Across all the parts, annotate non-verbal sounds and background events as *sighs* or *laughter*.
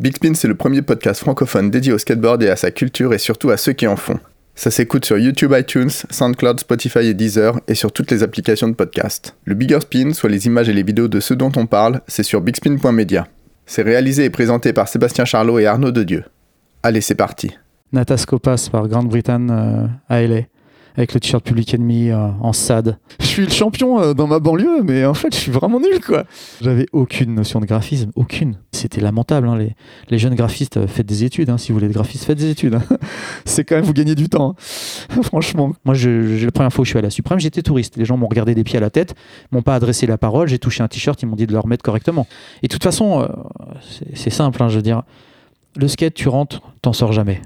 Big Spin, c'est le premier podcast francophone dédié au skateboard et à sa culture et surtout à ceux qui en font. Ça s'écoute sur YouTube, iTunes, SoundCloud, Spotify et Deezer et sur toutes les applications de podcast. Le Bigger Spin, soit les images et les vidéos de ceux dont on parle, c'est sur bigspin.media. C'est réalisé et présenté par Sébastien Charlot et Arnaud Dedieu. Allez, c'est parti. Natascopas par Grande Britain euh, à LA avec le t-shirt Public Enemy euh, en SAD. Je suis le champion euh, dans ma banlieue, mais en fait, je suis vraiment nul, quoi. J'avais aucune notion de graphisme, aucune. C'était lamentable. Hein, les, les, jeunes graphistes, euh, faites des études. Hein, si vous voulez être graphiste, faites des études. Hein. *laughs* C'est quand même, vous gagnez du temps. Hein. *laughs* Franchement. Moi, je, la première fois où je suis à la Suprême, j'étais touriste. Les gens m'ont regardé des pieds à la tête, m'ont pas adressé la parole. J'ai touché un t-shirt, ils m'ont dit de le remettre correctement. Et de toute façon, c'est simple, je veux dire. Le skate, tu rentres, t'en sors jamais.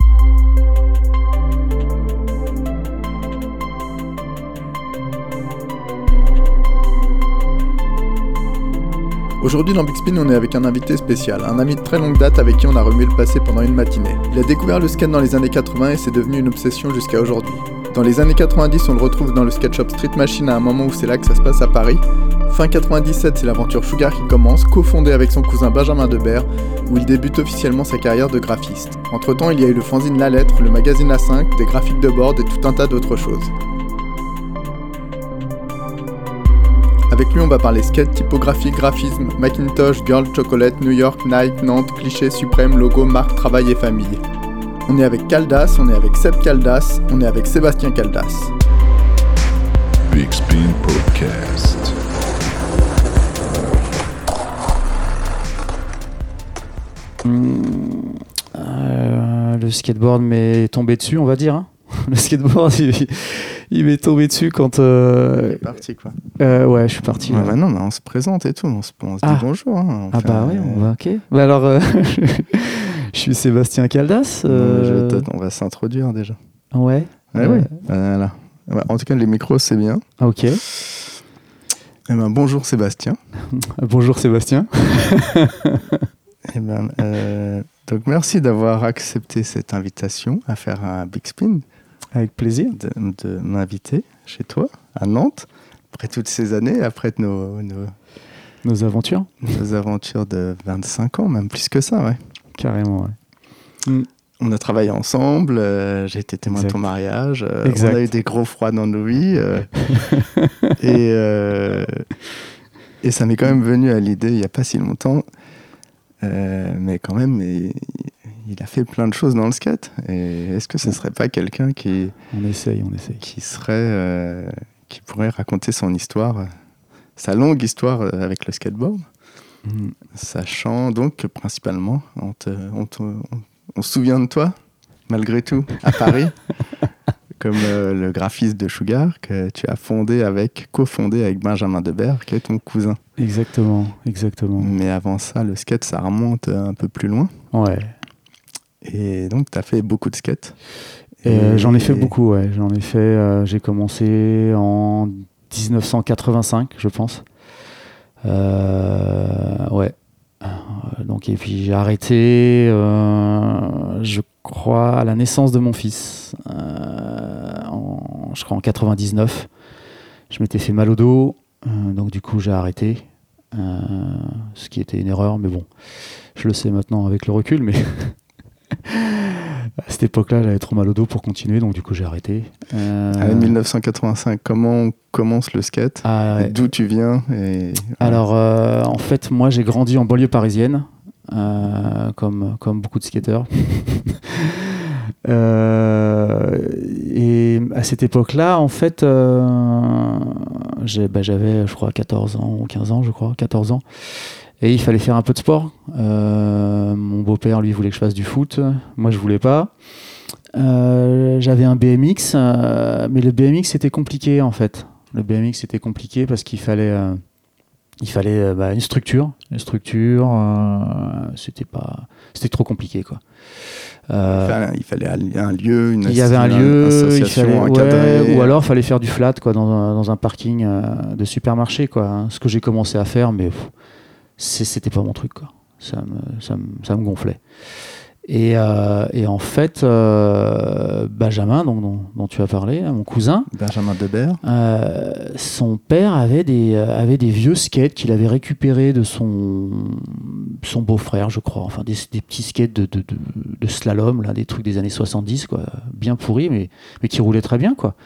Aujourd'hui dans Big on est avec un invité spécial, un ami de très longue date avec qui on a remué le passé pendant une matinée. Il a découvert le skate dans les années 80 et c'est devenu une obsession jusqu'à aujourd'hui. Dans les années 90, on le retrouve dans le skate shop Street Machine à un moment où c'est là que ça se passe à Paris. Fin 97, c'est l'aventure Sugar qui commence, cofondée avec son cousin Benjamin Debert, où il débute officiellement sa carrière de graphiste. Entre temps, il y a eu le fanzine La Lettre, le magazine A5, des graphiques de board et tout un tas d'autres choses. Avec lui, on va parler skate, typographie, graphisme, Macintosh, Girl, Chocolate, New York, Nike, Nantes, cliché, suprême, logo, marque, travail et famille. On est avec Caldas, on est avec Seb Caldas, on est avec Sébastien Caldas. Big Spin Podcast. Hmm, euh, le skateboard m'est tombé dessus, on va dire. Hein. *laughs* le skateboard, il, m'est tombé dessus quand. Euh... parti quoi. Euh, ouais, je suis parti. Ouais, bah non, mais on se présente et tout, on se, dit ah. bonjour. Hein, ah bah oui, on va, ok. Bah alors, euh, *laughs* je suis Sébastien Caldas. Euh, on va s'introduire déjà. Ouais. Ouais, ouais. Voilà. En tout cas, les micros, c'est bien. Ok. Eh ben, bonjour Sébastien. *laughs* bonjour Sébastien. *laughs* eh ben, donc merci d'avoir accepté cette invitation à faire un Big Spin. Avec plaisir. De, m'inviter chez toi, à Nantes, après toutes ces années, après nos, nos, aventures. Nos aventures de 25 ans, même plus que ça, ouais. Carrément, ouais. Mm. On a travaillé ensemble, euh, j'ai été témoin de ton mariage, euh, on a eu des gros froids dans nos vies. Euh, *laughs* et, et ça m'est quand même venu à l'idée, il n'y a pas si longtemps, mais quand même, il, a fait plein de choses dans le skate. Et est-ce que ce ne serait pas quelqu'un qui. On essaye, on essaye. Qui serait. Euh, qui pourrait raconter son histoire, sa longue histoire euh, avec le skateboard. Mm. Sachant donc que principalement, on, on, on, se souvient de toi, malgré tout, à Paris. *laughs* comme euh, le graphiste de Sugar que tu as fondé avec, cofondé avec Benjamin Debert, qui est ton cousin. Exactement, exactement. Mais avant ça, le skate, ça remonte un peu plus loin. Ouais. Et donc, tu as fait beaucoup de skate. Et... J'en ai fait beaucoup, ouais. J'en ai fait. Euh, j'ai commencé en 1985, je pense. Euh, ouais. Donc, et puis j'ai arrêté, je crois, à la naissance de mon fils, euh, en, je crois en 99. Je m'étais fait mal au dos, euh, donc du coup j'ai arrêté, euh, ce qui était une erreur, mais bon, je le sais maintenant avec le recul, mais *laughs* à cette époque-là, j'avais trop mal au dos pour continuer, donc du coup j'ai arrêté. Euh... 1985, comment commence le skate ah, D'où tu viens et... Alors, en fait, moi j'ai grandi en banlieue parisienne. Euh, comme, comme beaucoup de skateurs. *laughs* Euh, et à cette époque-là, en fait, euh, bah, j'avais, je crois, 14 ans ou 15 ans, je crois, 14 ans. Et il fallait faire un peu de sport. mon beau-père, lui, voulait que je fasse du foot. Moi, je voulais pas. j'avais un BMX, mais le BMX, c'était compliqué, en fait. Le BMX, c'était compliqué parce qu'il fallait il fallait euh, bah, une structure, une structure. Euh, c'était pas, c'était trop compliqué quoi. Euh, il fallait un lieu, une il y avait un lieu, il fallait, ou alors il fallait faire du flat quoi dans un, dans un parking de supermarché quoi. Hein. Ce que j'ai commencé à faire, mais c'était pas mon truc quoi. Ça me, ça me, ça me gonflait. Et, euh, et en fait, euh, Benjamin, dont, dont tu as parlé, hein, mon cousin, Benjamin Debert. euh, son père avait des, avait des vieux skates qu'il avait récupérés de son, son beau-frère, je crois. Enfin, des, des petits skates de, de, de, de slalom, là, des trucs des années 70, quoi. Bien pourris, mais, mais qui roulaient très bien, quoi.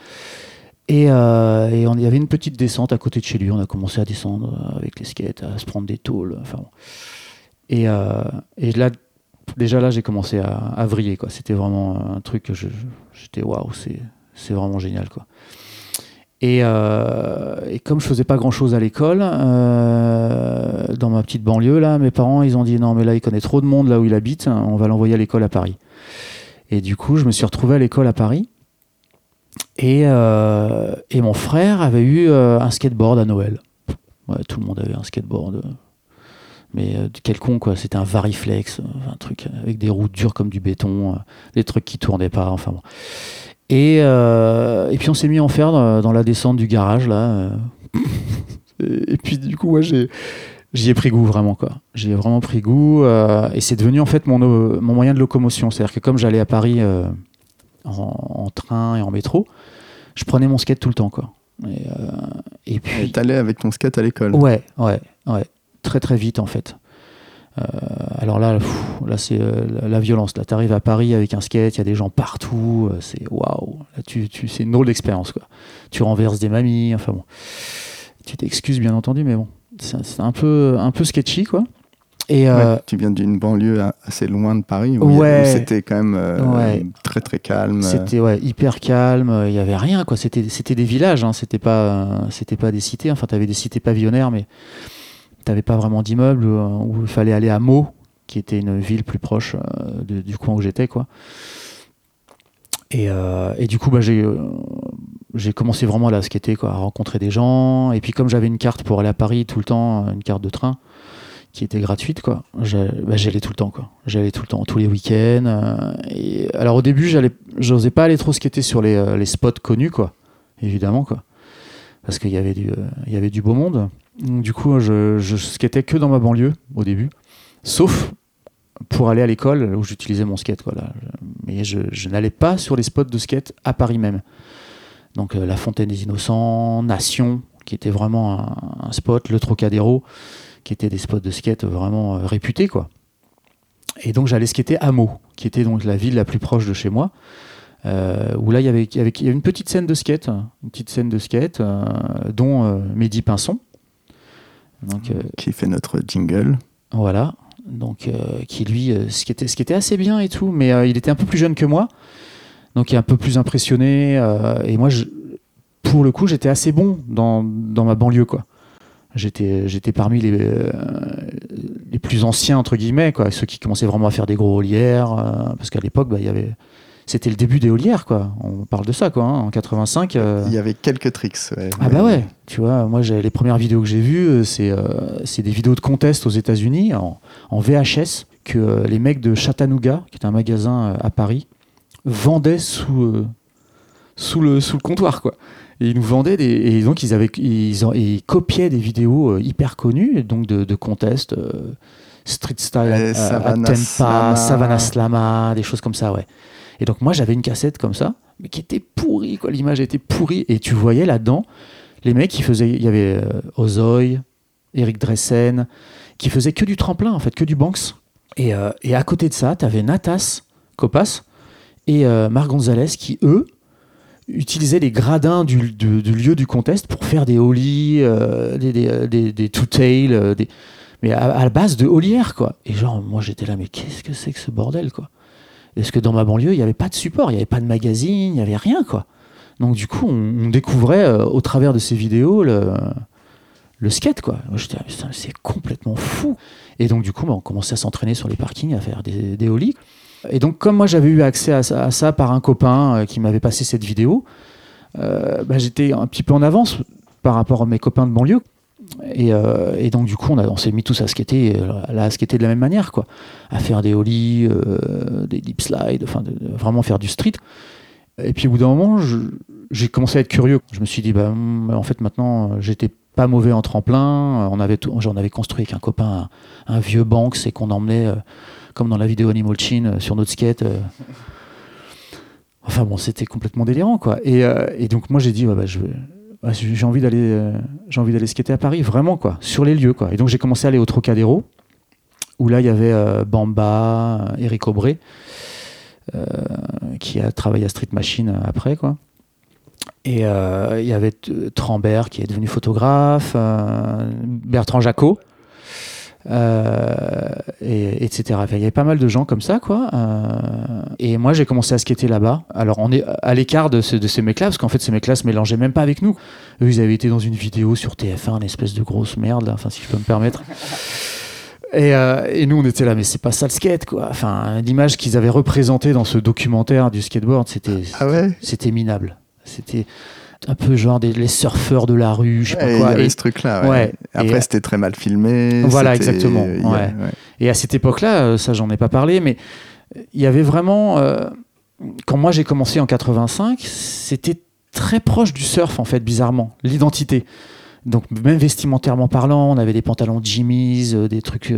Et, euh, et on, y avait une petite descente à côté de chez lui. On a commencé à descendre euh, avec les skates, à se prendre des tôles. Enfin, bon. et, euh, là, déjà là, j'ai commencé à, vriller. C'était vraiment un truc que j'étais waouh, c'est, vraiment génial. Et, euh, et comme je faisais pas grand chose à l'école, dans ma petite banlieue, là, mes parents, ils ont dit non, mais là, il connaît trop de monde là où il habite, on va l'envoyer à l'école à Paris. Et du coup, je me suis retrouvé à l'école à Paris. Et, euh, et mon frère avait eu euh, un skateboard à Noël. Tout le monde avait un skateboard. euh, mais quelconque, quoi. C'était un Variflex, un truc avec des roues dures comme du béton, des trucs qui tournaient pas, enfin bon. Et, puis on s'est mis en faire dans, la descente du garage, là. *laughs* et, puis du coup, moi. J'y ai pris goût vraiment quoi. J'y ai vraiment pris goût et c'est devenu en fait mon, moyen de locomotion. C'est-à-dire que comme j'allais à Paris en, en train et en métro, je prenais mon skate tout le temps quoi. Et, euh, et puis t'allais avec ton skate à l'école. Ouais, ouais, ouais. Très très vite en fait. Euh, alors là, pff, là c'est euh, la, violence. Là, t'arrives à Paris avec un skate, il y a des gens partout. euh, c'est waouh. Là, tu, tu, c'est une drôle d'expérience quoi. Tu renverses des mamies. Enfin bon. Tu t'excuses bien entendu, mais bon, c'est c'est un peu un peu sketchy quoi. Et euh, Ouais, tu viens d'une banlieue assez loin de Paris où, Ouais. où c'était quand même euh, Ouais. très très calme. C'était hyper calme, il y avait rien quoi. C'était c'était des villages, hein, c'était pas euh, c'était pas des cités. Enfin, t'avais des cités pavillonnaires, mais t'avais pas vraiment d'immeubles euh, où il fallait aller à Meaux, qui était une ville plus proche euh, de- du coin où j'étais quoi. Et, euh, et du coup, bah, j'ai euh, j'ai commencé vraiment à la skater quoi, à rencontrer des gens. Et puis comme j'avais une carte pour aller à Paris tout le temps, une carte de train qui était gratuite quoi. j'ai- bah, tout le temps quoi. J'allais tout le temps, tous les week-ends. euh, alors au début, j'allais, j'osais pas aller trop skater sur les, euh, les spots connus quoi, évidemment quoi, parce qu'il y avait du, euh, il y avait du beau monde. Du coup, je, je skatais que dans ma banlieue au début, sauf pour aller à l'école où j'utilisais mon skate quoi. Là. Mais je, n'allais pas sur les spots de skate à Paris même. Donc la Fontaine des Innocents, Nation, qui était vraiment un, un spot, le Trocadéro qui étaient des spots de skate vraiment euh, réputés quoi. Et donc j'allais skater à Meaux, qui était donc la ville la plus proche de chez moi, euh, où là il y avait, y avait- une petite scène de skate, une petite scène de skate, euh, dont euh, Mehdi Pinson. Donc Qui fait notre jingle. voilà, donc qui lui skatait, skatait assez bien et tout, mais il était un peu plus jeune que moi, donc il est un peu plus impressionné. et moi, je- pour le coup, j'étais assez bon dans, dans ma banlieue quoi. J'étais, j'étais parmi les, euh, les plus anciens entre guillemets quoi, ceux qui commençaient vraiment à faire des gros haulières, euh, parce qu'à l'époque, bah, il y avait, c'était le début des haulières quoi. On parle de ça quoi, hein, en 85. euh, Il y avait quelques tricks. ouais. ah bah ouais, tu vois, moi j'ai les premières vidéos que j'ai vues, euh, c'est c'est des vidéos de contest aux États-Unis en, en VHS que les mecs de Chattanooga, qui est un magasin à Paris, vendaient sous sous le sous le comptoir quoi. Et ils nous vendaient des et donc ils avaient ils, en- ils copiaient des vidéos euh, hyper connues donc de, de contest euh, street style à- à Savannah Slama. Savannah Slama, des choses comme ça ouais. Et donc moi j'avais une cassette comme ça, mais qui était pourrie quoi, l'image était pourrie et tu voyais là-dedans les mecs qui faisaient il y avait euh, Ozoy, Eric Dressen qui faisaient que du tremplin en fait, que du Banks. Et, euh, et à côté de ça, tu avais Natas Copas et euh, Marc Gonzalez qui eux utilisaient les gradins du, lieu du contest pour faire des ollies, euh, des, des two-tail, euh, mais à, à la base de ollières quoi. Et genre moi j'étais là mais qu'est-ce que c'est que ce bordel quoi? Parce que dans ma banlieue il n'y avait pas de support, il n'y avait pas de magazine, il n'y avait rien quoi? Donc du coup on, découvrait euh, au travers de ces vidéos le, skate quoi. Moi j'étais c'est complètement fou. Et donc du coup bah, on commençait à s'entraîner sur les parkings à faire des, des. Et donc comme moi j'avais eu accès à ça, par un copain euh, qui m'avait passé cette vidéo, euh, bah, j'étais un petit peu en avance par rapport à mes copains de banlieue. Et, euh, et donc du coup on, s'est mis tous à skater, là, à skater de la même manière quoi, à faire des ollies, des lip slides, enfin vraiment faire du street. Et puis au bout d'un moment, j'ai commencé à être curieux. Je me suis dit, bah, hum, en fait, maintenant, j'étais pas mauvais en tremplin. On avait j'en avais construit avec un copain un, vieux Banks et qu'on emmenait comme dans la vidéo Animal Chin sur notre skate. Enfin bon, c'était complètement délirant, quoi. Et, et donc moi j'ai dit, bah, je, j'ai envie d'aller, j'ai envie d'aller skater à Paris, vraiment, quoi, sur les lieux, quoi. Et donc j'ai commencé à aller au Trocadéro, où là il y avait Bamba, Eric Aubré, qui a travaillé à Street Machine après, quoi. Et euh, il y avait Trambert qui est devenu photographe, euh, Bertrand Jacot, euh, et, etc. il y avait pas mal de gens comme ça, quoi. et moi, j'ai commencé à skater là-bas. Alors, on est à l'écart de, de, ces mecs-là, parce qu'en fait, ces mecs-là se mélangeaient même pas avec nous. Eux, ils avaient été dans une vidéo sur TF1, une espèce de grosse merde, enfin, si je peux me permettre. *laughs* Et, et, nous, on était là, mais c'est pas ça le skate, quoi. Enfin, l'image qu'ils avaient représentée dans ce documentaire du skateboard, c'était ah ouais? minable. C'était un peu genre des, les surfeurs de la rue, je sais pas quoi. Il y avait ce truc-là. Ouais. Après, c'était très mal filmé. Voilà, exactement. Et à cette époque-là, euh, ça, j'en ai pas parlé, mais il y avait vraiment. Euh, quand moi j'ai commencé en 85, c'était très proche du surf, en fait, bizarrement, l'identité. Donc, même vestimentairement parlant, on avait des pantalons Jimmy's, euh, des trucs.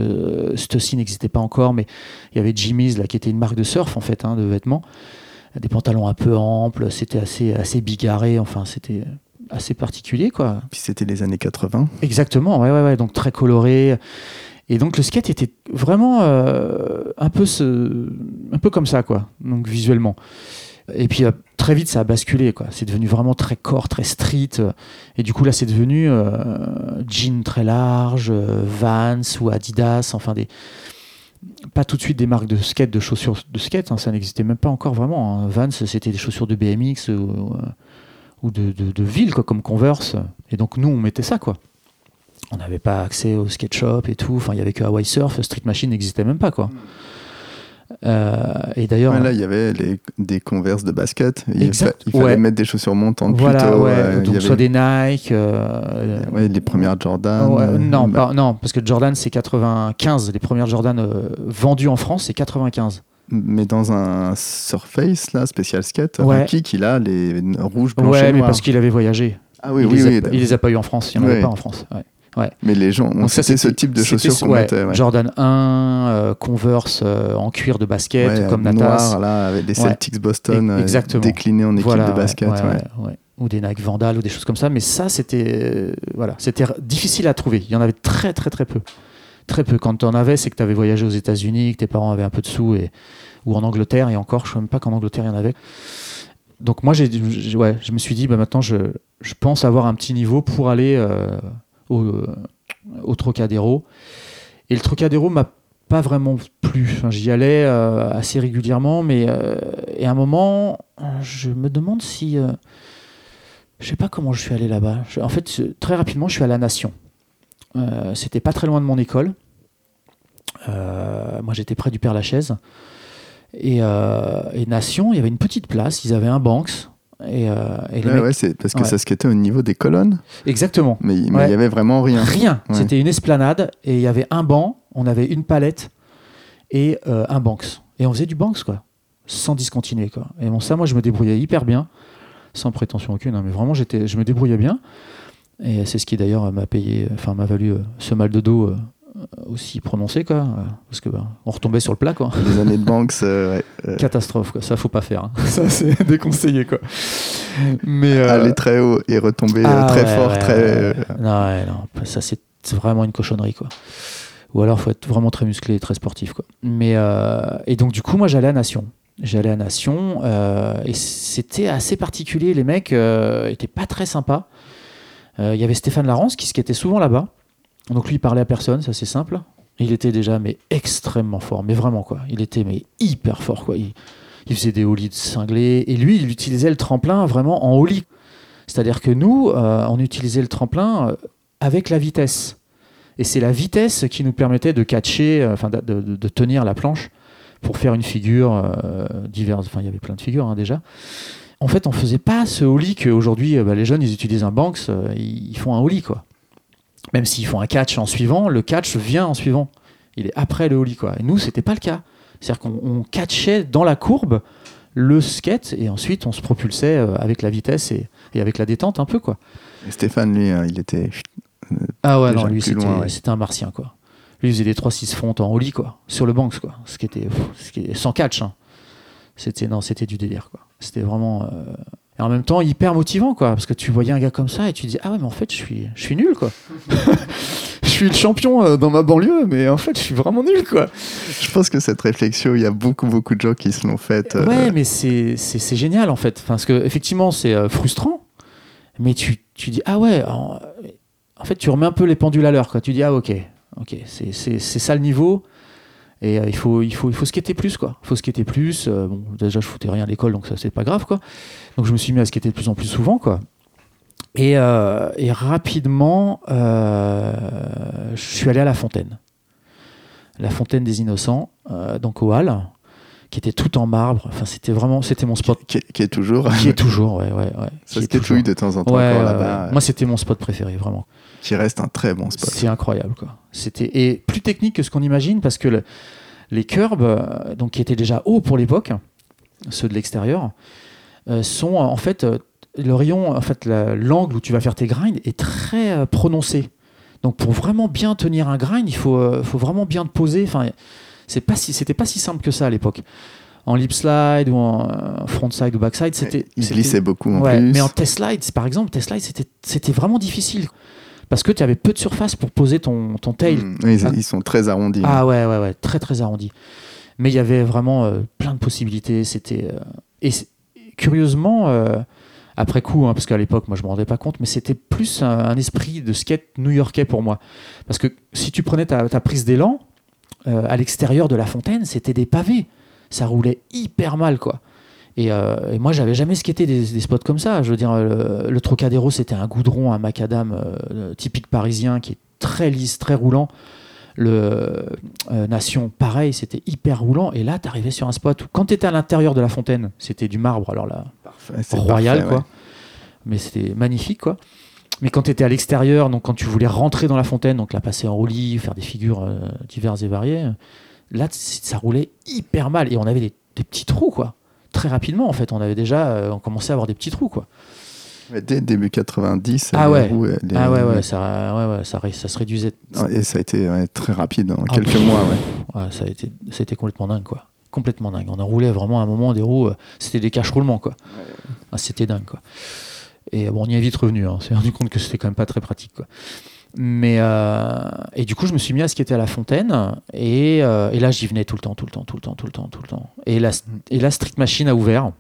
Stussy n'existait pas encore, mais il y avait Jimmy's, là, qui était une marque de surf, en fait, hein, de vêtements des pantalons un peu amples, c'était assez, assez bigarré, enfin c'était assez particulier quoi. Puis c'était les années 80. Exactement, ouais, ouais, ouais, donc très coloré. Et donc le skate était vraiment euh, un, peu ce, un peu comme ça quoi, donc visuellement. Et puis euh, très vite ça a basculé quoi, c'est devenu vraiment très corps, très street. Et du coup là c'est devenu euh, jean très large, Vans ou Adidas, enfin des pas tout de suite des marques de skate, de chaussures de skate, hein, ça n'existait même pas encore vraiment. Hein. Vans, c'était des chaussures de BMX ou, ou de, ville, quoi, comme Converse. Et donc nous, on mettait ça, quoi. On n'avait pas accès au skate shop et tout. Il y avait que Hawaii Surf, Street Machine n'existait même pas, quoi. Euh, et d'ailleurs, là, il y avait les, des converses de basket. Il, fallait mettre des chaussures montantes voilà, plutôt. Ouais. donc soit des Nike. Euh, les premières Jordan. Euh, non, bah. non, parce que Jordan c'est 95. Les premières Jordan vendues en France c'est 95. Mais dans un Surface là, spécial skate, qui qu'il a les rouges, blancs ouais, et mais parce qu'il avait voyagé. Ah oui, il oui, les oui. A, il les a pas eu en France. Il n'y en avait pas en France. Ouais. Mais les gens, on c'était ce type de chaussures qu'on mettait. Jordan 1, euh, Converse euh, en cuir de basket, comme Natas. Noir, là, avec des Celtics Boston euh, déclinés en équipe de basket. Ou des Nike Vandal ou des choses comme ça. Mais ça, c'était voilà, c'était difficile à trouver. Il y en avait très, très, très peu. Très peu. Quand tu en avais, c'est que tu avais voyagé aux États-Unis, que tes parents avaient un peu de sous, et... ou en Angleterre, et encore, je ne sais même pas qu'en Angleterre, il y en avait. Donc moi, j'ai, ouais, je me suis dit, bah, maintenant, je, je pense avoir un petit niveau pour aller au, au Trocadéro. Et le Trocadéro m'a pas vraiment plu. J'y allais euh, assez régulièrement, mais euh, à un moment, je me demande si. Euh, je sais pas comment je suis allé là-bas. En fait, très rapidement, je suis à la Nation. C'était pas très loin de mon école. moi, j'étais près du Père Lachaise. Et, et Nation, il y avait une petite place. Ils avaient un Banks. Et, euh, ouais, c'est parce que ça se quittait au niveau des colonnes. Exactement. Mais il y avait vraiment rien. Rien. C'était une esplanade et il y avait un banc, on avait une palette et euh, un banks. Et on faisait du banks, quoi. Sans discontinuer, quoi. Et bon, ça, moi, je me débrouillais hyper bien. Sans prétention aucune, hein, mais vraiment, j'étais, je me débrouillais bien. Et c'est ce qui d'ailleurs m'a payé, enfin m'a valu euh, ce mal de dos aussi prononcé quoi. Parce que bah, on retombait sur le plat quoi. Les années de banque euh, catastrophe quoi. Ça faut pas faire hein. *laughs* ça c'est déconseillé quoi. Mais euh, aller très haut et retomber ah très fort très non, non. Ça c'est vraiment une cochonnerie quoi. Ou alors faut être vraiment très musclé et très sportif quoi. Mais et donc du coup moi j'allais à Nation. J'allais à Nation et c'était assez particulier. Les mecs étaient pas très sympas. Il y avait Stéphane Larence qui skatait souvent là-bas donc lui, il parlait à personne, ça c'est simple. Il était déjà mais extrêmement fort, mais vraiment quoi. Il était mais hyper fort quoi. Il, faisait des ollies de cinglés et lui, il utilisait le tremplin vraiment en ollie. C'est-à-dire que nous, euh, on utilisait le tremplin euh, avec la vitesse. Et c'est la vitesse qui nous permettait de catcher, euh, enfin de, tenir la planche pour faire une figure diverse. Enfin, il y avait plein de figures hein, déjà. En fait, on faisait pas ce ollie qu'aujourd'hui, bah, les jeunes, ils utilisent un Banks, ils font un ollie quoi même s'ils font un catch en suivant, le catch vient en suivant. Il est après le holly, quoi. Et nous, c'était pas le cas. C'est-à-dire qu'on catchait dans la courbe le skate et ensuite on se propulsait euh, avec la vitesse et, avec la détente un peu, quoi. Et Stéphane, lui, euh, il était. Euh, ah ouais, non, lui, c'était un martien, quoi. Lui, il faisait des 3-6 frontes en holly, quoi, sur le banks, quoi. Ce qui était, ce qui est sans catch. Hein. C'était, non, c'était du délire, quoi. C'était vraiment. Euh, et en même temps, hyper motivant, quoi. Parce que tu voyais un gars comme ça et tu dis, ah ouais, mais en fait, je suis, je suis nul, quoi. *laughs* je suis le champion euh, dans ma banlieue, mais en fait, je suis vraiment nul, quoi. Je pense que cette réflexion, il y a beaucoup, beaucoup de gens qui se l'ont faite. Euh, ouais, mais c'est, c'est, c'est génial, en fait. Parce que, effectivement, c'est frustrant, mais tu, tu dis, ah ouais, en, en, fait, tu remets un peu les pendules à l'heure, quoi. Tu dis, ah ok, ok, c'est ça le niveau. Et euh, il, faut, il, faut, il faut skater plus, quoi. Il faut skater plus. Euh, bon, déjà, je foutais rien à l'école, donc ça, c'est pas grave, quoi. Donc, je me suis mis à skater de plus en plus souvent, quoi. Et, euh, et rapidement, je suis allé à la fontaine. La fontaine des innocents, donc au Hall, qui était tout en marbre. Enfin, c'était vraiment, c'était mon spot. Qui, est toujours. Qui est toujours, ouais, ouais. ouais. Ça se de temps en temps ouais. Moi, c'était mon spot préféré, vraiment qui reste un très bon spot. C'est incroyable, quoi. C'était et plus technique que ce qu'on imagine parce que les curbs, euh, donc qui étaient déjà hauts pour l'époque, ceux de l'extérieur, euh, sont en fait euh, le rayon, en fait l'angle où tu vas faire tes grinds est très prononcé. Donc pour vraiment bien tenir un grind, il faut, faut vraiment bien te poser. Enfin, c'est pas si, c'était pas si simple que ça à l'époque en lip slide ou en front side ou backside, c'était. Il glissait beaucoup en plus. Mais en test slide, par exemple, test slide, c'était, c'était vraiment difficile parce que tu avais peu de surface pour poser ton, ton tail. Mmh, ils, sont très arrondis. Ah ouais, ouais, ouais, très très arrondis. Mais il y avait vraiment euh, plein de possibilités. C'était euh, et curieusement, euh, après coup, hein, parce qu'à l'époque, moi je me rendais pas compte, mais c'était plus un, esprit de skate new-yorkais pour moi. Parce que si tu prenais ta, ta prise d'élan à l'extérieur de la fontaine, c'était des pavés. Ça roulait hyper mal, quoi. Euh, et, moi, j'avais jamais skaté des, des, spots comme ça. Je veux dire, le, Trocadéro, c'était un goudron, un macadam euh, typique parisien qui est très lisse, très roulant. Le euh, Nation, pareil, c'était hyper roulant. Et là, tu arrivais sur un spot où, quand tu étais à l'intérieur de la fontaine, c'était du marbre, alors là, royal, quoi. Mais c'était magnifique, quoi. Mais quand tu étais à l'extérieur, donc quand tu voulais rentrer dans la fontaine, donc la passer en roulis, faire des figures diverses et variées, là, ça roulait hyper mal. Et on avait des, des petits trous, quoi très rapidement, en fait. On avait déjà, euh, on commençait à avoir des petits traux, quoi. dès début 90, ah ouais, ah ouais, ouais, ça, ouais, ouais, ça, ça, se réduisait. Et ça a été très rapide, en ah, quelques mois, ouais. ça, a été, ça a été complètement dingue, quoi. Complètement dingue. On roulé vraiment à un moment des roues, euh, c'était des caches roulements, quoi. Ah, c'était dingue, quoi. Et bon, on y est vite revenu. Hein. On s'est rendu compte que c'était quand même pas très pratique, quoi. Mais euh, et du coup, je me suis mis à skater à la fontaine et, euh, et là, j'y venais tout le temps, tout le temps, tout le temps, tout le temps, tout le temps. Et la, et la Street Machine a ouvert.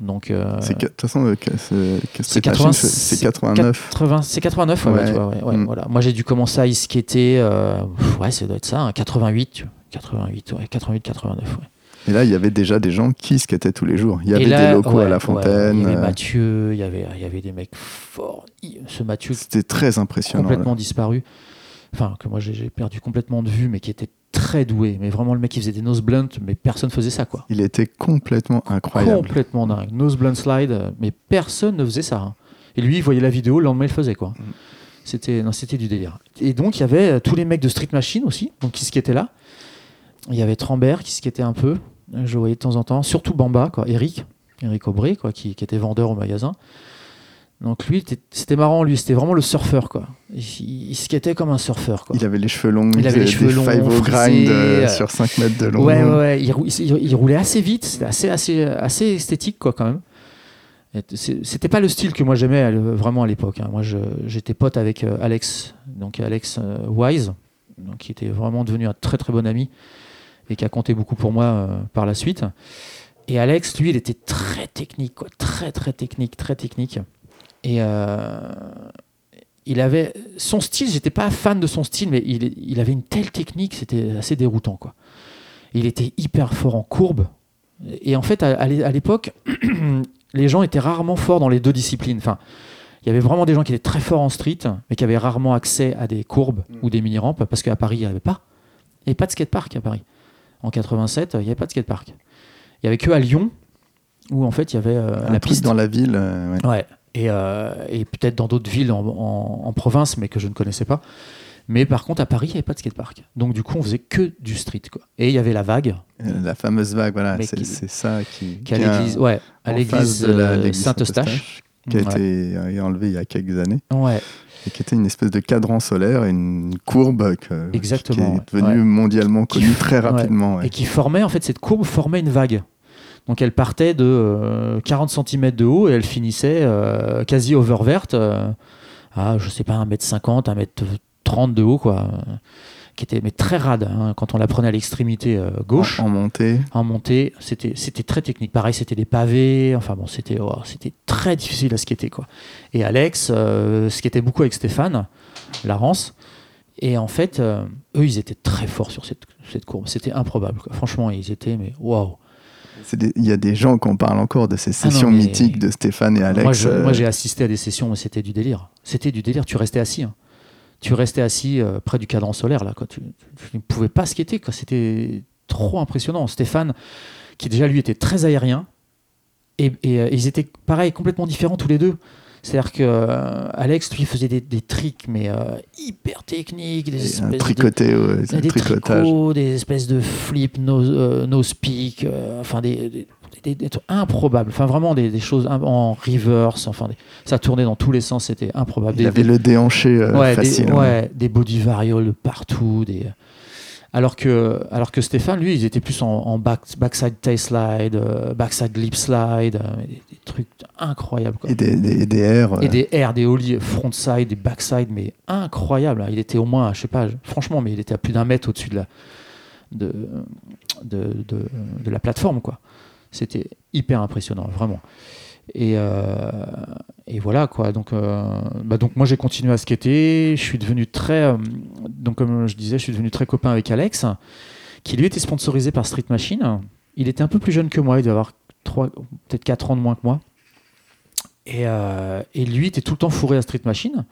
Donc, euh, c'est de toute façon, c'est 89. C'est 89, ouais, tu vois, ouais, mm. voilà. Moi, j'ai dû commencer à y skater, ouais, ça doit être ça, 88, 88, ouais, 88, 89, ouais. Et là, il y avait déjà des gens qui skataient tous les jours. Il y avait des locaux à la fontaine. il y avait Mathieu, il y avait, il y avait des mecs forts. Ce Mathieu. C'était très impressionnant. Complètement disparu. Enfin, que moi j'ai perdu complètement de vue, mais qui était très doué. Mais vraiment, le mec, il faisait des nose blunt, mais personne faisait ça, quoi. Il était complètement incroyable. Complètement dingue. Nose blunt slide, mais personne ne faisait ça. Hein. Et lui, il voyait la vidéo, le lendemain, il le faisait, quoi. Mm. C'était, c'était du délire. Et donc, il y avait tous les mecs de Street Machine aussi, donc qui étaient là. Il y avait Trambert qui skatait un peu. Je voyais de temps en temps, surtout Bamba, quoi, Eric, Eric Aubry, quoi, qui, était vendeur au magasin. Donc lui, c'était marrant, lui, c'était vraiment le surfeur, quoi. Il, il, skatait comme un surfeur, quoi. Il avait les cheveux longs, il avait les cheveux longs, five grind euh, sur 5 mètres de long. Ouais, ouais, Il, roulait assez vite, c'était assez, assez, assez esthétique, quoi, quand même. C'était pas le style que moi j'aimais vraiment à l'époque. Hein. Moi, j'étais pote avec euh, Alex, donc Alex euh, Wise, donc, qui était vraiment devenu un très très bon ami et qui a compté beaucoup pour moi euh, par la suite. Et Alex, lui, il était très technique, quoi, très très technique, très technique. Et euh, il avait son style, j'étais pas fan de son style, mais il, il avait une telle technique, c'était assez déroutant, quoi. Il était hyper fort en courbe. Et en fait, à, l'époque, *clears throat* les gens étaient rarement forts dans les deux disciplines. Enfin, il y avait vraiment des gens qui étaient très forts en street, mais qui avaient rarement accès à des courbes mm. ou des mini-rampes, parce qu'à Paris, il n'y avait pas. Il n'y avait pas de skatepark à Paris en 87, il n'y avait pas de skatepark. Il n'y avait que à Lyon, où en fait il y avait euh, la piste. dans la ville. Euh, ouais. Et, euh, et peut-être dans d'autres villes en, province, mais que je ne connaissais pas. Mais par contre, à Paris, il n'y avait pas de skatepark. Donc, du coup, on faisait que du street. Quoi. Et il y avait la vague. La fameuse vague, voilà. C'est ça qui. qui à l'église ouais, à l'église Saint-Eustache. Qui a été enlevé il y a quelques années. Ouais. Et qui était une espèce de cadran solaire, une courbe Exactement, qui est devenue mondialement connue très rapidement. Et qui formait, en fait, cette courbe formait une vague. Donc elle partait de 40 cm de haut et elle finissait quasi oververte à, je sais pas, 1m50, 1m30 de haut, quoi qui était mais très rade hein, quand on la prenait à l'extrémité euh, gauche. En, montée. En montée, c'était c'était très technique. Pareil, c'était des pavés. Enfin bon, c'était oh, c'était très difficile à skater quoi. Et Alex euh, skatait beaucoup avec Stéphane Larence. Et en fait, euh, eux, ils étaient très forts sur cette, cette courbe. C'était improbable. Quoi. Franchement, ils étaient mais waouh. Il y a des gens qui en parlent encore de ces ah sessions mythiques de Stéphane et Alex. Moi, j'ai assisté à des sessions, mais c'était du délire. C'était du délire. Tu restais assis. Hein tu restais assis euh, près du cadran solaire là, quoi. Tu, ne pouvais pas skater. C'était trop impressionnant. Stéphane, qui déjà lui était très aérien, et, euh, ils étaient pareil, complètement différents tous les deux. C'est-à-dire que euh, Alex, lui, faisait des, tricks, mais hyper techniques, des espèces tricoté, de, des tricots, des espèces de flips, no, no speak, enfin des, des, trucs improbables. Enfin, vraiment des, choses en reverse. Enfin, ça tournait dans tous les sens. C'était improbable. Il avait le déhanché euh, facile. Des, ouais, des body varioles partout. Des... Alors que, alors que Stéphane, lui, ils étaient plus en, back, backside tail slide, euh, backside lip slide, euh, des, trucs incroyables. Et des, des, des airs. Et des airs, des ollies frontside, des backside, mais incroyables. Il était au moins, je sais pas, franchement, mais il était à plus d'un mètre au-dessus de la, de, de, de, de, la plateforme, quoi. C'était hyper impressionnant, vraiment. Et, euh, voilà quoi. Donc, euh, bah donc moi j'ai continué à skater. Je suis devenu très, euh, donc comme je disais, je suis devenu très copain avec Alex, qui lui était sponsorisé par Street Machine. Il était un peu plus jeune que moi, il devait avoir peut-être 4 ans de moins que moi. Et, et, lui était tout le temps fourré à Street Machine.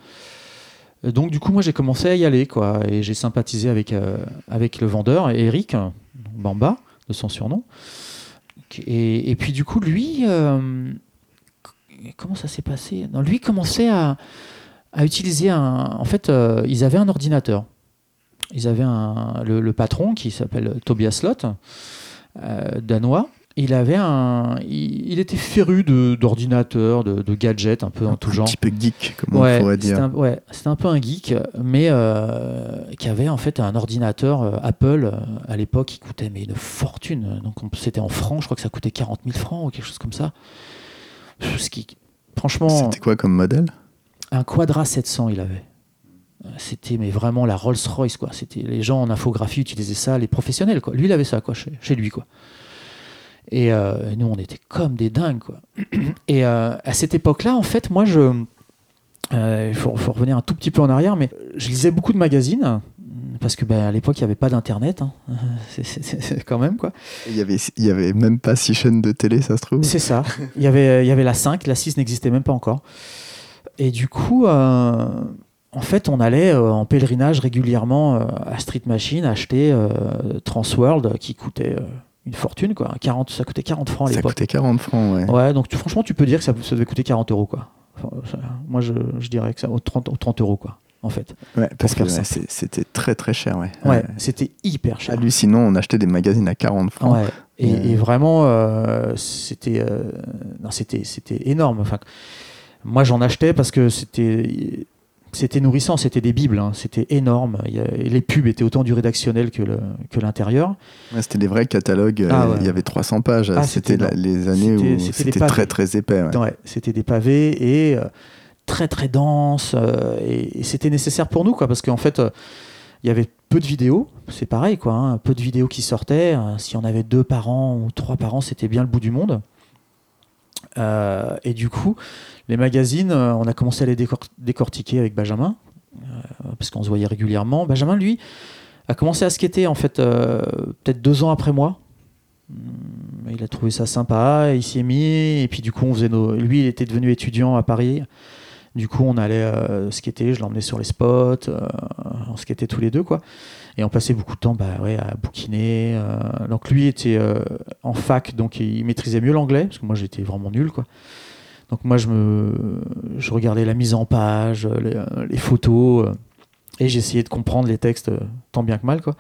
Donc du coup moi j'ai commencé à y aller quoi, et j'ai sympathisé avec avec le vendeur Eric Bamba de son surnom. Et, puis du coup, lui, euh, comment ça s'est passé? Lui commençait à, utiliser un... En fait, euh, ils avaient un ordinateur. Ils avaient le, patron qui s'appelle Tobias Lott, euh, danois. Il avait un, il, était féru d'ordinateurs, de, de, gadgets un peu en tout genre. Un petit peu geek, comme on pourrait dire. Un, ouais, c'était un peu un geek, mais qui avait en fait un ordinateur Apple à l'époque qui coûtait mais une fortune. Donc c'était en francs, je crois que ça coûtait 40 000 francs ou quelque chose comme ça. Ce qui, franchement. C'était quoi comme modèle? Un Quadra 700, il avait. C'était mais vraiment la Rolls Royce quoi. C'était les gens en infographie utilisaient ça, les professionnels quoi. Lui il avait ça quoi chez, chez lui quoi. Et euh, nous, on était comme des dingues, quoi. *clears throat* Et euh, à cette époque-là, en fait, moi, je. Euh, il faut, revenir un tout petit peu en arrière, mais je lisais beaucoup de magazines. Parce que ben, à l'époque, il n'y avait pas d'internet, hein. *laughs* c'est quand même quoi. Il y avait, y avait même pas six chaînes de télé, ça se trouve. C'est ça. Il y avait, il y avait la 5, la 6 n'existait même pas encore. Et du coup, en fait, on allait en pèlerinage régulièrement à Street Machine acheter Transworld qui coûtait une fortune quoi. 40, ça coûtait 40 francs à l'époque. Ça coûtait 40 francs, ouais. Ouais, donc franchement, tu peux dire que ça, devait coûter 40 euros quoi. moi, je, je, dirais que ça vaut 30, 30 euros quoi. En fait. Ouais, parce que c'était très très cher, ouais. Ouais, c'était hyper cher. Hallucinant, on achetait des magazines à 40 francs. Ouais. Et, vraiment, euh, c'était euh, c'était énorme. Enfin, moi, j'en achetais parce que c'était c'était nourrissant, c'était des bibles, hein. c'était énorme. les pubs étaient autant du rédactionnel que l'intérieur. c'était des vrais catalogues, ah il y avait 300 pages. Ah, c'était les années où c'était très très épais. c'était des pavés et euh, très très dense. Euh, et, c'était nécessaire pour nous, quoi, parce qu'en fait, euh, il y avait peu de vidéos, c'est pareil, quoi, hein. peu de vidéos qui sortaient. si on avait deux par an ou trois par an, c'était bien le bout du monde. Et du coup, les magazines, euh, on a commencé à les décortiquer avec Benjamin, euh, parce qu'on se voyait régulièrement. Benjamin, lui, a commencé à skater en fait euh, peut-être deux ans après moi. Hum, il a trouvé ça sympa, il s'y est mis, et puis du coup, on faisait nos... lui, il était devenu étudiant à Paris. Du coup, on allait skater, je l'emmenais sur les spots, on skatait tous les deux, quoi. Et on passait beaucoup de temps bah, ouais, à bouquiner. donc lui était en fac, donc il maîtrisait mieux l'anglais, parce que moi j'étais vraiment nul, quoi. Donc moi, je, me, je regardais la mise en page, les, photos, euh, et j'essayais de comprendre les textes euh, tant bien que mal. Quoi.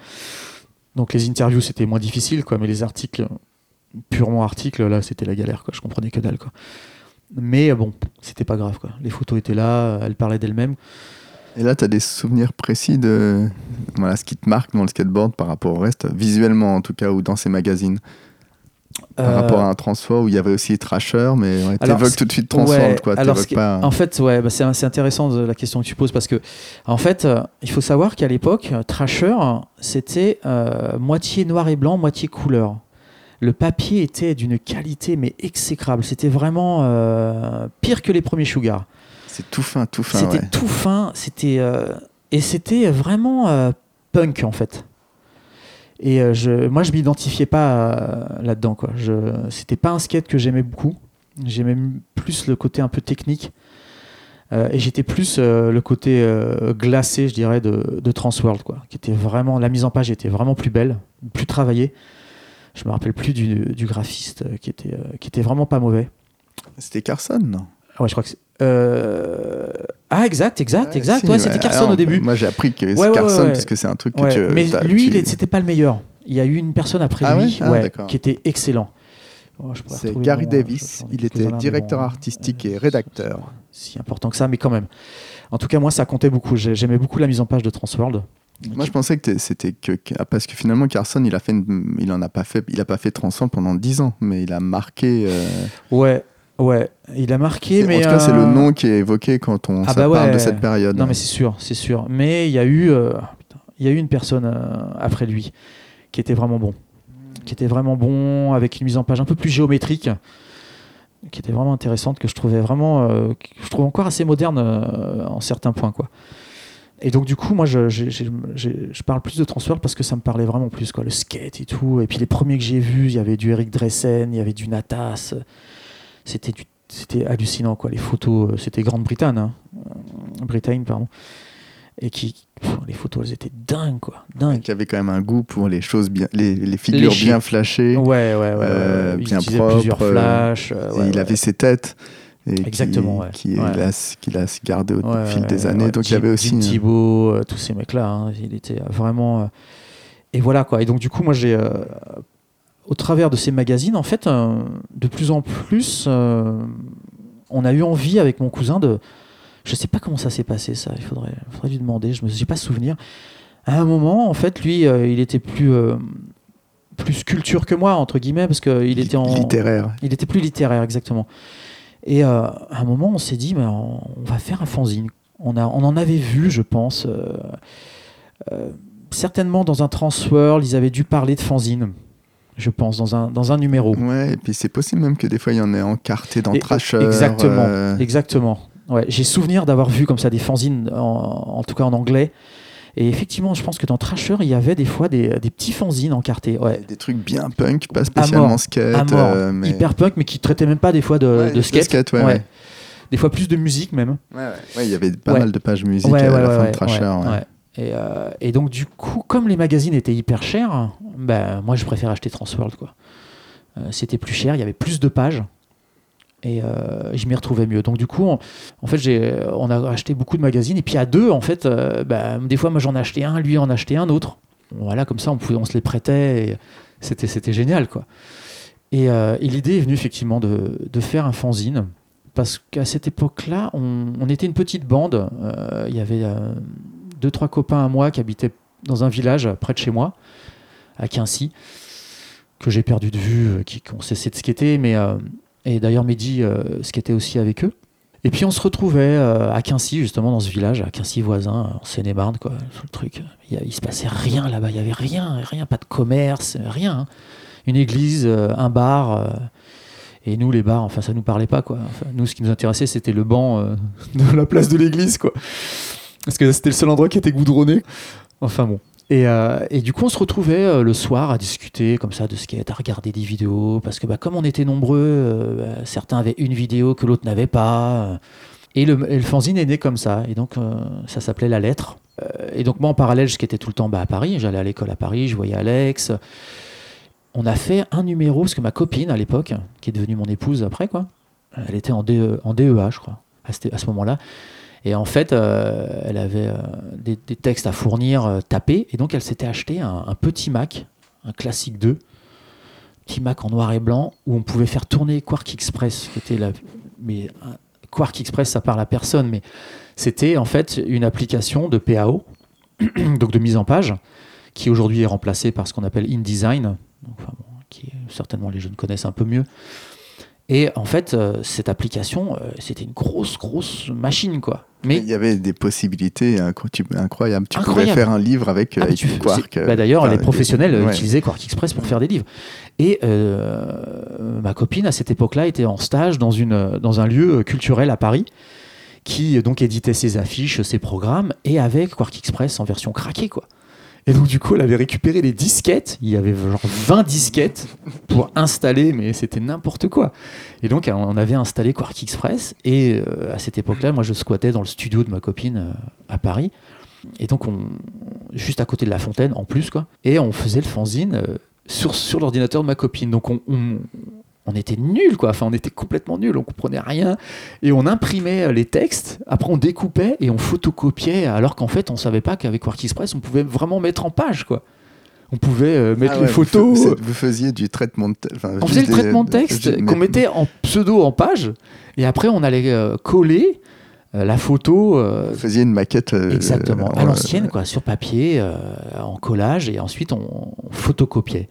Donc les interviews, c'était moins difficile, quoi, mais les articles, purement articles, là, c'était la galère. Quoi. Je comprenais que dalle. Quoi. Mais bon, c'était pas grave. Quoi. Les photos étaient là, elle parlait d'elle-même. Et là, tu as des souvenirs précis de voilà, ce qui te marque dans le skateboard par rapport au reste, visuellement en tout cas, ou dans ces magazines? Par rapport à un transfert où il y avait aussi Trasher, mais ouais, tu évoques tout de suite Transform. quoi, alors pas... En fait, ouais, bah c'est intéressant la question que tu poses parce que, en fait, euh, il faut savoir qu'à l'époque, Trasher, c'était euh, moitié noir et blanc, moitié couleur. Le papier était d'une qualité mais exécrable. C'était vraiment euh, pire que les premiers Sugar. C'est tout fin, tout fin. C'était tout fin. C'était et c'était vraiment punk en fait. Et euh, je, moi, je m'identifiais pas euh, là-dedans. Quoi. Je, c'était pas un skate que j'aimais beaucoup. J'aimais plus le côté un peu technique. Euh, et j'étais plus le côté glacé, je dirais, de, de Transworld, quoi, qui était vraiment la mise en page était vraiment plus belle, plus travaillée. Je me rappelle plus du, du graphiste qui était qui était vraiment pas mauvais. C'était Carson, non? Ouais, je crois que euh... Ah, exact, exact, exact. ouais, c'était Carson au début. Moi, j'ai appris que c'est Carson parce que c'est un truc que tu. Mais lui, c'était pas le meilleur. Il y a eu une personne après ah lui ah, qui était excellent. Oh, c'est Gary Davis. il était directeur artistique et rédacteur. Si important que ça, mais quand même. En tout cas, moi, ça comptait beaucoup. J'aimais beaucoup la mise en page de Transworld. Moi, je pensais que c'était que, parce que finalement Carson, il a fait, il en a pas fait, il a pas fait Transworld pendant 10 ans, mais il a marqué. Euh, ouais, Ouais, il a marqué, mais. En tout cas, c'est le euh, nom qui est évoqué quand on ah bah parle de cette période. Non, mais c'est sûr, c'est sûr. Mais il y a eu, euh, il y a eu une personne euh, après lui qui était vraiment bon, qui était vraiment bon avec une mise en page un peu plus géométrique, qui était vraiment intéressante, que je trouvais vraiment, que je trouve encore assez moderne en certains points, quoi. Et donc du coup, moi, je, je, parle plus de transfert parce que ça me parlait vraiment plus, quoi, le skate et tout. Et puis les premiers que j'ai vus, il y avait du Eric Dressen, il y avait du Natas c'était c'était hallucinant quoi les photos euh, c'était Grande-Bretagne hein. euh, Bretagne pardon. Et qui les photos elles étaient dingues quoi dingues. Qui avait quand même un goût pour les choses bien les, les figures bien flashées ouais ouais ouais, euh, bien propres plusieurs flashs il avait ses têtes et exactement qui, qu'il a, gardé au fil des années. donc il y avait aussi Thibaut tous ces mecs là hein, il était vraiment et voilà quoi. Et donc du coup moi j'ai au travers de ces magazines, en fait, euh, de plus en plus, euh, on a eu envie avec mon cousin de. Je sais pas comment ça s'est passé, ça. Il faudrait, faudrait lui demander. Je me pas souvenir. À un moment, en fait, lui, euh, il était plus plus sculpture que moi entre guillemets parce qu'il était en littéraire. Il était plus littéraire exactement. Et à un moment, on s'est dit, mais on, va faire un fanzine. On a, on en avait vu, je pense. certainement dans un Transworld, ils avaient dû parler de fanzine je pense, dans un, dans un numéro. Ouais, et puis c'est possible même que des fois il y en ait encarté dans Trasher. Exactement, euh, exactement. Ouais, j'ai souvenir d'avoir vu comme ça des fanzines, en, tout cas en anglais. Et effectivement, je pense que dans Trasher, il y avait des fois des, des petits fanzines encartés. Ouais. Des trucs bien punk, pas spécialement skate. Euh, mais... Hyper punk, mais qui traitaient même pas des fois de, de skate. ouais, Des fois plus de musique même. Ouais, il y avait pas mal de pages musique à la fin de Trasher. Euh, et, donc, du coup, comme les magazines étaient hyper chers, ben, moi, je préfère acheter Transworld. Quoi. Euh, c'était plus cher, il y avait plus de pages. Et euh, je m'y retrouvais mieux. Donc, du coup, on, en fait, on a acheté beaucoup de magazines. Et puis, à deux, en fait, ben, des fois, moi, j'en achetais un, lui en achetait un autre. Voilà, comme ça, on, se les prêtait. C'était, génial. Quoi. Et, l'idée est venue, effectivement, de, faire un fanzine parce qu'à cette époque-là, on, était une petite bande. Il y avait deux, trois copains à moi qui habitaient dans un village près de chez moi, à Quincy, que j'ai perdu de vue, euh, qui, ont cessé de skater. Mais, euh, et d'ailleurs, Mehdi euh, skatait aussi avec eux. Et puis on se retrouvait à Quincy, justement, dans ce village, à Quincy voisin, en Seine-et-Marne, quoi, le truc. Il, il se passait rien là-bas, il y avait rien, rien, pas de commerce, rien. Hein. Une église, un bar. et nous, les bars, enfin, ça nous parlait pas, quoi. nous, ce qui nous intéressait, c'était le banc *laughs* de la place de l'église, quoi. Parce que c'était le seul endroit qui était goudronné. Enfin bon. Et, euh, du coup, on se retrouvait euh, le soir à discuter comme ça de skate, à regarder des vidéos, parce que bah, comme on était nombreux, euh, bah, certains avaient une vidéo que l'autre n'avait pas. Et le, le, fanzine est né comme ça. Et donc, ça s'appelait La Lettre. et donc, moi, en parallèle, je skatais tout le temps bah, à Paris. J'allais à l'école à Paris, je voyais Alex. On a fait un numéro, parce que ma copine, à l'époque, qui est devenue mon épouse après, quoi, elle était en, DE, en DEA, je crois, à ce moment-là. Et en fait, euh, elle avait euh, des, textes à fournir euh, tapés. Et donc, elle s'était acheté un, petit Mac, un classique 2, petit Mac en noir et blanc, où on pouvait faire tourner Quark Express, qui était mais Quark Express, ça parle à personne, mais c'était en fait une application de PAO, *clears throat* donc de mise en page, qui aujourd'hui est remplacée par ce qu'on appelle InDesign, enfin, qui certainement les jeunes connaissent un peu mieux. Et en fait, euh, cette application, euh, c'était une grosse, grosse machine, quoi. Mais il y avait des possibilités incroyables. Tu pouvais faire un livre avec, ah, Quark. Bah, D'ailleurs, les professionnels utilisaient Quark Express pour faire des livres. Et ma copine, à cette époque-là, était en stage dans, une, dans un lieu culturel à Paris qui donc éditait ses affiches, ses programmes, et avec Quark Express en version craquée, quoi. Et donc, du coup, elle avait récupéré les disquettes. Il y avait genre 20 disquettes pour installer, mais c'était n'importe quoi. Et donc, on avait installé Quark Express. Et euh, à cette époque-là, moi, je squattais dans le studio de ma copine euh, à Paris. Et donc, on, juste à côté de la fontaine, en plus, quoi. Et on faisait le fanzine euh, sur, sur l'ordinateur de ma copine. Donc, on, on était nuls, quoi. Enfin, on était complètement nuls, on comprenait rien. Et on imprimait euh, les textes, après on découpait et on photocopiait, alors qu'en fait, on savait pas qu'avec WorkExpress, on pouvait vraiment mettre en page, quoi. On pouvait euh, mettre ah les photos. Vous, faisiez du traitement de texte. on faisait le traitement de texte qu'on mettait en pseudo en page, et après on allait euh, coller la photo. Vous faisiez une maquette. exactement, à l'ancienne, quoi, sur papier, en collage, et ensuite on, on photocopiait.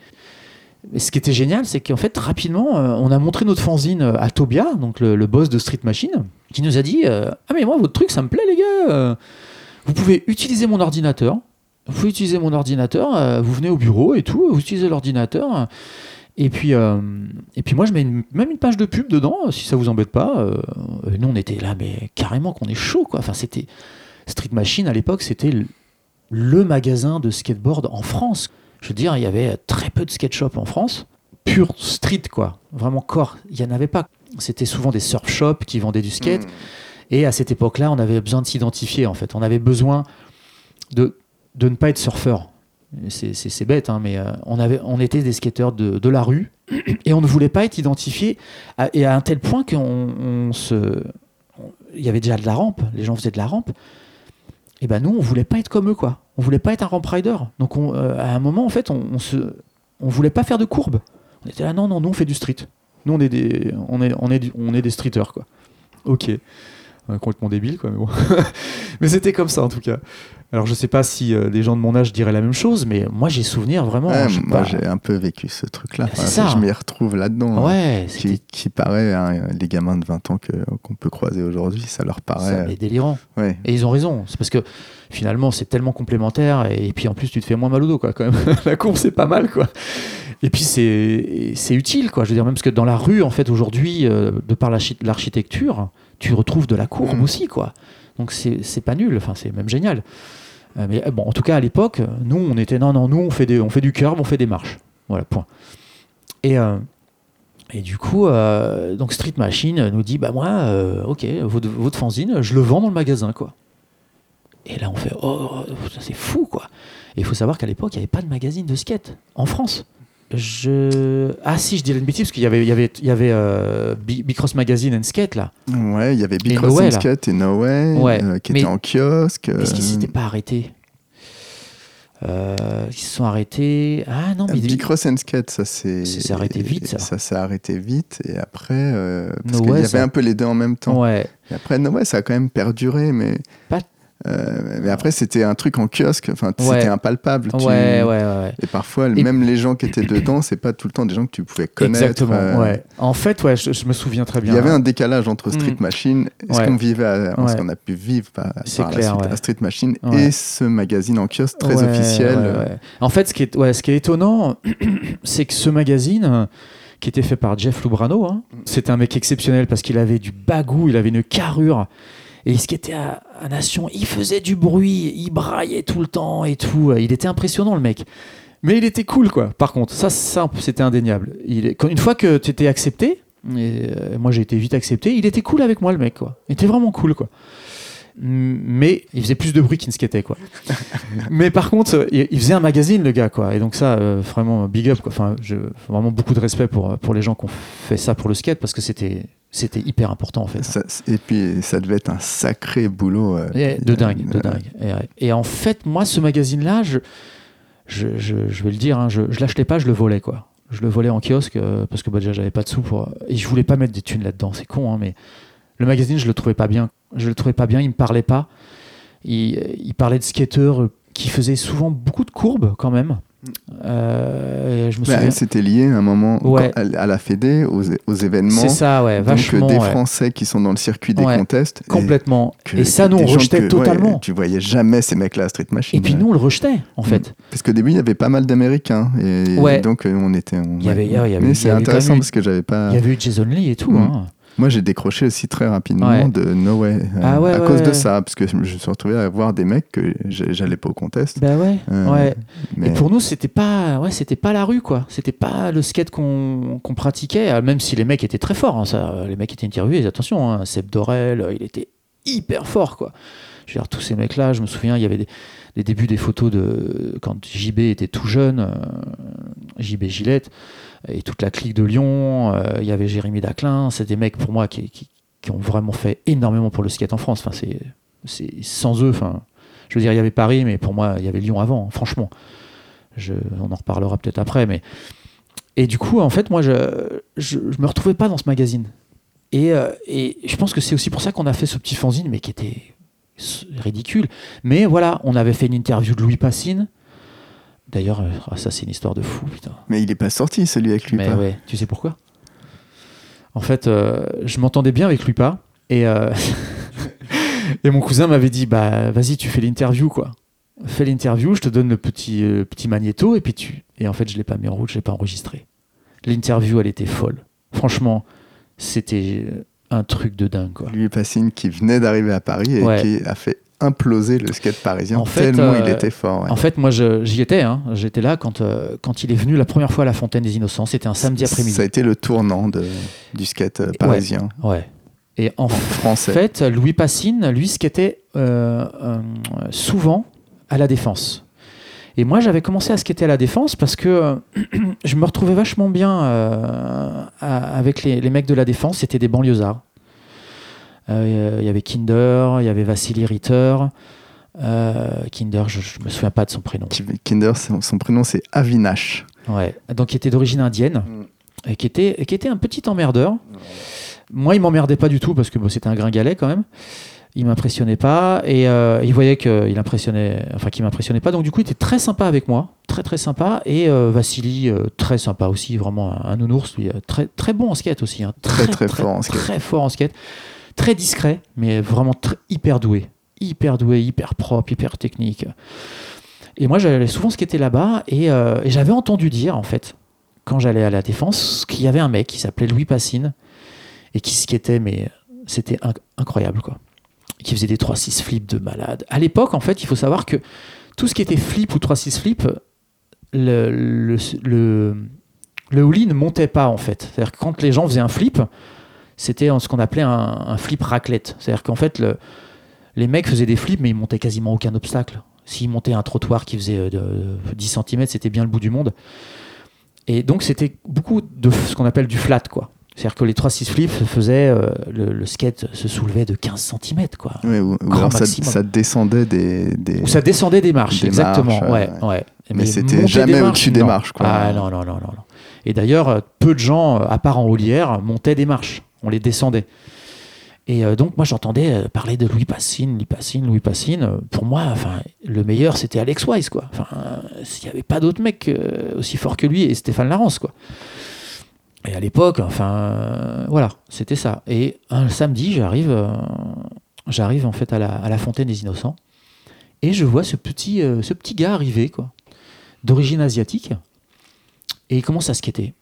Ce qui était génial, c'est qu'en fait, rapidement, euh, on a montré notre fanzine euh, à Tobia, donc le, boss de Street Machine, qui nous a dit euh, Ah, mais moi, votre truc, ça me plaît, les gars. vous pouvez utiliser mon ordinateur. Vous pouvez utiliser mon ordinateur. vous venez au bureau et tout. Vous utilisez l'ordinateur. Et puis, et puis moi, je mets même une page de pub dedans, si ça vous embête pas. nous, on était là, mais carrément qu'on est chaud, quoi. Enfin, c'était Street Machine à l'époque, c'était le magasin de skateboard en France. Je veux dire, il y avait très peu de skate shops en France. Pure street, quoi. Vraiment corps. Il n'y en avait pas. C'était souvent des surf shops qui vendaient du skate. Hmm. Et à cette époque-là, on avait besoin de s'identifier, en fait. On avait besoin de, de ne pas être surfeur. C'est bête, hein, mais euh, on, avait, on était des skateurs de, de, la rue *clears throat* et on ne voulait pas être identifié. et à un tel point qu'on se. Il y avait déjà de la rampe, les gens faisaient de la rampe et ben nous on voulait pas être comme eux quoi on voulait pas être un ramp rider donc euh, à un moment en fait on, se on voulait pas faire de courbe. On était là non non nous on fait du street. Nous on est des on est on est on est des streeters quoi. Ok. Complètement débile quoi mais bon. *laughs* Mais c'était comme ça en tout cas alors je sais pas si euh, les gens de mon âge diraient la même chose, mais moi j'ai souvenir vraiment. moi j'ai un peu vécu ce truc-là. je m'y retrouve là-dedans. Hein. Ouais. qui, paraît hein, les gamins de 20 ans qu'on peut croiser aujourd'hui, ça leur paraît. C'est délirant. Ouais. Et ils ont raison. C'est parce que finalement c'est tellement complémentaire et, puis en plus tu te fais moins mal au dos quoi. Quand même *laughs* la course c'est pas mal quoi. Et puis c'est utile quoi. Je veux dire même parce que dans la rue en fait aujourd'hui euh, de par l'architecture tu retrouves de la courbe mm. aussi quoi. Donc c'est pas nul. Enfin c'est même génial. Euh, mais bon, en tout cas, à l'époque, nous, on était non, non, nous, on fait, des, on fait du curve, on fait des marches. Voilà, point. Et, euh, et du coup, euh, donc Street Machine nous dit bah moi, ok, votre, votre, fanzine, je le vends dans le magasin, quoi. Et là, on fait oh, c'est fou, quoi. Et il faut savoir qu'à l'époque, il n'y avait pas de magazine de skate en France. Je... Ah si, je dirais une bêtise, parce qu'il y avait, il y avait, il y avait euh, Bicross Magazine and Skate, là. Ouais, il y avait Bicross and Skate et No Way, ouais. Euh, qui étaient en kiosque. Est-ce qu'ils s'étaient pas arrêtés euh, ils se sont arrêtés. Ah non, mais. Bicross and Skate, ça s'est. arrêté vite, ça. Ça s'est arrêté vite. Et après. parce qu'il y avait un peu les deux en même temps. Ouais. Et après, No Way, ça a quand même perduré, mais. Pas euh, mais après, c'était un truc en kiosque, enfin, c'était impalpable. Ouais, ouais, ouais, Et parfois, même les gens qui étaient dedans, c'est pas tout le temps des gens que tu pouvais connaître. Exactement, euh. En fait, ouais, je, me souviens très bien. Il y avait un décalage entre Street mm. Machine, ce qu'on vivait, ce qu'on a pu vivre par, la suite à Street Machine, et ce magazine en kiosque très officiel. En fait, ce qui est, ouais, ce qui est étonnant, *clears throat* c'est que ce magazine qui était fait par Jeff Lubrano. Hein, c'était un mec exceptionnel parce qu'il avait du bagou, il avait une carrure. Et ce qui était à, Nation, il faisait du bruit, il braillait tout le temps et tout. Il était impressionnant, le mec. Mais il était cool, quoi. Par contre, ça, ça c'était indéniable. Il, une fois que tu étais accepté, et euh, moi j'ai été vite accepté, il était cool avec moi, le mec, quoi. Il était vraiment cool, quoi. Mais il faisait plus de bruit qu'il ne skatait, quoi. *laughs* Mais par contre, il, faisait un magazine, le gars, quoi. Et donc ça, euh, vraiment big up, quoi. Enfin, je, vraiment beaucoup de respect pour, pour les gens qui ont fait ça pour le skate, parce que c'était c'était hyper important en fait. et puis ça devait être un sacré boulot. Euh, de dingue, de dingue. Et, en fait, moi, ce magazine-là, je, je, je, vais le dire, hein, je, je l'achetais pas, je le volais quoi. Je le volais en kiosque euh, parce que bah, déjà j'avais pas de sous pour. Et je voulais pas mettre des thunes là-dedans, c'est con, hein, mais le magazine je le trouvais pas bien. Je le trouvais pas bien, il me parlait pas. Il, il parlait de skateurs qui faisaient souvent beaucoup de courbes quand même. Euh, je me Bah, souviens. C'était lié à un moment Ouais. à, la Fédé, aux, aux événements. C'est ça, ouais, Donc, vachement. des ouais. Français qui sont dans le circuit des contests. et Complètement. que- Et, ça, nous, des on rejetait que- totalement. tu voyais jamais ces mecs-là à Street Machine. et puis nous, on le rejetait, en fait. Parce qu'au début, il y avait pas mal d'Américains. Et donc, euh, on était. on- Il y avait- y avait- Mais c'est intéressant parce que j'avais pas. Il y avait eu Jason Lee et tout. Mm. hein. Moi, j'ai décroché aussi très rapidement Ouais. de No Way. euh, Ah ouais, à ouais, cause de ça. Parce que je me suis retrouvé à voir des mecs que j'allais pas au contest. Bah ouais, Euh, mais- Et pour nous, c'était pas, ouais, c'était pas la rue, quoi. C'était pas le skate qu'on pratiquait, euh, même si les mecs étaient très forts. hein, ça, les mecs étaient interviewés, attention, hein, Seb Dorel, il était hyper fort, quoi. Je veux dire, tous ces mecs-là, je me souviens, il y avait des, des débuts des photos de quand JB était tout jeune, euh, JB Gillette, et toute la clique de Lyon. euh, il y avait Jérémy Daclin. C'est des mecs pour moi qui, ont vraiment fait énormément pour le skate en France. Enfin, c'est, sans eux. Enfin, je veux dire, il y avait Paris, mais pour moi, il y avait Lyon avant. hein, franchement, je, on en reparlera peut-être après, mais et du coup, en fait, moi, je, je, je me retrouvais pas dans ce magazine. Et, euh, je pense que c'est aussi pour ça qu'on a fait ce petit fanzine, mais qui était ridicule. Mais voilà, on avait fait une interview de Louis Passine. D'ailleurs, euh, ah, ça c'est une histoire de fou, putain. Mais il est pas sorti celui avec lui. Mais ouais, tu sais pourquoi? En fait, euh, je m'entendais bien avec Lupa et, euh, *laughs* et mon cousin m'avait dit bah vas-y, tu fais l'interview quoi. Fais l'interview, je te donne le petit euh, petit magnéto et puis tu et en fait, je l'ai pas mis en route, je l'ai pas enregistré. L'interview, elle était folle. Franchement, c'était un truc de dingue quoi. Lui Passine qui venait d'arriver à Paris et Ouais. qui a fait imploser le skate parisien En fait, tellement euh, il était fort. ouais. En fait, moi, j'y étais. hein. J'étais là quand, euh, quand il est venu la première fois à la Fontaine des Innocents. C'était un samedi après-midi. Ça a été le tournant de, du skate euh, parisien Ouais. Et en français. fait, Louis Passine, lui, skatait euh, euh, souvent à la défense. Et moi, j'avais commencé à skater à la défense parce que euh, *clears throat* je me retrouvais vachement bien euh, à- avec les, les mecs de la défense. C'était des banlieusards. Euh, Il y avait Kinder, il y avait Vassili Ritter. Kinder, je, je me souviens pas de son prénom. Kinder, son, son prénom c'est Avinash. Ouais. Donc, qui était d'origine indienne et qui était, qui était un petit emmerdeur. Moi, il m'emmerdait pas du tout parce que bon, c'était un gringalet quand même. Il m'impressionnait pas et euh, il voyait qu'il impressionnait, enfin qu'il m'impressionnait pas. Donc du coup, il était très sympa avec moi, très très sympa. Et euh, Vassili, euh, très sympa aussi, vraiment un, un nounours, lui, euh, très très bon en skate aussi, hein. Très, très fort en skate. très fort en skate, très discret, mais vraiment très- hyper doué, hyper doué, hyper propre, hyper technique. Et moi, j'allais souvent skater là-bas et, et j'avais entendu dire en fait, quand j'allais à la défense, qu'il y avait un mec qui s'appelait Louis Passine et qui skatait, mais c'était inc- incroyable quoi. Qui faisait des 3-6 flips de malade. À l'époque, en fait, il faut savoir que tout ce qui était flip ou 3-6 flip, le, le, ne montait pas en fait. C'est-à-dire que quand les gens faisaient un flip, c'était ce qu'on appelait un, flip raclette. C'est-à-dire qu'en fait, le- les mecs faisaient des flips, mais ils montaient quasiment aucun obstacle. S'ils montaient un trottoir qui faisait euh, de- de 10 cm, c'était bien le bout du monde. Et donc, c'était beaucoup de ce qu'on appelle du flat, quoi. C'est-à-dire que les 3-6 flips faisaient, euh, le, le skate se soulevait de 15 cm, quoi. Ouais, ou, ou Grand alors ça, descendait des. des- Ou ça descendait des marches, Des exactement. marches, ouais, ouais. ouais. Mais c'était jamais des au-dessus des marches, quoi. Ah non, non, non, non. non. Et d'ailleurs, euh, peu de gens, euh, à part en haulière, montaient des marches. On les descendait. Et euh, donc, moi, j'entendais euh, parler de Louis Passine, Louis Passine, Louis Passine. Pour moi, enfin, le meilleur, c'était Alex Wise, quoi. Enfin, euh, il n'y avait pas d'autre mec euh, aussi fort que lui et Stéphane Larence, quoi. Et à l'époque, enfin, euh, voilà, c'était ça. Et un samedi, j'arrive, euh, j'arrive en fait à la, Fontaine des Innocents, et je vois ce petit, euh, ce petit gars arriver, quoi, d'origine asiatique, et il commence à skater.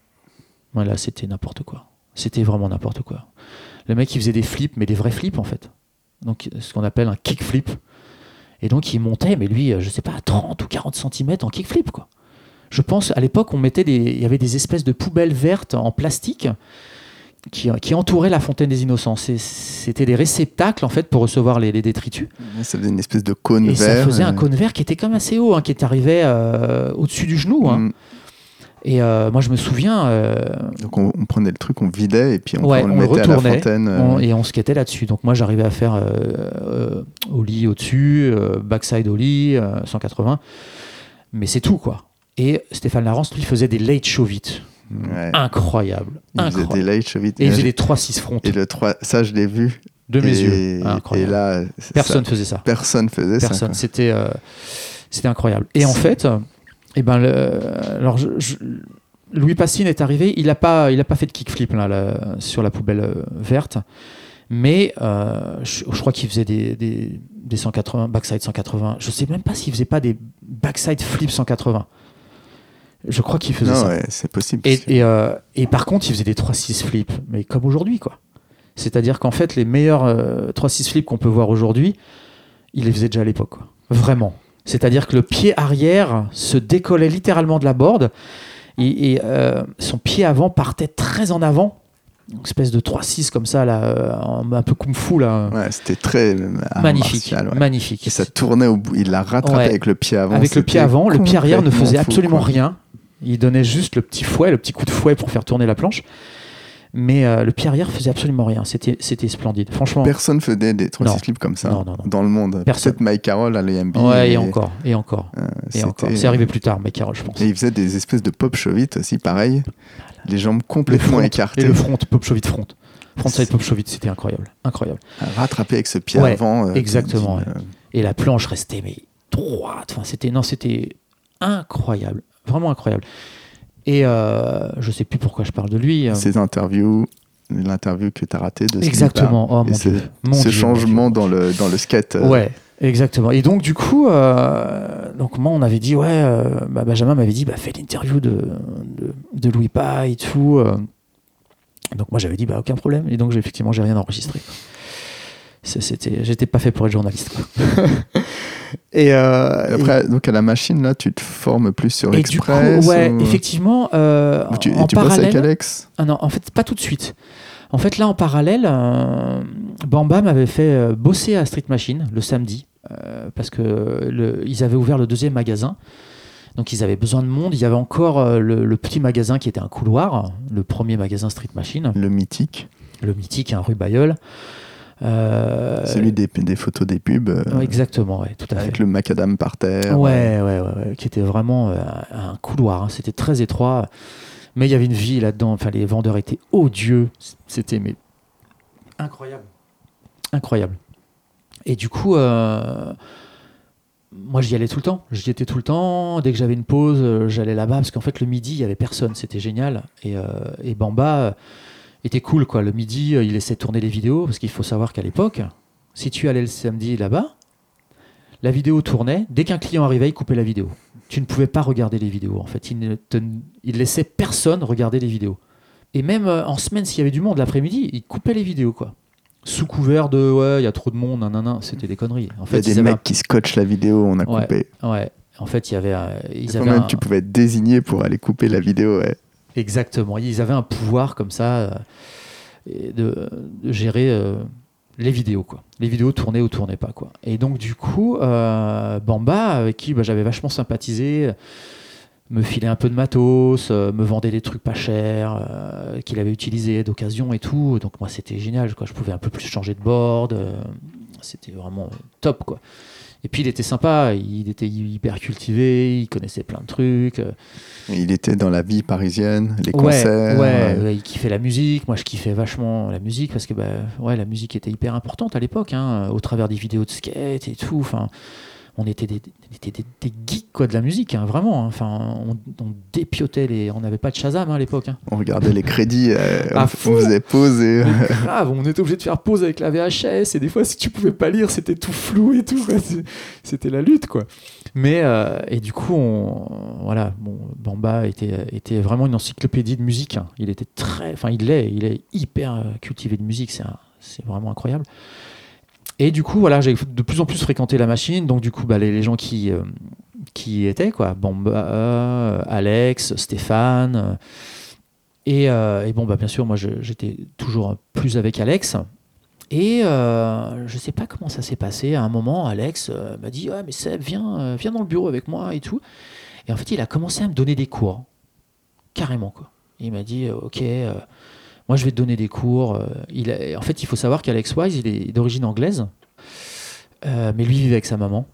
Voilà, c'était n'importe quoi. C'était vraiment n'importe quoi. Le mec, il faisait des flips, mais des vrais flips en fait. Donc, ce qu'on appelle un kickflip. Et donc, il montait, mais lui, je sais pas, à 30 ou 40 cm en kickflip, quoi. Je pense, à l'époque, on mettait des, il y avait des espèces de poubelles vertes en plastique qui, qui entouraient la fontaine des innocents. C'était des réceptacles, en fait, pour recevoir les, les détritus. Ça faisait une espèce de cône Et vert. ça faisait un euh, cône vert qui était quand même assez haut, hein, qui est arrivé euh, au-dessus du genou. hein. mm. Et euh, moi, je me souviens, euh, Donc on, on prenait le truc, on vidait et puis on, Ouais, on le on le mettait à la fontaine. euh, on- et on skatait là-dessus. Donc moi, j'arrivais à faire euh, ollie au-dessus, backside ollie, euh, 180. Mais c'est tout, quoi. Et Stéphane Larence, lui, faisait des late show vite. Ouais. Incroyable. Il faisait des light show vite. Et il faisait des 3-6 front Et le 3, ça, je l'ai vu. de mes et, yeux. Et Incroyable. là, Personne ça. faisait ça. personne faisait ça. Personne. C'était euh, c'était incroyable. Et en fait, eh ben, le- alors je- je- Louis Passine est arrivé. Il n'a pas, il a pas fait de kickflip là, là, sur la poubelle euh, verte, mais euh, je, je crois qu'il faisait des, des, des 180, backside 180. Je sais même pas s'il faisait pas des backside flip 180. Je crois qu'il faisait Non, ça. ouais, c'est possible. Et, et, euh, et par contre, il faisait des 3-6 flips, mais comme aujourd'hui, quoi. C'est-à-dire qu'en fait, les meilleurs euh, 3-6 flips qu'on peut voir aujourd'hui, il les faisait déjà à l'époque, quoi. Vraiment. C'est-à-dire que le pied arrière se décollait littéralement de la board et, et, euh, son pied avant partait très en avant. Une espèce de 3-6 comme ça, là, euh, un peu kung fu, là. Ouais, c'était très magnifique. martial, ouais. Magnifique. Et ça tournait au bout. Il l'a rattrapé Ouais. avec le pied avant. Avec le pied avant, le pied arrière ne faisait absolument quoi. rien. Il donnait juste le petit fouet, le petit coup de fouet pour faire tourner la planche. Mais euh, le pied arrière faisait absolument rien. C'était, splendide. Franchement. Personne faisait des 3 Non. slips comme ça Non, non, non. dans le monde. Personne. Peut-être Mike Carroll à l'EMB. ouais, et encore, et encore, euh, et c'était- encore. C'est arrivé plus tard, mais Carole, je pense. Et il faisait des espèces de pop shove aussi, pareil. Les jambes Le complètement front, écartées. Et le front, pop shove front. Frontside pop shove c'était incroyable. Incroyable. Rattrapé avec ce pied Ouais, avant. euh, exactement, ouais. Et la planche restait mais droite. Enfin, c'était non, c'était incroyable, vraiment incroyable. Et euh, je sais plus pourquoi je parle de lui. euh, Ces interviews, l'interview que tu as ratée de ce Exactement. Oh Et mon ce-. Mon ce Dieu, changement mon Dieu. dans le, dans le skate. euh, Ouais, exactement. Et donc, du coup, euh, donc moi, on avait dit, ouais, euh, bah, Benjamin m'avait dit, bah, fais l'interview de, de, de Louis Pa et tout. Donc, moi, j'avais dit, bah, aucun problème. Et donc, effectivement, j'ai rien enregistré. C'était, j'étais pas fait pour être journaliste. quoi. *laughs* et, euh, Et Après, donc à la machine, là, tu te formes plus sur et, et du coup, Express ouais, ou- effectivement, euh, ou tu, et en tu bosses parallèle. avec Alex Ah non, en fait, pas tout de suite. En fait, là, en parallèle, euh, Bamba m'avait fait euh, bosser à Street Machine le samedi, euh, parce que le- ils avaient ouvert le deuxième magasin. Donc, ils avaient besoin de monde. Il y avait encore le, le petit magasin qui était un couloir, le premier magasin Street Machine, Le mythique, le mythique, un rue Bayeul. Euh, celui des, des photos des pubs, euh, ouais, exactement, ouais, tout à fait. avec le macadam par terre. Ouais, ouais, ouais, qui était vraiment euh, un couloir. hein. C'était très étroit, mais il y avait une vie là-dedans. Enfin, les vendeurs étaient odieux. C'était mais incroyable, incroyable. Et du coup, moi, j'y allais tout le temps. J'y étais tout le temps. Dès que j'avais une pause, j'allais là-bas parce qu'en fait, le midi, il y avait personne. C'était génial. Et, euh, et Bamba était cool, quoi. Le midi, euh, il laissait tourner les vidéos parce qu'il faut savoir qu'à l'époque, si tu allais le samedi là-bas, la vidéo tournait. Dès qu'un client arrivait, il coupait la vidéo. Tu ne pouvais pas regarder les vidéos. En fait, il ne te- il laissait personne regarder les vidéos. Et même euh, en semaine, s'il y avait du monde l'après-midi, il coupait les vidéos, quoi. Sous couvert de ouais, il y a trop de monde, nanana, c'était des conneries. En Il y a des mecs qui scotchent la vidéo, on a Ouais. coupé. ouais. En fait, il y avait, euh, ils avaient un- tu pouvais être désigné pour aller couper la vidéo. Ouais. Exactement. Ils avaient un pouvoir comme ça euh, de, gérer euh, les vidéos, quoi. Les vidéos tournaient ou tournaient pas, quoi. Et donc, du coup, euh, Bamba, avec qui bah, j'avais vachement sympathisé, me filait un peu de matos, me vendait des trucs pas chers qu'il avait utilisés d'occasion et tout. Donc, moi, c'était génial, quoi. Je pouvais un peu plus changer de board. c'était vraiment top, quoi. Et puis, il était sympa, il était hyper cultivé, il connaissait plein de trucs. euh, Il était dans la vie parisienne, les Ouais, concerts. ouais, ouais, il kiffait la musique. Moi, je kiffais vachement la musique parce que bah, ouais, la musique était hyper importante à l'époque, hein, au travers des vidéos de skate et tout. Enfin, on était des, des, des geeks quoi, de la musique, hein, vraiment. hein. Enfin, on, on dépiotait les. On n'avait pas de Shazam hein, à l'époque. On regardait les crédits, euh, *laughs* Ah, on, fou. on faisait pause et Mais grave, on était obligé de faire pause avec la VHS et des fois, si tu pouvais pas lire, c'était tout flou et tout. C'était la lutte, quoi. Mais euh, et du coup, on, voilà, bon, Bamba était, était vraiment une encyclopédie de musique. Il était très, enfin, il l'est, il est hyper euh, cultivé de musique. C'est vraiment incroyable. Et du coup, voilà, j'ai de plus en plus fréquenté la machine. Donc, du coup, bah, les, gens qui, euh, qui y étaient, quoi, Bamba, euh, Alex, Stéphane. euh, et, et bon, bah, bien sûr, moi, j'étais toujours plus avec Alex. Et je sais pas comment ça s'est passé. À un moment, Alex m'a dit Ouais, mais Seb, viens, viens dans le bureau avec moi et tout. Et en fait, il a commencé à me donner des cours. Carrément, quoi. Il m'a dit Ok, moi, je vais te donner des cours. Euh, Il a- en fait, il faut savoir qu'Alex Wise, il est d'origine anglaise. Euh, mais lui, il vivait avec sa maman.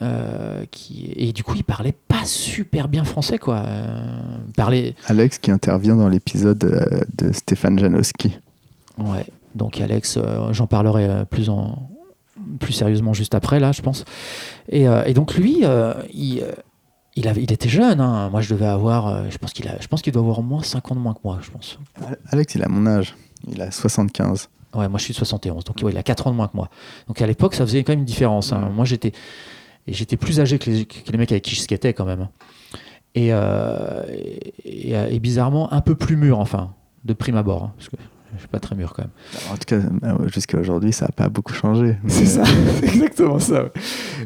euh, qui, et du coup, il parlait pas super bien français, quoi. Parlait... Alex qui intervient dans l'épisode de Stéphane Janowski. Ouais, donc Alex, j'en parlerai plus, en, plus sérieusement juste après, là, je pense. Et, euh, et donc lui, euh, il, il, avait, il était jeune, hein. moi je devais avoir, euh, je pense qu'il a- je pense qu'il doit avoir au moins 5 ans de moins que moi, je pense. Alex, il a mon âge. Il a 75. Ouais, moi je suis de 71, donc ouais, il a 4 ans de moins que moi. Donc à l'époque, ça faisait quand même une différence. hein. Moi j'étais j'étais plus âgé que les, que les mecs avec qui je skatais quand même. Et, euh, et, et- et bizarrement, un peu plus mûr, enfin, de prime abord. hein, parce que je suis pas très mûr quand même. En tout cas, euh, jusqu'à aujourd'hui, ça n'a pas beaucoup changé. *laughs* C'est ça, c'est *laughs* exactement ça.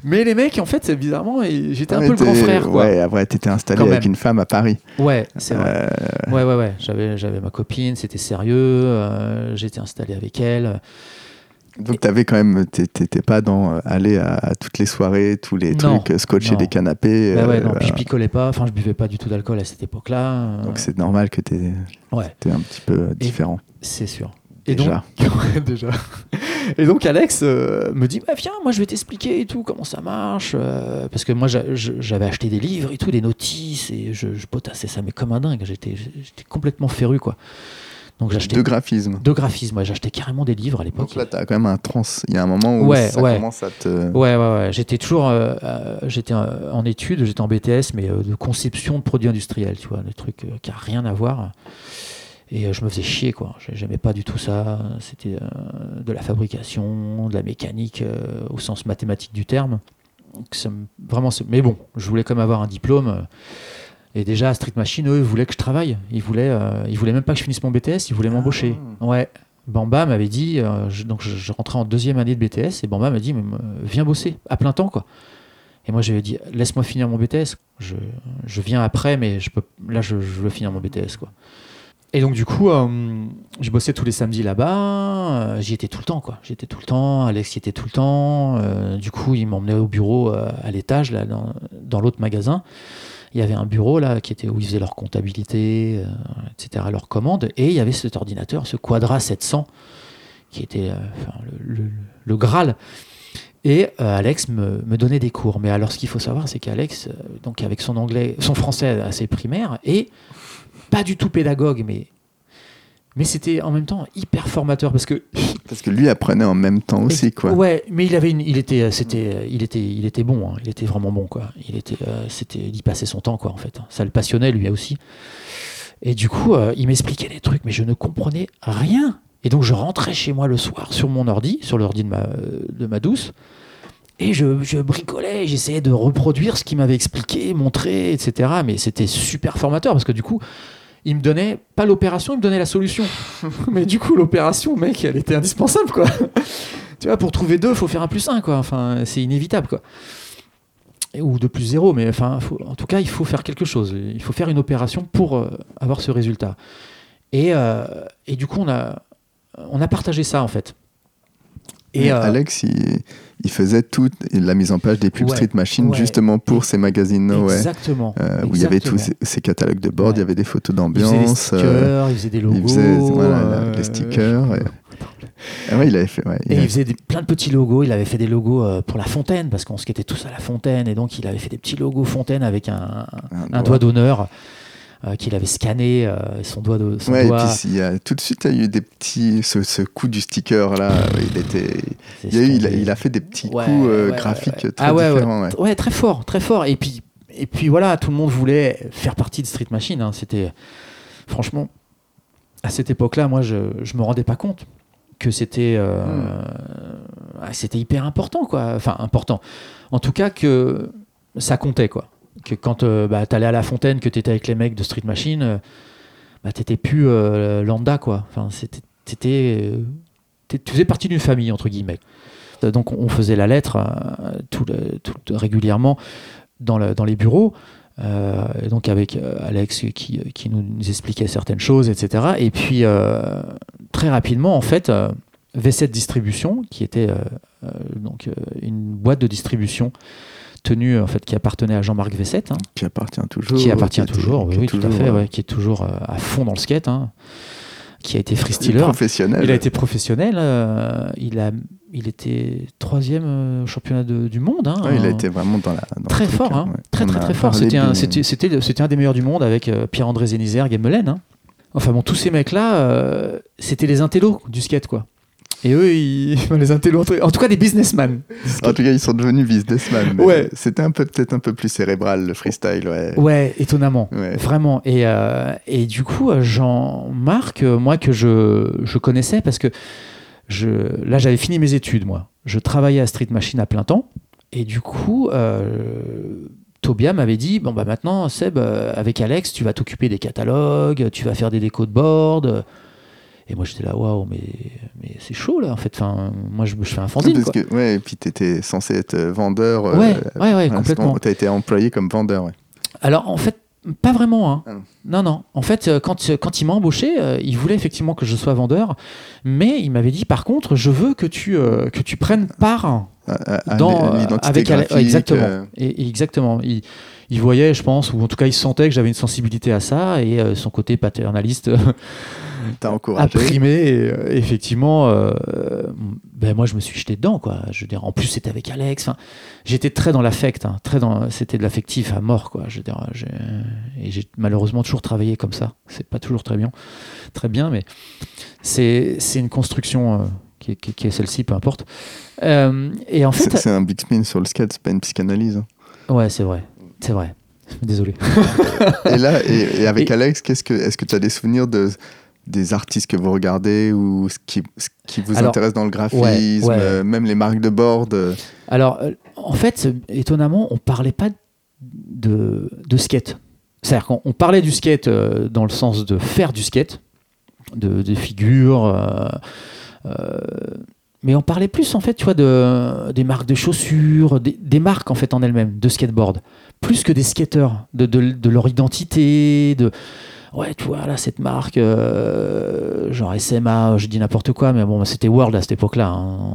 Mais les mecs, en fait, c'est bizarrement, j'étais un peu le grand frère, quoi. Ouais, après, t'étais installé Quand avec même. une femme à Paris. Ouais, c'est vrai. Euh, Ouais, ouais, ouais. J'avais, j'avais ma copine, c'était sérieux. euh, j'étais installé avec elle. donc, t'avais quand même. t'é- T'étais pas dans euh, aller à, à toutes les soirées, tous les Non, trucs, euh, scotcher non. des canapés. Bah ouais, euh, non, puis je picolais pas. Enfin, je buvais pas du tout d'alcool à cette époque-là. euh, Donc, c'est normal que t'étais ouais, un petit peu euh, différent. C'est sûr. Et Déjà. donc, *laughs* déjà. Et donc Alex euh, me dit bah viens moi je vais t'expliquer et tout comment ça marche euh, parce que moi j'avais acheté des livres et tout des notices et je, je potassais ça mais comme un dingue j'étais complètement féru quoi donc j'achetais De graphisme. de graphisme ouais, j'achetais carrément des livres à l'époque Donc là, t'as quand même un trans. Il y a un moment où Ouais, ça ouais. commence à te. Ouais, ouais, ouais. J'étais toujours euh, j'étais en études, j'étais en BTS, mais de conception de produits industriels, tu vois, des trucs euh, qui n'ont rien à voir. Et euh, je me faisais chier, quoi. J'ai- J'aimais pas du tout ça. C'était euh, de la fabrication, de la mécanique euh, au sens mathématique du terme. Donc, ça me- vraiment, mais bon, je voulais quand même avoir un diplôme. Et déjà, Street Machine, eux, ils voulaient que je travaille. Ils voulaient, euh, ils voulaient même pas que je finisse mon BTS, ils voulaient m'embaucher. Ouais. Bamba m'avait dit, euh, je- donc je, je rentrais en deuxième année de BTS, et Bamba m'a dit, mais, viens bosser à plein temps, quoi. Et moi, j'avais dit, laisse-moi finir mon BTS. Je, je viens après, mais je peux, là, je, je veux finir mon BTS, quoi. Et donc, du coup, euh, je bossais tous les samedis là-bas. euh, J'y étais tout le temps, quoi. J'y étais tout le temps. Alex y était tout le temps. euh, du coup, il m'emmenait au bureau à l'étage, là, dans, l'autre magasin. Il y avait un bureau là qui était où ils faisaient leur comptabilité, etc., leurs commandes. Et il y avait cet ordinateur, ce Quadra 700, qui était le, Graal. Et Alex me, donnait des cours. Mais alors, ce qu'il faut savoir, c'est qu'Alex, donc avec son anglais, son français assez primaire, et pas du tout pédagogue, mais mais c'était en même temps hyper formateur parce que Parce que lui apprenait en même temps aussi, quoi. ouais, mais il avait une, il était, euh, c'était, euh, il était, il était bon, hein. il était vraiment bon quoi. Il était, euh, c'était, il y passait son temps quoi en fait. Ça le passionnait lui aussi. Et du coup, euh, il m'expliquait des trucs, mais je ne comprenais rien. Et donc je rentrais chez moi le soir sur mon ordi, sur l'ordi de ma, de ma douce, et je, je bricolais, j'essayais de reproduire ce qu'il m'avait expliqué, montré, etc. Mais c'était super formateur parce que du coup, il me donnait pas l'opération, il me donnait la solution. *laughs* mais du coup, l'opération, mec, elle était indispensable quoi. *laughs* tu vois, pour trouver deux, faut faire un plus un quoi. Enfin, c'est inévitable quoi. Et- Ou deux plus zéro, mais enfin, faut- en tout cas, il faut faire quelque chose. Il faut faire une opération pour euh, avoir ce résultat. Et, euh, et du coup, on a, on a partagé ça en fait. Et euh, Alex, il, il faisait toute la mise en page des pubs Ouais, Street Machine ouais. justement pour ces magazines Noé, Exactement. euh, où il y avait tous ces, ces catalogues de board, il y avait des photos Il faisait des d'ambiance, stickers, euh, il faisait des logos. il faisait voilà, les stickers. et- *laughs* Ah ouais, il avait fait. ouais, il Et a- il faisait des- plein de petits logos. Il avait fait des logos euh, pour la fontaine, parce qu'on skatait tous à la fontaine. Et donc, il avait fait des petits logos fontaine avec un, un un doigt d'honneur euh, qu'il avait scanné, euh, son doigt. De, son Ouais, et doigt. puis il y a, tout de suite, il y a eu des petits. Ce, ce coup du sticker là, il était. Il, a eu- il, a, scandé. il a fait des petits Ouais, coups euh, ouais, graphiques très Ah différents. ouais. Très fort, très fort. Et puis, et puis voilà, tout le monde voulait faire partie de Street Machine. hein. C'était, franchement, à cette époque-là, moi, je, je me rendais pas compte que c'était, euh, Hmm. ah, c'était hyper important, quoi. Enfin, important. En tout cas, que ça comptait, quoi. Que quand euh, bah, t'allais à la fontaine, que t'étais avec les mecs de Street Machine, euh, bah, t'étais plus euh, lambda, quoi. Enfin, t'étais, tu faisais partie d'une famille, entre guillemets. Donc on faisait la lettre tout régulièrement dans, le- dans les bureaux, donc avec Alex qui, nous, expliquait certaines choses, etc. Et puis très rapidement, en fait, euh, V7 Distribution, qui était donc une boîte de distribution tenue en fait qui appartenait à Jean-Marc V7, hein, Qui appartient toujours. qui appartient était- toujours, oui, qui tout à toujours, fait, euh, ouais, qui est toujours euh, à fond dans le skate, hein, qui a été freestyler. Professionnel. Il a été professionnel. euh, il a il était troisième euh, au championnat de- du monde. hein. Ouais, il a été vraiment dans la. dans très truc, fort, hein. ouais. très très très fort. C'était un, de- c'était, c'était, c'était un des meilleurs du monde avec euh, Pierre-André Melen. hein. Enfin bon, tous ces mecs-là, euh, c'était les intellos du skate, quoi. Et eux, ils... *laughs* enfin, les intellos, en tout cas des businessmen. En tout cas, ils sont devenus businessmen. *laughs* Ouais. C'était un peu peut-être un peu plus cérébral le freestyle, ouais. Ouais, étonnamment. Ouais. Vraiment. Et, euh, et du coup, Jean-Marc, euh, moi que je, je connaissais parce que je, là, j'avais fini mes études, moi. Je travaillais à Street Machine à plein temps. Et du coup, euh, Tobia m'avait dit Bon, bah maintenant, Seb, euh, avec Alex, tu vas t'occuper des catalogues, tu vas faire des décos de board. Et moi, j'étais là, waouh, mais, mais c'est chaud, là, en fait. Enfin, moi, je, je fais un fanzine, quoi. que, ouais, et puis tu étais censé être euh, vendeur. euh, Ouais, ouais, ouais, complètement. Tu as été employé comme vendeur, ouais. Alors, en fait, pas vraiment. hein. Ah non. non, non. En fait, euh, quand, quand il m'a embauché, euh, il voulait effectivement que je sois vendeur, mais il m'avait dit, par contre, je veux que tu, euh, que tu prennes part à- à dans, avec graphique, exactement. euh, Et, et exactement. Il, il voyait, je pense, ou en tout cas, il sentait que j'avais une sensibilité à ça, et euh, son côté paternaliste T'as a encouragé. primé. Et, euh, effectivement, euh, ben moi, je me suis jeté dedans, quoi. Je veux dire, en plus, c'était avec Alex. J'étais très dans l'affect, hein, très dans, c'était de l'affectif à mort, quoi. Je veux dire, et j'ai malheureusement toujours travaillé comme ça. C'est pas toujours très bien, très bien, mais c'est, c'est une construction euh, qui, est- qui est- qui est celle-ci, peu importe. Euh, et en fait, C'est un big spin sur le skate, c'est pas une psychanalyse. hein. ouais, c'est vrai, c'est vrai. *laughs* Désolé. et là, et, et avec Et- Alex, qu'est-ce que, est-ce que tu as des souvenirs de, des artistes que vous regardez ou ce qui, ce qui vous Alors, intéresse dans le graphisme, ouais. euh, même les marques de board euh, Alors, euh, en fait, étonnamment, on parlait pas de, de skate. C'est-à-dire qu'on on parlait du skate euh, dans le sens de faire du skate, de, des figures, mais on parlait plus en fait, tu vois, de, des marques de chaussures, des, des marques en fait en elles-mêmes de skateboard, plus que des skateurs, de, de leur identité, de ouais, tu vois, là, cette marque, euh, genre SMA, je dis n'importe quoi, mais bon, c'était World à cette époque-là, hein,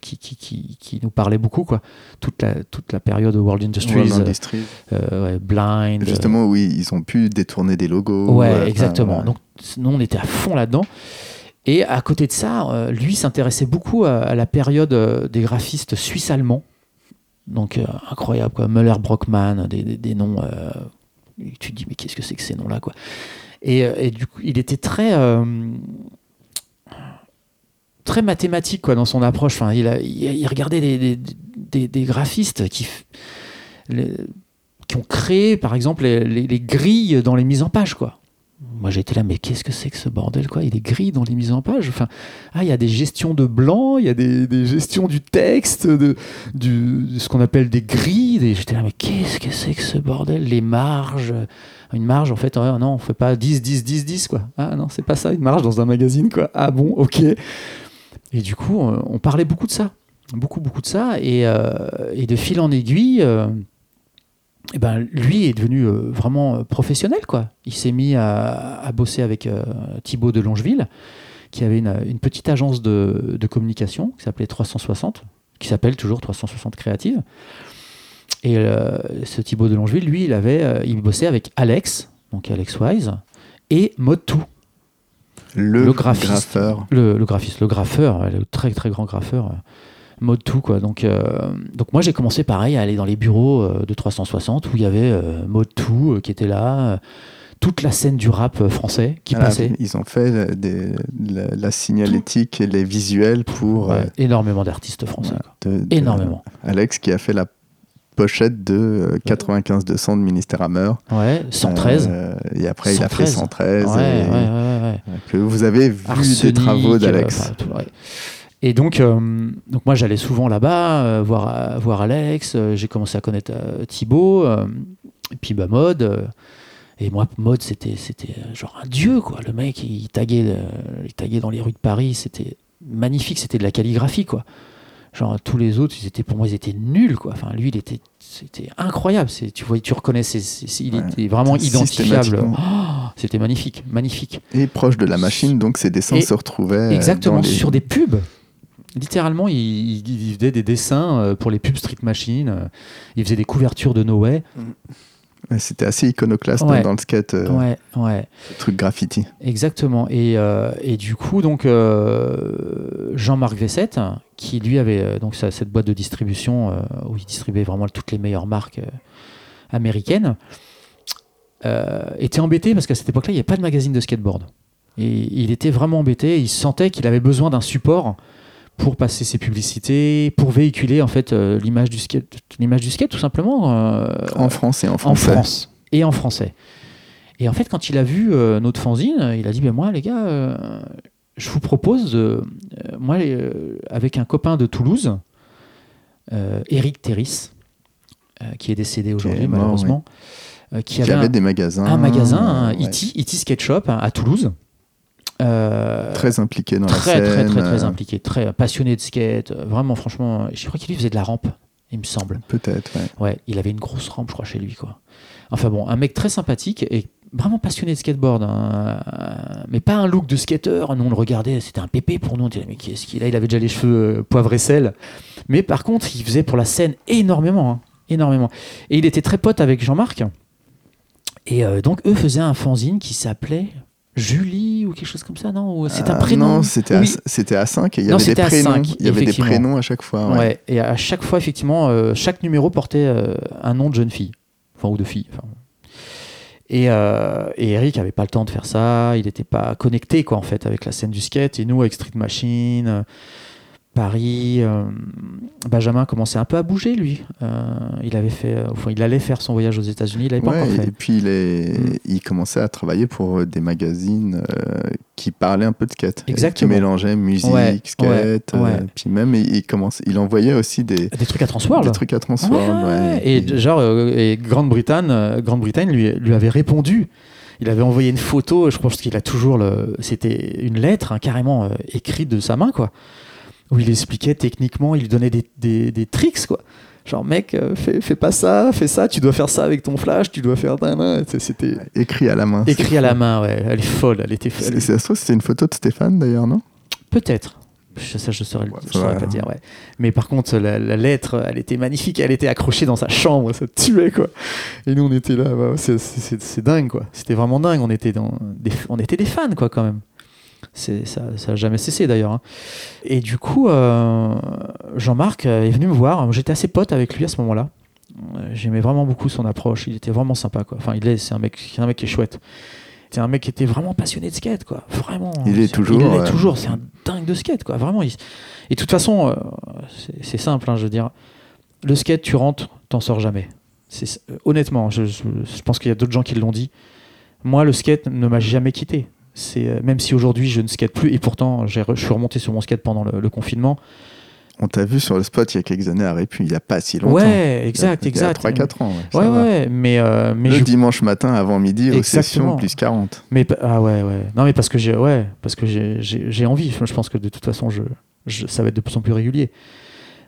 qui, qui, qui, qui nous parlait beaucoup, quoi. Toute la, toute la période World Industries, World euh, Industries euh, ouais, Blind. Justement, oui, ils ont pu détourner des logos. Ouais, exactement. ouais. Donc, nous, on était à fond là-dedans. Et à côté de ça, lui s'intéressait beaucoup à, à la période des graphistes suisses-allemands. Donc, euh, incroyable, quoi. Müller, Brockmann, des, des- des noms. Tu te dis, mais qu'est-ce que c'est que ces noms-là, quoi? Et, euh, et du coup, il était très. euh, très mathématique quoi dans son approche il, regardait des, des, graphistes qui qui ont créé par exemple les, les- les grilles dans les mises en page quoi moi j'étais là mais qu'est-ce que c'est que ce bordel quoi? Il des grilles dans les mises en page. Enfin ah il y a des gestions de blanc il y a des, gestions du texte de, du ce qu'on appelle des grilles j'étais là mais qu'est-ce que c'est que ce bordel? Les marges une marge en fait non on fait pas 10 10 10 10 quoi. Ah non c'est pas ça une marge dans un magazine quoi. Ah bon ok. Et du coup on parlait beaucoup de ça. Beaucoup beaucoup de ça. Et, euh, de fil en aiguille euh, eh ben, lui est devenu euh, vraiment euh, professionnel. Quoi. Il s'est mis à, à bosser avec euh, Thibaut de Longeville, qui avait une, une petite agence de, de communication qui s'appelait 360, qui s'appelle toujours 360 Créative. Et euh, ce Thibaut de Longeville, lui, il, avait, il bossait avec Alex, donc Alex Wise, et Mode2, le, le graphiste. graffeur. le, le graphiste, le graffeur, le très très grand graffeur, mode tout quoi. Donc, euh, donc moi j'ai commencé pareil à aller dans les bureaux euh, de 360 où il y avait euh, mode tout euh, qui était là, toute la scène du rap français qui Voilà, passait. Ils ont fait des- la, la signalétique et les visuels pour Ouais, énormément d'artistes français. de- de- Énormément. Alex qui a fait la pochette de euh, 95-200 de Ministère Hammer. Ouais, 113. Euh, et après, il a fait 113. 113. ouais, et- ouais, ouais, ouais. Que vous avez vu Arsenic, travaux euh, d'Alex. ouais. Et donc, euh, donc moi j'allais souvent là-bas euh, voir, euh, voir Alex. euh, J'ai commencé à connaître Thibaut, et puis bah, Mode. et moi, Mode, c'était c'était genre un dieu, quoi. Le mec, il taguait, il taguait dans les rues de Paris. C'était magnifique, c'était de la calligraphie, quoi. Genre tous les autres, ils étaient pour moi, ils étaient nuls, quoi. Enfin, lui, il était, c'était incroyable. C'est, tu vois, tu reconnaissais, c'est- c'est- il Ouais. était vraiment identifiable. Oh, c'était magnifique, magnifique. Et proche de la machine, donc ses dessins Et- se retrouvaient. Exactement, les- sur des pubs. Littéralement, il, il- il faisait des dessins euh, pour les pubs Street Machine. euh, Il faisait des couvertures de No Way. C'était assez iconoclaste Ouais. hein, dans le skate, euh, Ouais, ouais, ce truc graffiti. exactement. Et, euh, et du coup, donc euh, Jean-Marc Vessette, qui lui avait donc sa- cette boîte de distribution où il distribuait vraiment toutes les meilleures marques américaines, était embêté parce qu'à cette époque-là, il n'y avait pas de magazine de skateboard. Et il était vraiment embêté. Il sentait qu'il avait besoin d'un support pour passer ses publicités, pour véhiculer en fait euh, l'image du skate, l'image du skate tout simplement En France et en en français. France et en français. Et en fait, quand il a vu euh, notre fanzine, il a dit ben moi les gars, euh, je vous propose, de- moi avec un copain de Toulouse, Eric Terris, qui est décédé aujourd'hui malheureusement, qui avait des magasins. un magasin, ouais, E.T. E.T. Skate Shop à Toulouse. Euh, Très impliqué dans très, la très, très, très impliqué, très passionné de skate. Vraiment, franchement, je crois qu'il faisait de la rampe, il me semble. Peut-être, ouais. Ouais, il avait une grosse rampe, je crois, chez lui, quoi. Enfin bon, un mec très sympathique et vraiment passionné de skateboard, hein. Mais pas un look de skater. Nous, on le regardait, c'était un pépé pour nous. On disait, mais qui est-ce qu'il a? Il avait déjà les cheveux euh, poivre et sel. Mais par contre, il faisait pour la scène énormément, hein, énormément. Et il était très pote avec Jean-Marc. Et euh, donc, eux faisaient un fanzine qui s'appelait Julie ou quelque chose comme ça, non C'est un Ah, prénom Non, c'était Oui. à, c'était à 5 et il y Non, avait des prénoms. cinq, il y avait des effectivement. prénoms à chaque fois. Ouais. ouais. et à chaque fois, effectivement, euh, chaque numéro portait euh, un nom de jeune fille. Enfin, ou de fille. enfin. Et, euh, et Eric avait pas le temps de faire ça, il n'était pas connecté, quoi, en fait, avec la scène du skate. Et nous, avec Street Machine, euh, Paris, euh, Benjamin commençait un peu à bouger, lui. Euh, il, avait fait, euh, enfin, il allait faire son voyage aux États-Unis, il l'avait pas Ouais, encore et fait. puis il, est... Mm. il commençait à travailler pour des magazines qui parlaient un peu de skate. Et Exactement. Qui mélangeaient musique, Ouais, skate. ouais, puis même, il, il commence... il envoyait aussi des, Des trucs à Transworld. des trucs à Transworld. Ouais. Et genre, et Grande-Bretagne, Grande-Bretagne lui, lui avait répondu. Il avait envoyé une photo, je pense qu'il a toujours le. C'était une lettre hein, carrément euh, écrite de sa main, quoi. Où il expliquait techniquement, il lui donnait des, des, des tricks, quoi. Genre, mec, euh, fais, fais pas ça, fais ça, tu dois faire ça avec ton flash, tu dois faire. C'était Écrit à la main. écrit à la main, ouais. Elle est folle, elle était C'est- folle. Trouve, c'était une photo de Stéphane d'ailleurs, non? Peut-être. Je- Ça, je saurais, Ouais, je saurais pas dire, ouais. Mais par contre, la, la lettre, elle était magnifique. Elle était accrochée dans sa chambre. Ça tuait, quoi. Et nous, on était là. bah, c'est- c'est c'est- c'est dingue, quoi. C'était vraiment dingue. On était, dans des, on était des fans, quoi, quand même. C'est- Ça n'a jamais cessé, d'ailleurs. hein. Et du coup, euh, Jean-Marc euh, est venu me voir. J'étais assez pote avec lui à ce moment-là. Euh, J'aimais vraiment beaucoup son approche. Il était vraiment sympa, quoi. Enfin, il est, c'est un mec, un mec qui est chouette. C'est un mec qui était vraiment passionné de skate, quoi. Vraiment. Il est toujours, Il est ouais. toujours. C'est un dingue de skate, quoi. Vraiment. il- Et de toute façon, euh, c'est- simple, hein, je veux dire. Le skate, tu rentres, t'en sors jamais. Honnêtement, je, je- je pense qu'il y a d'autres gens qui l'ont dit. Moi, le skate ne m'a jamais quitté. C'est euh, même si aujourd'hui je ne skate plus et pourtant je suis remonté sur mon skate pendant le, le confinement. On t'a vu sur le spot il y a quelques années à Répu, il n'y a pas si longtemps. Ouais, exact, Il y a exact. 3-4 ans. Ouais, Ouais, va. ouais, mais euh, mais le je- dimanche matin avant midi, aux Exactement. sessions, plus 40. Mais ah ouais ouais. Non mais parce que j'ai ouais parce que j'ai- envie. Je pense que de toute façon je, je- ça va être de plus en plus régulier.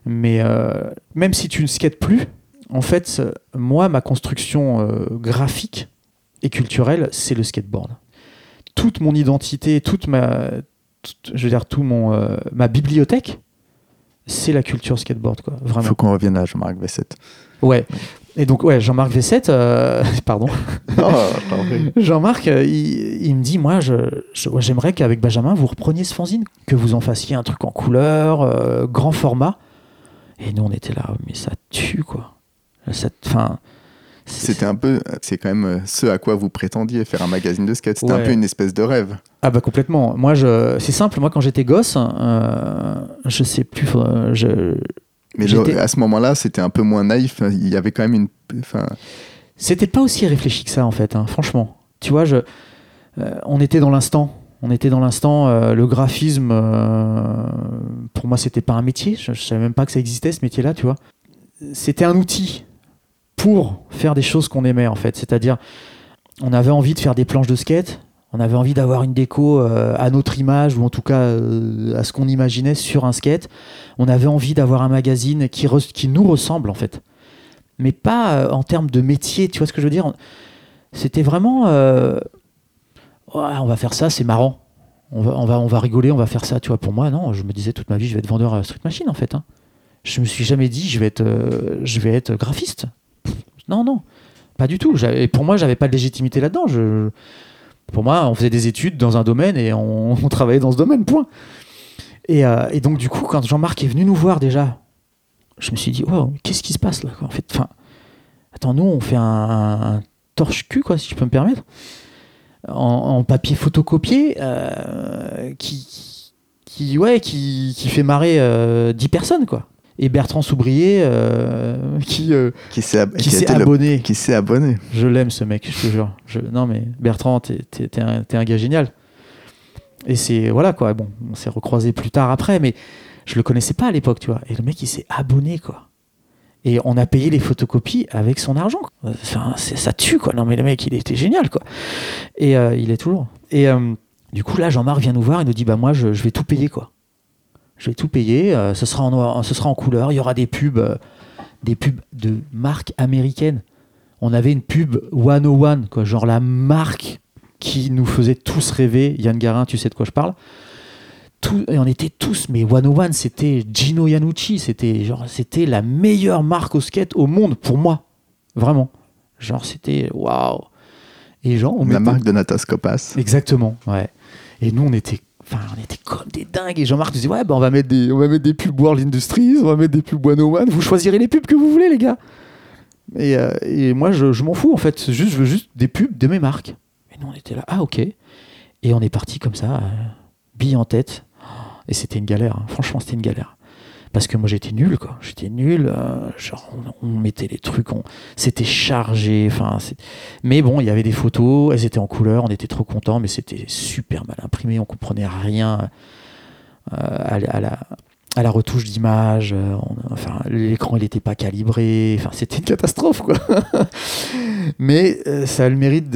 Mais euh, même si tu ne skates plus, en fait moi ma construction euh, graphique et culturelle c'est le skateboard. Toute mon identité, toute ma toute- je veux dire tout mon euh, ma bibliothèque c'est la culture skateboard quoi vraiment. faut qu'on revienne à Jean-Marc Vessette. Ouais. Et donc ouais Jean-Marc V7 euh, *laughs* *laughs* pardon. Jean-Marc, euh, il, il me dit, moi, je, je- ouais, j'aimerais qu'avec Benjamin, vous repreniez ce fanzine, que vous en fassiez un truc en couleur, euh, grand format. Et nous, on était là, mais ça tue, quoi. Enfin, c'est- C'était un peu, c'est quand même euh, ce à quoi vous prétendiez, faire un magazine de skate. C'était un peu une espèce de rêve. Ah bah complètement. Moi, je, c'est simple. Moi, quand j'étais gosse, euh, je sais plus. euh, je, Mais le- à ce moment-là, c'était un peu moins naïf. Il y avait quand même une. Enfin, C'était pas aussi réfléchi que ça, en fait, hein, franchement. Tu vois, je, euh, on était dans l'instant. On était dans l'instant. euh, le graphisme, euh, pour moi, c'était pas un métier. Je, je savais même pas que ça existait, ce métier-là, tu vois. C'était un outil pour faire des choses qu'on aimait, en fait. C'est-à-dire, on avait envie de faire des planches de skate. On avait envie d'avoir une déco euh, à notre image, ou en tout cas euh, à ce qu'on imaginait sur un skate. On avait envie d'avoir un magazine qui, nous ressemble, en fait mais pas euh, en termes de métier, tu vois ce que je veux dire? C'était vraiment, Ouais, on va faire ça, c'est marrant. On va, on, va, on va rigoler, on va faire ça. Tu vois, pour moi, non, je me disais toute ma vie, je vais être vendeur à Street Machine, en fait. hein. Je me suis jamais dit, je vais être, je vais être graphiste. Non, non, pas du tout. J'avais- Pour moi, j'avais pas de légitimité là-dedans. Pour moi, on faisait des études dans un domaine et *laughs* on, travaillait dans ce domaine, point. Et, euh, et donc, du coup, quand Jean-Marc est venu nous voir déjà, je me suis dit, oh, qu'est-ce qui se passe là quoi, En fait, attends, nous, on fait un, torche-cul, quoi, si je peux me permettre, en, papier photocopié, euh, qui, qui, ouais, qui, qui fait marrer euh, 10 personnes, quoi. Et Bertrand Soubrier, euh, qui, euh, Qui s'est ab- qui s'est le- abonné. qui s'est abonné. Je l'aime ce mec, je te jure. Je- Non mais Bertrand, t'es un, gars génial. Et c'est voilà quoi. Bon, on s'est recroisé plus tard après, mais je le connaissais pas à l'époque, tu vois. Et le mec, il s'est abonné quoi. Et on a payé les photocopies avec son argent. Enfin, ça tue quoi. Non mais le mec, il était génial quoi. Et euh, il est toujours. Et du coup là, Jean-Marc vient nous voir et nous dit bah moi, je, je vais tout payer quoi. Je vais tout payer. euh, ce sera en noir, ce sera en couleur. Il y aura des pubs, euh, des pubs de marques américaines on avait une pub 101, quoi, genre la marque qui nous faisait tous rêver. Yann Garin, tu sais de quoi je parle? Tout, Et on était tous, mais 101, c'était Gino Iannucci, c'était genre, c'était la meilleure marque au skate au monde pour moi, vraiment. Genre, c'était waouh. Et genre, on La marque de Natas Copas. Exactement, ouais. Et nous, on était, on était comme des dingues. Et Jean-Marc nous disait, ouais, bah, on va mettre des, on va mettre des pubs World Industries, on va mettre des pubs 101. Vous choisirez les pubs que vous voulez, les gars. Et, euh, et moi, je, je m'en fous, en fait. Juste, je veux juste des pubs de mes marques. Et nous, on était là, ah, ok. Et on est parti comme ça, euh, bille en tête. Et c'était une galère. hein. Franchement, c'était une galère. Parce que moi, j'étais nul, quoi. J'étais nul. euh, genre, on, mettait les trucs, on, c'était chargé. Enfin, mais bon, il y avait des photos, elles étaient en couleur, on était trop contents, mais c'était super mal imprimé, on comprenait rien euh, à, la- retouche d'image. euh, enfin, l'écran il n'était pas calibré. Enfin, c'était une catastrophe, quoi. *laughs* mais ça a le mérite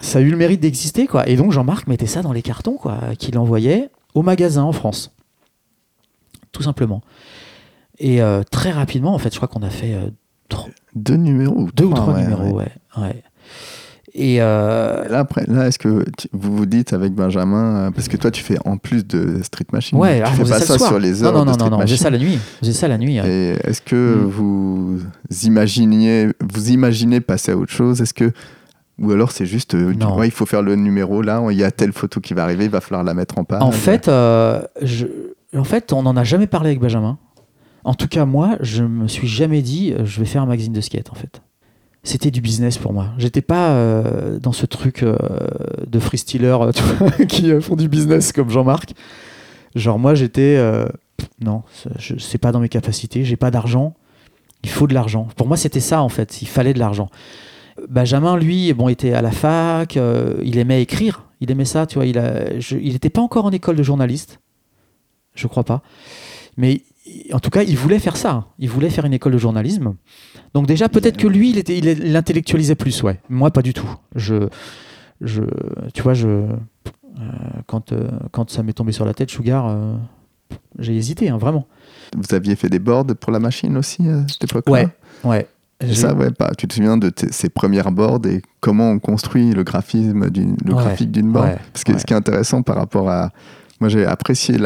ça a eu le mérite d'exister, quoi. Et donc Jean-Marc mettait ça dans les cartons, quoi, qu'il envoyait au magasin en France, tout simplement. Et euh, très rapidement, en fait, je crois qu'on a fait euh, Deux numéros. deux ou trois ouais, numéros, ouais. ouais. ouais. Et euh, Là, après, là, est-ce que tu- vous vous dites avec Benjamin, euh, parce que toi, tu fais en plus de Street Machine, ouais, tu ah, fais pas ça, sur les heures non, de non, Street non, non, Machine. ça la nuit. Faisait ça la nuit. Et est-ce que Mm. vous imaginiez, vous imaginez passer à autre chose? Est-ce que ou alors c'est juste, euh, du- Non. ouais, il faut faire le numéro là, il y a telle photo qui va arriver, il va falloir la mettre en page. En fait, euh, je, en fait, on n'en a jamais parlé avec Benjamin. En tout cas, moi, je me suis jamais dit, euh, je vais faire un magazine de skate, en fait. C'était du business pour moi. J'étais pas euh, dans ce truc euh, de *laughs* vois, qui font du business comme Jean-Marc. Genre, moi, j'étais. euh, non, c'est- pas dans mes capacités. J'ai pas d'argent. Il faut de l'argent. Pour moi, c'était ça, en fait. Il fallait de l'argent. Benjamin, lui, bon, était à la fac. il aimait écrire. Il aimait ça, tu vois. Il n'était pas encore en école de journaliste. Je crois pas. Mais en tout cas, il voulait faire ça. hein. Il voulait faire une école de journalisme. Donc déjà, peut-être que lui, il, était, il, il l'intellectualisait plus, ouais. Moi, pas du tout. Je, je, tu vois, je, euh, quand, euh, quand ça m'est tombé sur la tête, Sugar, euh, j'ai hésité, hein, vraiment. Vous aviez fait des boards pour la machine aussi à cette époque-là Ouais, ouais. Ça, ouais, pas. Tu te souviens de ces premières boards et comment on construit le graphisme, d'une, le Ouais, graphique d'une board? ouais, Parce que ouais. ce qui est intéressant par rapport à. Moi, j'ai apprécié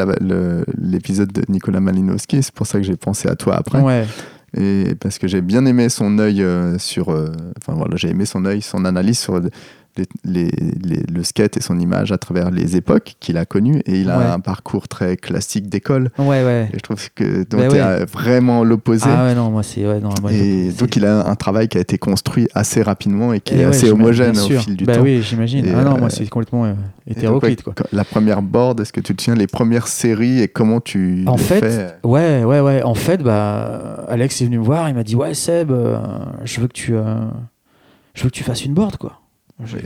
l'épisode de Nicolas Malinowski, c'est pour ça que j'ai pensé à toi après. Ouais, Et parce que j'ai bien aimé son œil euh, sur. euh, Enfin voilà, j'ai aimé son œil, son analyse sur les- les- les- le skate et son image à travers les époques qu'il a connues. Et il a Ouais. un parcours très classique d'école. ouais, ouais. Et je trouve que donc Bah ouais. vraiment l'opposé. Ah ouais, non, moi, c'est. Ouais, non, moi, et donc il a un travail qui a été construit assez rapidement et qui Et est assez homogène au fil du bah temps. oui, j'imagine. Ah non, euh, moi, c'est complètement euh, donc, hétéroclite, quoi. La première board, est-ce que tu te souviens les premières séries et comment tu En fait, fais Ouais, ouais, ouais. En fait, bah, Alex est venu me voir, il m'a dit Ouais, Seb, euh, je veux que tu. euh, je veux que tu fasses une board, quoi.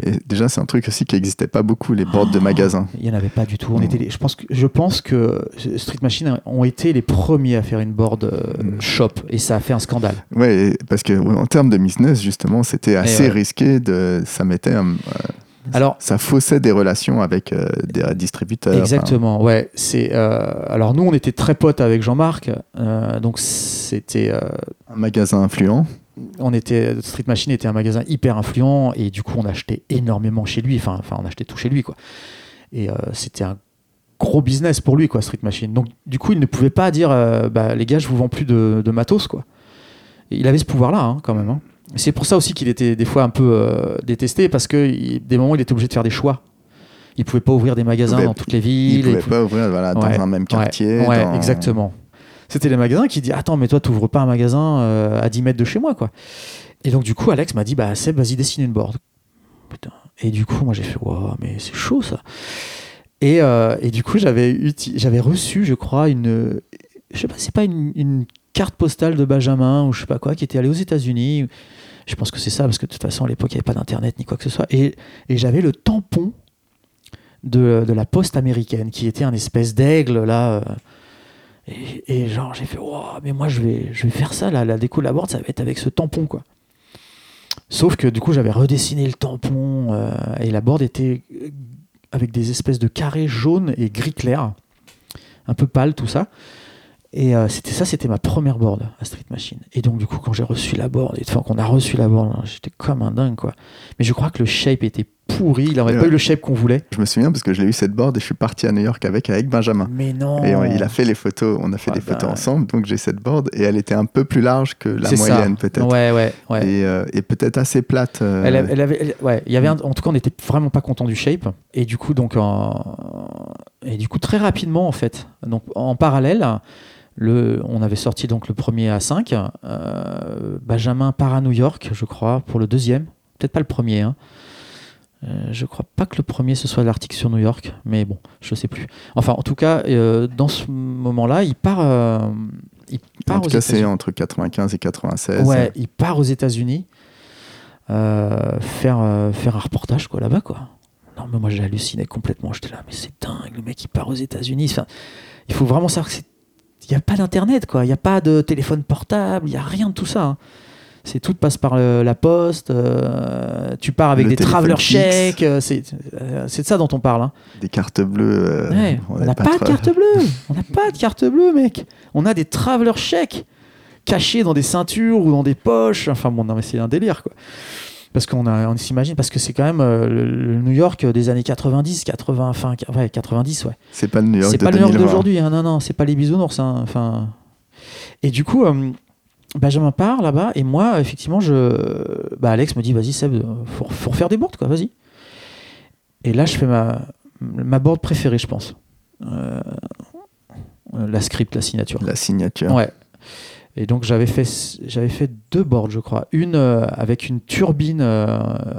Et déjà, c'est un truc aussi qui n'existait pas beaucoup, les boards de Oh. magasin. Il n'y en avait pas du tout. On était les- je, pense que, je pense que Street Machine ont été les premiers à faire une board euh, Mm. shop et ça a fait un scandale. Et- parce que en termes de business, justement, c'était assez ouais. risqué. De, ça mettait, un- Alors, ça faussait des relations avec euh, des distributeurs. exactement, ouais. C'est, euh, alors, nous, on était très potes avec Jean-Marc. euh, donc, c'était. euh, un magasin influent. On était Street Machine était un magasin hyper influent et du coup on achetait énormément chez lui enfin enfin on achetait tout chez lui quoi et euh, c'était un gros business pour lui quoi Street Machine donc du coup il ne pouvait pas dire euh, bah, les gars je vous vends plus de, de matos quoi Et il avait ce pouvoir là quand même hein. c'est pour ça aussi qu'il était des fois un peu euh, détesté parce que il- des moments il était obligé de faire des choix Ils pouvaient pas ouvrir des magasins dans toutes les villes. pouvaient ils pou- pas ouvrir voilà, dans Ouais, un même quartier. Ouais, dans- exactement. C'était les magasins qui disent Attends, mais toi, tu pas un magasin euh, à 10 mètres de chez moi, quoi. Et donc, du coup, Alex m'a dit Bah, Seb, vas-y, dessine une board. Putain. Et du coup, moi, j'ai fait Waouh, mais c'est chaud, ça. Et, euh, et du coup, j'avais j'avais reçu, je crois, une. Je sais pas, c'est pas une, une carte postale de Benjamin ou je sais pas quoi, qui était allé aux États-Unis. Je pense que c'est ça, parce que de toute façon, à l'époque, il n'y avait pas d'internet ni quoi que ce soit. Et, et j'avais le tampon de, de la poste américaine, qui était un espèce d'aigle, là. euh, et, et genre, j'ai fait, mais moi, je vais, je vais faire ça, là, la déco de la board, ça va être avec ce tampon, quoi. Sauf que du coup, j'avais redessiné le tampon euh, et la board était euh, avec des espèces de carrés jaunes et gris clair, un peu pâle, tout ça. Et euh, c'était ça, c'était ma première board à Street Machine. Et donc, du coup, quand j'ai reçu la board, et enfin, qu'on a reçu la board, j'étais comme un dingue, quoi. Mais je crois que le shape était pourri, il n'aurait Ouais. pas eu le shape qu'on voulait. Je me souviens parce que je l'ai eu cette board et je suis parti à New York avec, avec Benjamin. Mais non Et on- il a fait les photos, on a fait Ah des photos bah. ensemble, donc j'ai cette board et elle était un peu plus large que la moyenne peut-être. Ouais, ouais, ouais. Et, euh, et peut-être assez plate. euh, Elle, avait- elle avait, elle- ouais, il y avait un- en tout cas, on n'était vraiment pas content du shape. Et du coup, donc, en- et du coup, très rapidement, en fait, donc en parallèle, le, on avait sorti donc le premier à 5. euh, Benjamin part à New York, je crois, pour le deuxième. Peut-être pas le premier. Hein. Euh, je crois pas que le premier ce soit l'article sur New York, mais bon, je sais plus. Enfin, en tout cas, euh, dans ce moment-là, il part. euh, il part en tout cas, c'est entre 95 et 96. Ouais, il part aux États-Unis euh, faire, euh, faire un reportage quoi là-bas quoi. Non mais moi j'ai halluciné complètement. J'étais là mais c'est dingue le mec il part aux États-Unis. Enfin, il faut vraiment savoir que il n'y a pas d'internet quoi. Il n'y a pas de téléphone portable. Il n'y a rien de tout ça. hein. C'est tout passe par le- la poste. euh, tu pars avec Le des traveler chèques. euh, C'est euh, c'est de ça dont on parle. hein. Des cartes bleues. euh, Ouais, on n'a pas, de carte bleue. On n'a pas de carte bleue, mec. On a des traveler chèques cachés dans des ceintures ou dans des poches. Enfin bon, non mais c'est un délire quoi. Parce qu'on a, on s'imagine, parce que c'est quand même euh, le, New York des années 90, 80, enfin, ouais, 90, ouais. C'est pas le New York C'est pas le New York 2020. d'aujourd'hui, hein, non, non, c'est pas les bisounours, hein, enfin. Et du coup, euh, Benjamin part là-bas, et moi, effectivement, je, bah, Alex me dit, vas-y Seb, faut, faut refaire des boards, quoi, vas-y. Et là, je fais ma, ma board préférée, je pense. Euh, la script, la signature. La signature. Ouais. Et donc j'avais fait, j'avais fait deux boards, je crois. Une euh, avec une turbine euh,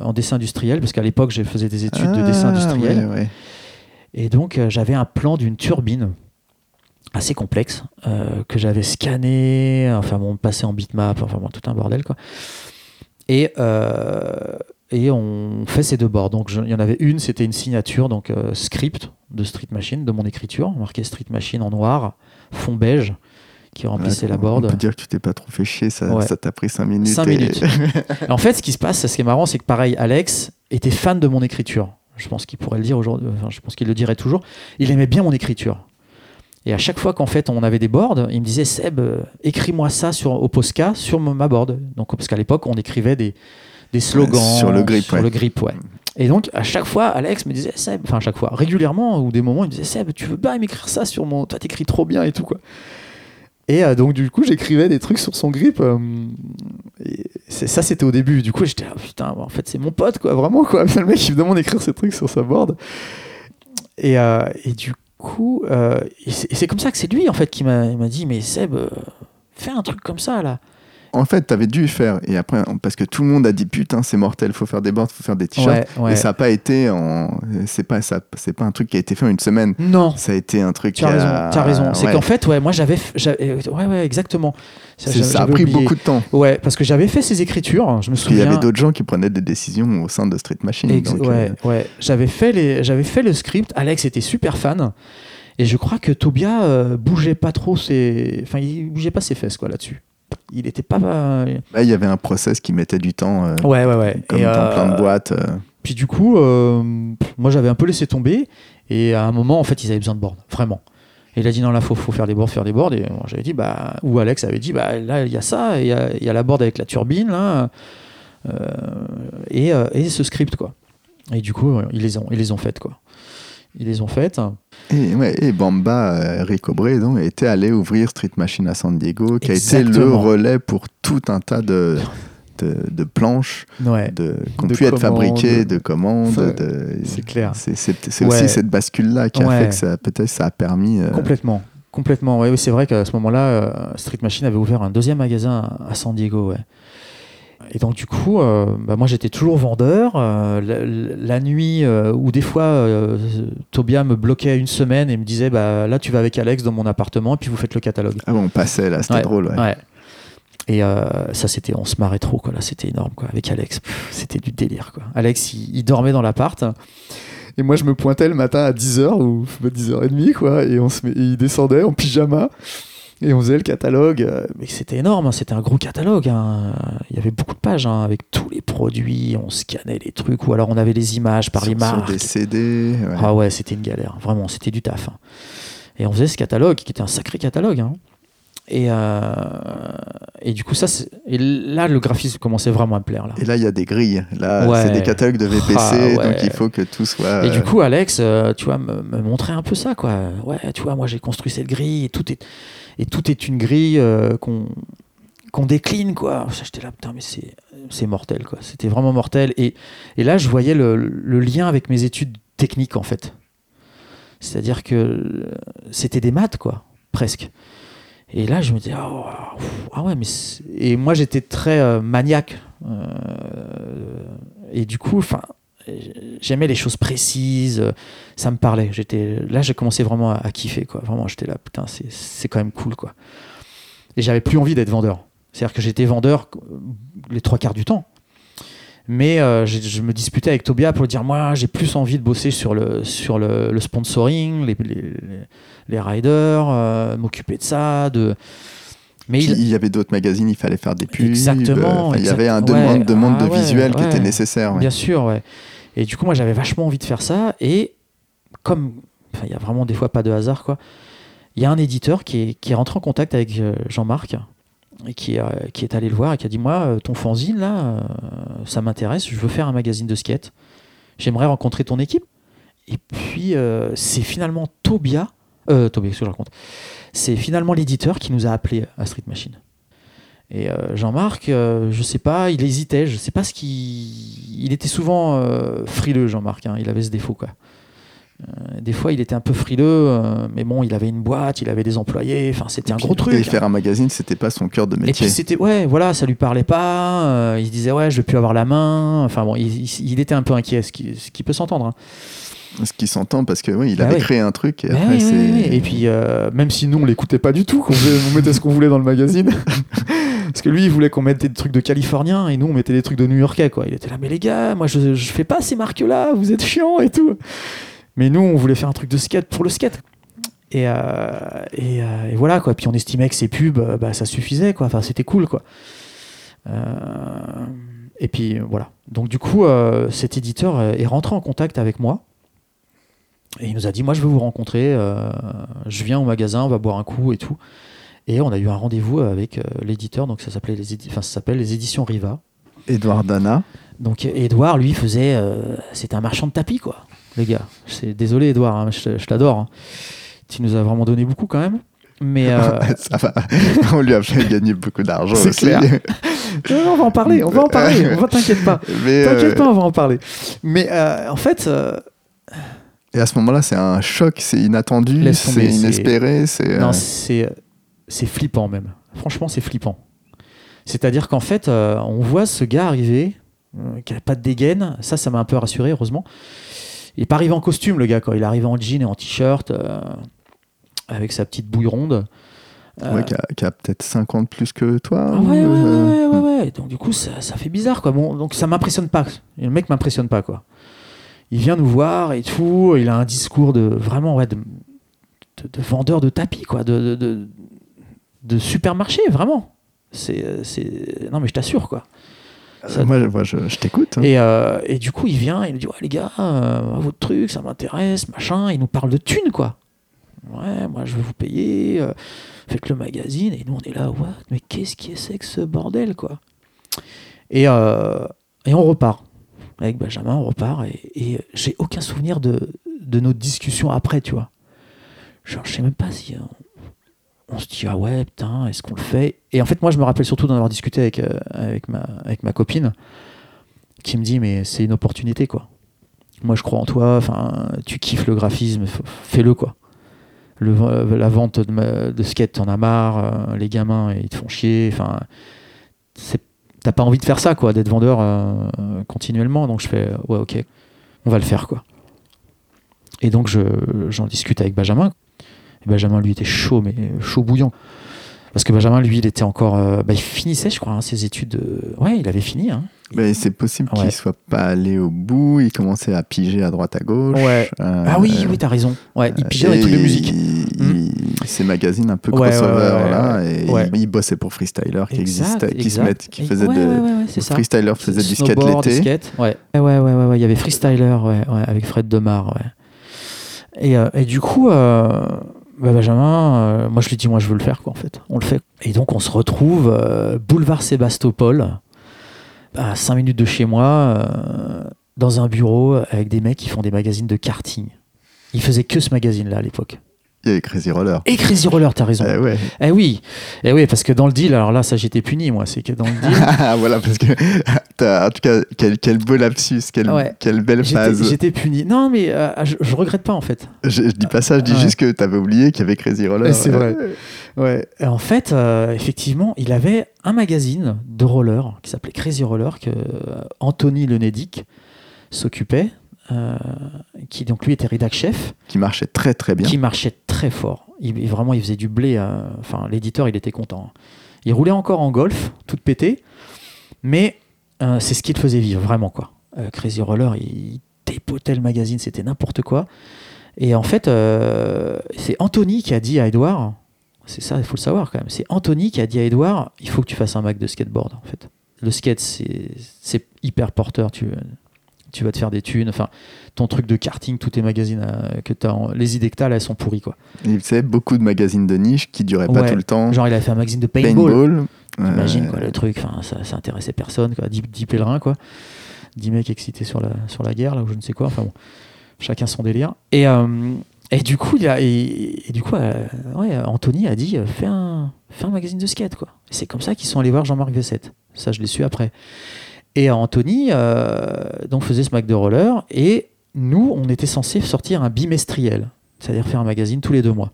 en dessin industriel, parce qu'à l'époque, je faisais des études de dessin Ah, industriel. ouais, ouais. Et donc, euh, j'avais un plan d'une turbine assez complexe euh, que j'avais scanné, enfin bon, passé en bitmap, enfin bon, tout un bordel quoi. Et, euh, et on fait ces deux boards. Donc, il y en avait une, c'était une signature, donc euh, script de Street Machine, de mon écriture, marqué Street Machine en noir, fond beige, qui remplissait Ouais, la On board. peut dire que tu t'es pas trop fait chier, ça Ouais. ça t'a pris 5 minutes. Cinq et- minutes. *laughs* en fait, ce qui se passe, ce qui est marrant, c'est que pareil, Alex était fan de mon écriture. Je pense qu'il pourrait le dire aujourd'hui, enfin, je pense qu'il le dirait toujours. Il aimait bien mon écriture. Et à chaque fois qu'en fait on avait des boards, il me disait Seb, euh, écris-moi ça sur, au Posca sur ma board. Donc, parce qu'à l'époque, on écrivait des, des slogans sur le grip, sur ouais. le grip, ouais. Et donc, à chaque fois, Alex me disait Seb, enfin, à chaque fois, régulièrement, ou des moments, il me disait Seb, tu veux bien m'écrire ça sur mon. Toi, t'écris trop bien et tout, quoi. Et euh, donc, du coup, j'écrivais des trucs sur son grip. euh, et ça, c'était au début. Du coup, j'étais là, putain, en fait, c'est mon pote, quoi, vraiment, quoi. *laughs* Le mec, il me demande d'écrire ces trucs sur sa board. Et, euh, et du coup, euh, et c'est comme ça que c'est lui, en fait, qui m'a dit, mais Seb, euh, fais un truc comme ça, là. En fait, t'avais dû faire. Et après, parce que tout le monde a dit putain, c'est mortel, faut faire des boards, faut faire des t-shirts. Ouais, ouais. Et ça n'a pas été en. C'est pas, ça, c'est pas un truc qui a été fait en une semaine. Non. Ça a été un truc. Tu as raison, euh, tu as raison. C'est ouais. qu'en fait, ouais, moi j'avais, euh, ouais, ouais, exactement. Ça a pris oublié. beaucoup de temps. Ouais, parce que j'avais fait ces écritures. Je me Parce qu'il y souviens. avait d'autres gens qui prenaient des décisions au sein de Street Machine. Ex- donc, ouais, euh, ouais. J'avais fait les, j'avais fait le script. Alex était super fan. Et je crois que Tobia euh, bougeait pas trop ses, enfin, il bougeait pas ses fesses quoi là-dessus. Il était pas. là, il y avait un process qui mettait du temps, euh, Ouais, ouais, ouais. comme Et, dans euh, plein de boîtes. euh. Puis du coup, euh, moi j'avais un peu laissé tomber. Et à un moment, en fait, ils avaient besoin de boards, vraiment. Et il a dit non, là, faut, faut faire des boards, faire des boards. Et moi, j'avais dit, bah, ou Alex avait dit, bah, là, il y a ça, il y y a la board avec la turbine, là, euh, et, euh, et ce script, quoi. Et du coup, ils les ont, ils les ont faites, quoi. Ils les ont faites. Et, ouais, et Bamba, euh, Rico Bre, donc, était allé ouvrir Street Machine à San Diego, qui a été le relais pour tout un tas de, de, de planches Ouais. de, qui ont De pu être fabriquées, de commandes. C'est clair. C'est Ouais. aussi cette bascule-là qui a fait que ça peut-être ça a permis. euh, Complètement. Complètement. Ouais, oui, c'est vrai qu'à ce moment-là, euh, Street Machine avait ouvert un deuxième magasin à San Diego. Ouais. Et donc, du coup, euh, bah, moi, j'étais toujours vendeur. Euh, la, la nuit, euh, ou des fois, euh, Tobia me bloquait une semaine et me disait bah, Là, tu vas avec Alex dans mon appartement et puis vous faites le catalogue. Ah bon, on passait là, c'était Ouais, drôle. ouais. Ouais. Et ça, c'était, on se marrait trop, quoi. Là, c'était énorme, quoi. Avec Alex, c'était du délire, quoi. Alex, il, il dormait dans l'appart. Et moi, je me pointais le matin à 10h ou 10h30, quoi. Et, on se met- et il descendait en pyjama. Et on faisait le catalogue. euh, Mais c'était énorme, hein, c'était un gros catalogue. hein. Il y avait beaucoup de pages hein, avec tous les produits. On scannait les trucs. Ou alors on avait les images par sur, les sur marques. des CD. ouais. Ah ouais, c'était une galère, vraiment, c'était du taf. Et on faisait ce catalogue, qui était un sacré catalogue. Et, euh, et du coup, ça, et là, le graphisme commençait vraiment à me plaire. Là. Et là, il y a des grilles. Là, Ouais. c'est des catalogues de VPC, Ah, ouais. donc il faut que tout soit. Et euh, du coup, Alex, euh, tu vois, me, me montrait un peu ça, quoi. Ouais, tu vois, moi, j'ai construit cette grille et tout est, et tout est une grille euh, qu'on qu'on décline, quoi. J'étais là, putain, mais c'est mortel, quoi. C'était vraiment mortel. Et, et là, je voyais le, le lien avec mes études techniques, en fait. C'est-à-dire que euh, c'était des maths, quoi, presque. Et là, je me disais, ah, ah ouais, mais. Et moi, j'étais très euh, maniaque. Euh, et du coup, enfin, j'aimais les choses précises. Ça me parlait. J'étais là, j'ai commencé vraiment à, à kiffer, quoi. Vraiment, j'étais là, putain, c'est- c'est quand même cool, quoi. Et j'avais plus envie d'être vendeur. C'est-à-dire que j'étais vendeur euh, les trois quarts du temps. Mais euh, je me disputais avec Tobia pour lui dire moi j'ai plus envie de bosser sur le, sur le, le sponsoring, les, les, riders, euh, m'occuper de ça. De... Mais il, il y avait d'autres magazines, il fallait faire des pubs. Exactement, euh, il y avait un demande, ouais, demande ah de ouais, visuel qui était nécessaire. Bien sûr, ouais. Et du coup, moi, j'avais vachement envie de faire ça. Et comme enfin, il y a vraiment des fois pas de hasard, quoi, il y a un éditeur qui est, qui est rentré en contact avec Jean-Marc euh, qui est allé le voir et qui a dit Moi, euh, ton fanzine, là, euh, ça m'intéresse, je veux faire un magazine de skate. J'aimerais rencontrer ton équipe. Et puis, c'est finalement Tobia, Tobia, qu'est-ce que je raconte? C'est finalement l'éditeur qui nous a appelé à Street Machine. Et Jean-Marc, je sais pas, il hésitait, je sais pas ce qu'il. Il était souvent frileux, Jean-Marc, hein, il avait ce défaut, quoi. Euh, des fois, il était un peu frileux, euh, mais bon, il avait une boîte, il avait des employés, enfin, c'était un Puis, gros truc. Et hein. faire un magazine, c'était pas son cœur de Et métier. puis c'était ouais voilà ça lui parlait pas euh, il se disait ouais je vais plus avoir la main enfin bon il, il- il était un peu inquiet ce qui, ce qui peut s'entendre hein. Ce qui s'entend parce que oui, il Bah avait créé un truc et Bah après et puis euh, même si nous on l'écoutait pas du tout qu'on on mettait ce qu'on voulait dans le magazine *laughs* parce que lui il voulait qu'on mette des trucs de californiens et nous on mettait des trucs de new-yorkais quoi il était là mais les gars moi je, je fais pas ces marques là vous êtes chiants et tout mais nous on voulait faire un truc de skate pour le skate. Et, euh, et, euh, et voilà quoi. Puis on estimait que ces pubs euh, bah, ça suffisait quoi. Enfin c'était cool quoi. Euh, et puis voilà. Donc du coup cet éditeur est rentré en contact avec moi. Et il nous a dit, moi je veux vous rencontrer, euh, je viens au magasin, on va boire un coup et tout. Et on a eu un rendez-vous avec euh, l'éditeur, donc ça s'appelait les, édi- enfin, ça s'appelle les éditions Riva. Edouard Dana. Donc Edouard, lui, faisait, euh, c'était un marchand de tapis, quoi, les gars. C'est désolé Edouard, hein, je, je t'adore. hein. Tu nous as vraiment donné beaucoup quand même. Mais euh, *laughs* Ça va. On lui a fait gagner beaucoup d'argent C'est aussi. clair. *laughs* non, on va en parler, on va en parler, on va t'inquiète pas. *laughs* Euh, T'inquiète pas, on va en parler. Mais euh, en fait, Et à ce moment-là, c'est un choc, c'est inattendu, c'est inespéré, c'est. Non, c'est c'est flippant même. Franchement, c'est flippant. C'est-à-dire qu'en fait, on voit ce gars arriver, qui n'a pas de dégaine. Ça, ça m'a un peu rassuré, heureusement. Il n'est pas arrivé en costume, le gars, quoi. Il est arrivé en jean et en t-shirt, euh, avec sa petite bouille ronde. Euh, ouais, qui a, peut-être 50 plus que toi. ah ou, ouais, ouais, euh, ouais, ouais, ouais, ouais. Donc du coup, ça, ça fait bizarre, quoi. Bon, donc ça m'impressionne pas. Et le mec m'impressionne pas, quoi. Il vient nous voir et tout. Il a un discours de vraiment, ouais, de, de, de vendeur de tapis, quoi, de, de, de, de supermarché, vraiment. C'est, c'est, non mais je t'assure, quoi. Ça- Moi, je- t'écoute. hein. Et, euh, et du coup, il vient, il nous dit Ouais, les gars, euh, votre truc, ça m'intéresse, machin. Il nous parle de thunes, quoi. Ouais, moi, je vais vous payer. euh, faites le magazine. Et nous, on est là, what Mais qu'est-ce qui c'est que ce bordel, quoi? Et, euh, et on repart. Avec Benjamin, on repart. Et, j'ai aucun souvenir de, de notre discussion après, tu vois. Genre, je sais même pas si. On se dit, ah ouais, putain, est-ce qu'on le fait? Et en fait, moi, je me rappelle surtout d'en avoir discuté avec, euh, avec, ma, copine, qui me dit, mais c'est une opportunité, quoi. Moi, je crois en toi, tu kiffes le graphisme, fais-le, quoi. Le, euh, la vente de, de skate, t'en as marre, euh, les gamins, ils te font chier, enfin, t'as pas envie de faire ça, quoi, d'être vendeur continuellement. Donc, je fais, ouais, ok, on va le faire, quoi. Et donc, je- j'en discute avec Benjamin. Et Benjamin, lui, était chaud, mais chaud bouillant. Parce que Benjamin, lui, il était encore. euh, bah, il finissait, je crois, hein, ses études. euh, Ouais, il avait fini. Hein. Mais c'est possible qu'il Ouais. soit pas allé au bout. Il commençait à piger à droite à gauche. Ouais. Euh, Ah oui, oui, t'as raison. Ouais, il pigeait dans les et trucs de musique. il- il- Ces magazines un peu crossover là, et il, il bossait pour Freestyler qui existait, qui se met, qui Et- faisait de. Freestyler faisait du skate l'été. skate, ouais. Ouais, ouais, ouais, Il y avait Freestyler, ouais, ouais, avec Fred Demar. Et, et du coup, bah, Benjamin, euh, moi je lui dis, moi je veux le faire, quoi, en fait. On le fait. Et donc on se retrouve euh, boulevard Sébastopol, à 5 minutes de chez moi, euh, dans un bureau avec des mecs qui font des magazines de karting. Ils faisaient que ce magazine-là à l'époque. Il y avait Crazy Roller. Et Crazy Roller, t'as raison. Eh ouais. Eh oui, eh oui, parce que dans le deal, alors là, ça j'étais puni, moi, c'est que dans le deal, *laughs* Ah, voilà, parce que *laughs* t'as- en tout cas, quel, quel beau lapsus, quelle, Ouais. quelle belle phase. j'étais puni. Non, mais euh, je, je regrette pas en fait. Je, je dis pas ça, je dis Ouais. juste que t'avais oublié qu'il y avait Crazy Roller. C'est vrai. Ouais. Et en fait, euh, effectivement, il avait un magazine de roller qui s'appelait Crazy Roller que euh, Anthony Lenedic s'occupait, euh, qui donc lui était rédac chef, Qui marchait très très bien. qui marchait très fort. Il, vraiment, il faisait du blé. euh, Enfin, l'éditeur, il était content. Il roulait encore en golf, tout pété, mais euh, c'est ce qui le faisait vivre, vraiment quoi. Crazy Roller, il dépotait le magazine, c'était n'importe quoi. Et en fait, c'est Anthony qui a dit à Edouard, c'est ça, il faut le savoir quand même, c'est Anthony qui a dit à Edouard, il faut que tu fasses un Mac de skateboard en fait. Le skate, c'est c'est hyper porteur, tu, tu vas te faire des thunes, enfin, ton truc de karting, tous tes magazines euh, que tu as, les idées que tu as, là, elles sont pourries quoi. Il faisait beaucoup de magazines de niche qui duraient pas tout le temps. Genre, il a fait un magazine de paintball. Paintball. Imagine euh, quoi, le truc, enfin, ça, ça intéressait personne, quoi. 10, 10 pèlerins, quoi. 10 mecs excités sur la, sur la guerre, là, ou je ne sais quoi. Enfin bon, chacun son délire. Et, euh, et du coup, il a, et, et du coup euh, ouais, Anthony a dit euh, fais, un, fais un magazine de skate, quoi. C'est comme ça qu'ils sont allés voir Jean-Marc Vessette. Ça, je l'ai su après. Et Anthony euh, donc faisait ce Mac de roller, et nous, on était censé sortir un bimestriel, c'est-à-dire faire un magazine tous les deux mois.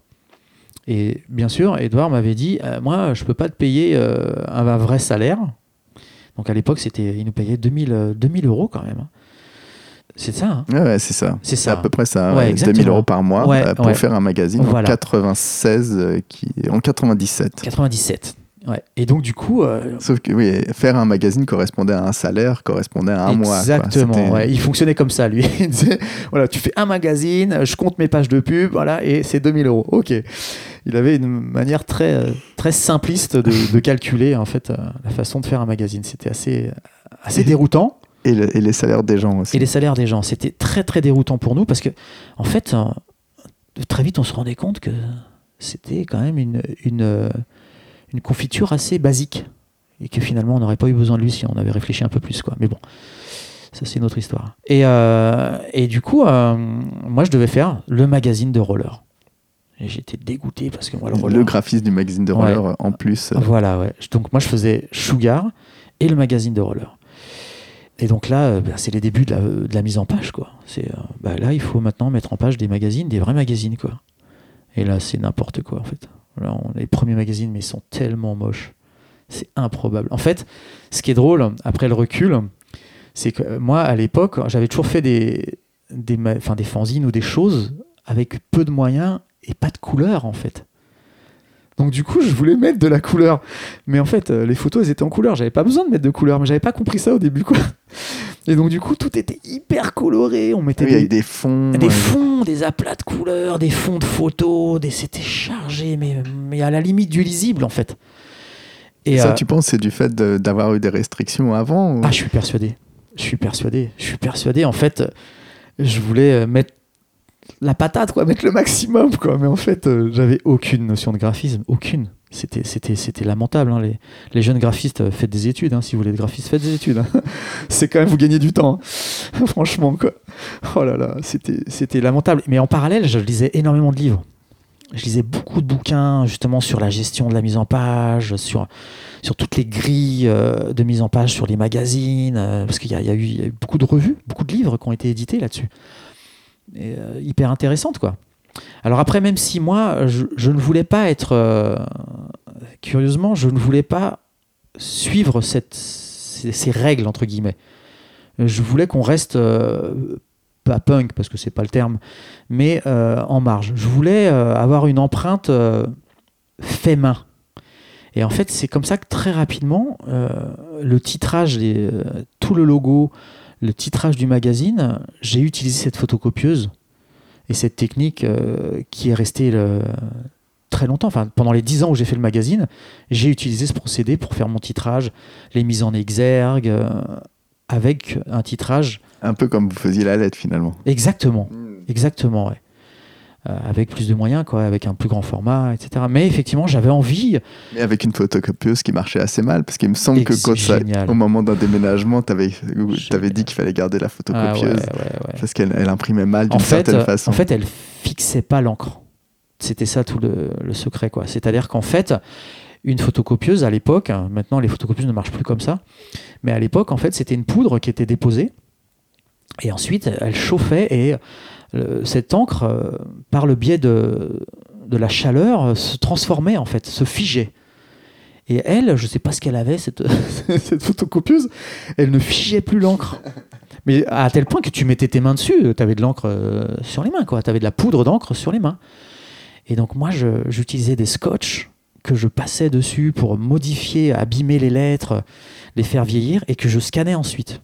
Et bien sûr, Edouard m'avait dit euh, Moi, je peux pas te payer euh, un, un vrai salaire. Donc à l'époque, c'était, il nous payait 2000, euh, 2000 euros quand même. hein. C'est ça. hein Ouais, c'est ça. C'est ça. à peu près ça. Ouais, ouais, exactement. 2000 euros par mois Ouais, pour ouais. faire un magazine Voilà. en 96, euh, qui... en 97. 97. Ouais. Et donc, du coup. euh, Sauf que oui, faire un magazine correspondait à un salaire, correspondait à un mois. Exactement. Ouais. Il fonctionnait comme ça, lui. *laughs* Il disait voilà, tu fais un magazine, je compte mes pages de pub, voilà, et c'est 2000 euros. Ok. Il avait une manière très, très simpliste de, de calculer en fait euh, la façon de faire un magazine. C'était assez, assez déroutant. Et, le- et les salaires des gens aussi. Et les salaires des gens. C'était très très déroutant pour nous parce que, en fait, euh, très vite on se rendait compte que c'était quand même une, une, une confiture assez basique. Et que finalement on n'aurait pas eu besoin de lui si on avait réfléchi un peu plus. Quoi. Mais bon, ça c'est une autre histoire. Et, euh, et du coup, euh, moi je devais faire le magazine de roller. Et j'étais dégoûté parce que moi le roller. Le graphiste du magazine de roller en plus. Voilà, ouais. Donc moi je faisais Sugar et le magazine de roller. Et donc là, euh, bah, c'est les débuts de la, de la mise en page, quoi. C'est bah, là, il faut maintenant mettre en page des magazines, des vrais magazines, quoi. Et là, c'est n'importe quoi, en fait. Les premiers magazines, mais ils sont tellement moches, c'est improbable. En fait, ce qui est drôle après le recul, c'est que euh, moi, à l'époque, j'avais toujours fait des, des, des fanzines ou des choses avec peu de moyens et pas de couleur, en fait. Donc du coup, je voulais mettre de la couleur. Mais en fait, euh, les photos, elles étaient en couleur. J'avais pas besoin de mettre de couleur, mais j'avais pas compris ça au début, quoi. Et donc du coup, tout était hyper coloré. On mettait oui, des, avec des fonds. des euh, fonds, des aplats de couleurs, des fonds de photos, des... c'était chargé, mais, mais à la limite du lisible, en fait. Et ça, euh, tu penses, c'est du fait de- d'avoir eu des restrictions avant ou- ah, je suis persuadé. Je suis persuadé. Je suis persuadé. En fait, je voulais euh, mettre la patate, quoi, mettre le maximum, quoi. Mais en fait, j'avais aucune notion de graphisme, aucune. C'était, c'était, c'était lamentable. hein. Les, jeunes graphistes, euh, faites des études. hein. Si vous voulez être graphiste, faites des études. hein. *laughs* C'est quand même vous gagnez du temps. *laughs* Franchement, quoi. Oh là là, c'était, c'était lamentable. Mais en parallèle, je lisais énormément de livres. je lisais beaucoup de bouquins justement sur la gestion de la mise en page, sur, sur toutes les grilles euh, de mise en page sur les magazines, euh, parce qu'il y, a eu beaucoup de revues, beaucoup de livres qui ont été édités là-dessus. Hyper intéressante, quoi. Alors après, même si moi, je, ne voulais pas être... curieusement, je ne voulais pas suivre ces, règles, entre guillemets. Je voulais qu'on reste pas punk parce que c'est pas le terme, mais euh, en marge. Je voulais euh, avoir une empreinte euh, fait main. Et en fait, c'est comme ça que très rapidement, le titrage, tout le logo, le titrage du magazine, j'ai utilisé cette photocopieuse et cette technique qui est restée très longtemps. Enfin, pendant les dix ans où j'ai fait le magazine, j'ai utilisé ce procédé pour faire mon titrage, les mises en exergue, avec un titrage un peu comme vous faisiez la lettre finalement. Exactement, hmm. exactement, ouais. Euh, avec plus de moyens, quoi, avec un plus grand format, etc. Mais effectivement, j'avais envie. Mais avec une photocopieuse qui marchait assez mal, parce qu'il me semble que quand ça, au moment d'un déménagement, tu avais, avais, dit qu'il fallait garder la photocopieuse, ah parce qu'elle elle imprimait mal d'une certaine euh, façon. En fait, elle fixait pas l'encre. C'était ça tout le, le secret, quoi. C'est-à-dire qu'en fait, une photocopieuse à l'époque, hein, maintenant les photocopieuses ne marchent plus comme ça, mais à l'époque, en fait, c'était une poudre qui était déposée et ensuite, elle chauffait et cette encre, euh, par le biais de, de la chaleur, euh, se transformait en fait, se figeait. Et elle, je ne sais pas ce qu'elle avait, cette, *laughs* cette, photocopieuse, elle ne figeait plus l'encre. Mais à tel point que tu mettais tes mains dessus, tu avais de l'encre sur les mains. Tu avais de la poudre d'encre sur les mains. Et donc moi, j'utilisais des scotch que je passais dessus pour modifier, abîmer les lettres, les faire vieillir, et que je scannais ensuite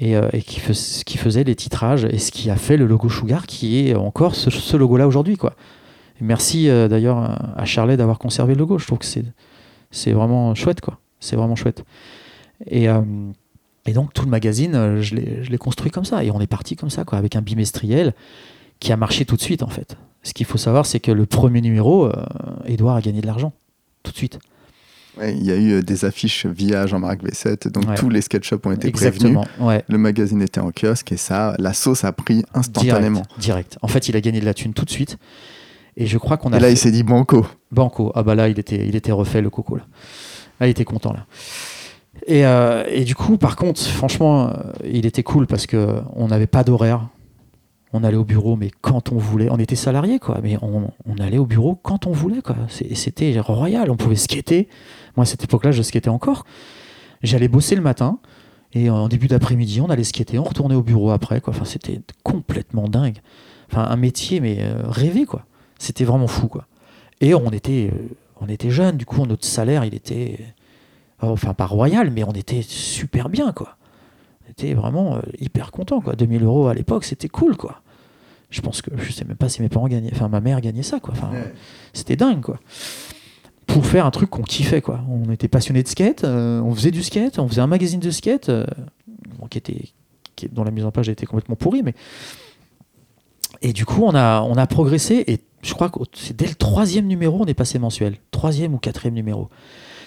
et, euh, qui, qui, faisait les titrages et ce qui a fait le logo Sugar qui est encore ce, logo-là aujourd'hui. quoi. merci euh, d'ailleurs à Charlet d'avoir conservé le logo. Je trouve que c'est, vraiment chouette. quoi. C'est vraiment chouette. Et, euh, et donc tout le magazine, je l'ai construit comme ça. Et on est parti comme ça, quoi, avec un bimestriel qui a marché tout de suite en fait. Ce qu'il faut savoir, c'est que le premier numéro, Edouard a gagné de l'argent tout de suite il y a eu euh, des affiches via Jean-Marc V7, donc tous les sketchups ont été prévenus. Le magazine était en kiosque et ça, la sauce a pris instantanément. Direct, En fait, il a gagné de la thune tout de suite. Et je crois qu'on a. Et là, il s'est dit banco. Banco. Ah bah là, il était, il était refait le coco là. Là, il était content là. Et, euh, et du coup, par contre, franchement, euh, il était cool parce que on n'avait pas d'horaire. On allait au bureau, mais quand on voulait. On était salariés, quoi. Mais on, on allait au bureau quand on voulait, quoi. C'était royal. On pouvait skater. Moi, à cette époque-là, je skatais encore. J'allais bosser le matin. Et en début d'après-midi, on allait skater, on retournait au bureau après. Quoi. Enfin, c'était complètement dingue. Enfin, un métier, mais euh, rêvé, quoi. C'était vraiment fou, quoi. Et on était, euh, on était jeunes, du coup, notre salaire, il était, euh, enfin, pas royal, mais on était super bien, quoi. Était vraiment hyper content, quoi. 2000 euros à l'époque, c'était cool, quoi. Je pense que je sais même pas si mes parents gagnaient, enfin, ma mère gagnait ça, quoi. Enfin, c'était dingue, quoi pour faire un truc qu'on kiffait quoi. On était passionné de skate, euh, on faisait du skate, on faisait un magazine de skate euh, qui était dont la mise en page été complètement pourrie, mais et du coup on a on a progressé et je crois que c'est dès le troisième numéro on est passé mensuel, troisième ou quatrième numéro.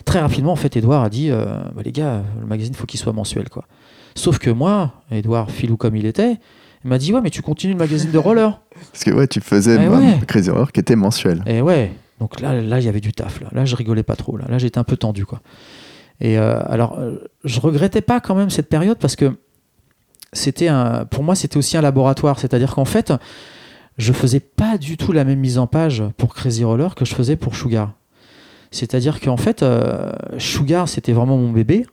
Très rapidement en fait Edouard a dit euh, bah, les gars le magazine faut qu'il soit mensuel quoi. Sauf que moi Edouard filou comme il était il m'a dit ouais mais tu continues le magazine de roller. *laughs* Parce que ouais tu faisais eh Crazy Horror qui était mensuel. Et ouais donc là, là, il y avait du taf. Là, là je rigolais pas trop. Là, là j'étais un peu tendu, quoi. Et euh, alors, euh, je regrettais pas quand même cette période parce que c'était un, pour moi, c'était aussi un laboratoire. C'est-à-dire qu'en fait, je faisais pas du tout la même mise en page pour Crazy Roller que je faisais pour Sugar. C'est-à-dire qu'en fait, euh, Sugar, c'était vraiment mon bébé.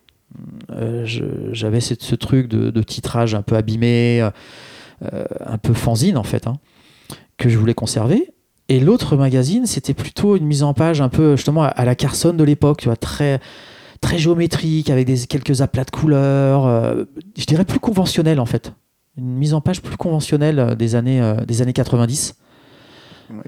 J'avais ce, truc de, titrage un peu abîmé, un peu fanzine en fait, hein, que je voulais conserver. Et l'autre magazine, c'était plutôt une mise en page un peu justement à la Carson de l'époque, très très géométrique avec quelques aplats de couleurs, euh, je dirais plus conventionnel en fait. Une mise en page plus conventionnelle euh, des années euh, des années 90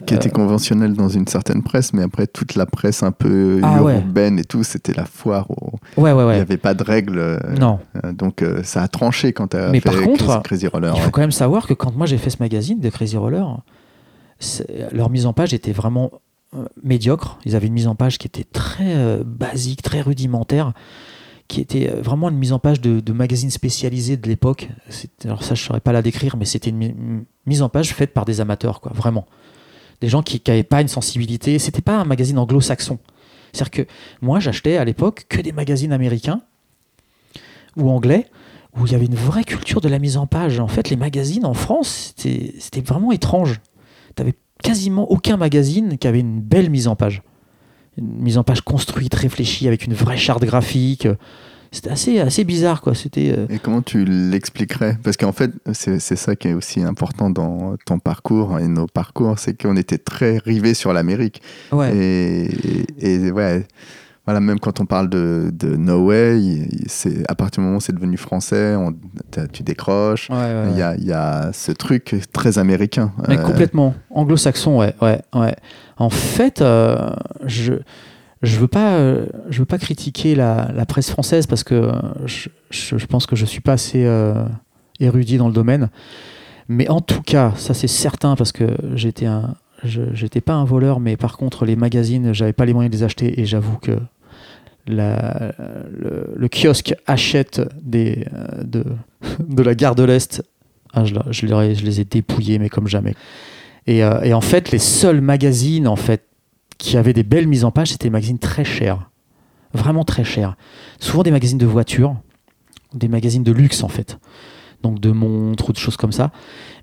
qui était conventionnelle dans une certaine presse, mais après toute la presse un peu ah, urbaine et tout, c'était la foire. Où ouais, ouais, Il n'y avait pas de règles. Non. donc ça a tranché quand tu as mais fait par contre, Crazy Roller. Il faut quand même savoir que quand moi j'ai fait ce magazine de Crazy Roller, leur mise en page était vraiment euh, médiocre. Ils avaient une mise en page qui était très euh, basique, très rudimentaire, qui était euh, vraiment une mise en page de, de magazine spécialisé de l'époque. Alors ça, je ne saurais pas la décrire, mais c'était une, mise en page faite par des amateurs, quoi, vraiment. Des gens qui n'avaient pas une sensibilité. C'était pas un magazine anglo-saxon. C'est-à-dire que moi, j'achetais à l'époque que des magazines américains ou anglais où il y avait une vraie culture de la mise en page. En fait, les magazines en France, c'était vraiment étrange. Tu n'avais quasiment aucun magazine qui avait une belle mise en page. Une mise en page construite, réfléchie, avec une vraie charte graphique. C'était assez, assez bizarre, quoi. C'était. euh, Et comment tu l'expliquerais? Parce qu'en fait, c'est c'est ça qui est aussi important dans ton parcours et nos parcours, c'est qu'on était très rivés sur l'Amérique. ouais. Et, et ouais, voilà, même quand on parle de, de No Way, c'est à partir du moment où c'est devenu français, on- tu décroches. Ouais, ouais, Il y, a, y a ce truc très américain. Mais Euh, complètement. Anglo-saxon, ouais, ouais, ouais. En fait, euh, je je veux pas euh, je veux pas critiquer la, presse française parce que euh, je, pense que je suis pas assez euh, érudit dans le domaine. Mais en tout cas, ça c'est certain parce que j'étais un j'étais pas un voleur, mais par contre les magazines, j'avais pas les moyens de les acheter et j'avoue que le, kiosque achète des, de, *laughs* de la gare de l'Est. Ah, je, les ai dépouillés, mais comme jamais. Et, et en fait, les seuls magazines en fait, qui avaient des belles mises en page, c'était des magazines très chers. Vraiment très chers. Souvent des magazines de voitures, des magazines de luxe en fait. Donc de montres ou de choses comme ça.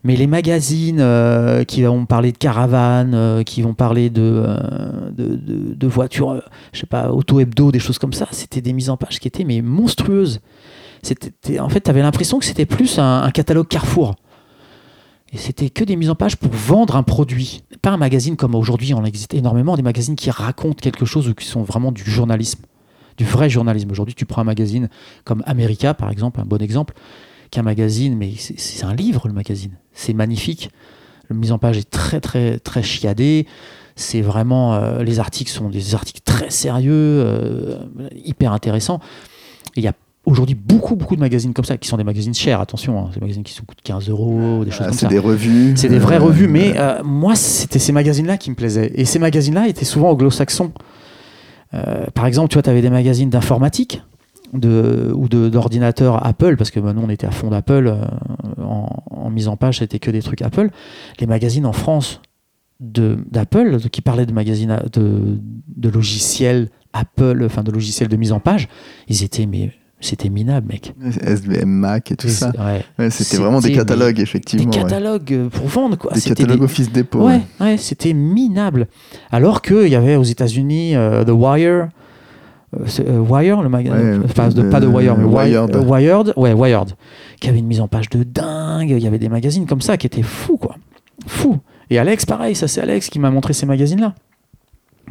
Mais les magazines euh, qui vont parler de caravanes, euh, qui vont parler de, euh, de, voitures, je sais pas, auto-hebdo, des choses comme ça, c'était des mises en page qui étaient mais monstrueuses. C'était, en fait, tu avais l'impression que c'était plus un catalogue Carrefour. Et c'était que des mises en page pour vendre un produit. Pas un magazine comme aujourd'hui, on existe énormément, des magazines qui racontent quelque chose ou qui sont vraiment du journalisme, du vrai journalisme. Aujourd'hui, tu prends un magazine comme America, par exemple, un bon exemple, qui est un magazine, mais c'est- un livre, le magazine. C'est magnifique. La mise en page est très, très, très chiadée. C'est vraiment. euh, les articles sont des articles très sérieux, euh, hyper intéressants. Il y a aujourd'hui beaucoup, beaucoup de magazines comme ça, qui sont des magazines chers, attention, hein, des magazines qui coûtent 15 euros, des choses ah, comme c'est ça. des revues. C'est des vraies euh, revues, mais euh, moi, c'était ces magazines-là qui me plaisaient. Et ces magazines-là étaient souvent anglo-saxons. Euh, par exemple, tu vois, tu avais des magazines d'informatique de, ou d'ordinateurs Apple, parce que bah, nous, on était à fond d'Apple. euh, en, en mise en page, c'était que des trucs Apple. Les magazines en France d'Apple, qui parlaient de magazines de logiciels Apple, enfin de logiciels de mise en page, ils étaient, mais c'était minable, mec. SVM Mac et tout Et ça. c'est- ouais. Ouais, c'était vraiment des catalogues, Des effectivement. ouais. catalogues euh, pour vendre, quoi. Des catalogues des- Office Depot. Ouais, ouais, c'était minable. Alors qu'il y avait aux États-Unis euh, The Wire. euh, Wire, le magazine. Pas, de, pas de Wire, mais Wi- Wired. euh, Wired. Ouais, Wired. Qui avait une mise en page de dingue. Il y avait des magazines comme ça qui étaient fous, quoi. Fous. Et Alex, pareil, ça c'est Alex qui m'a montré ces magazines-là.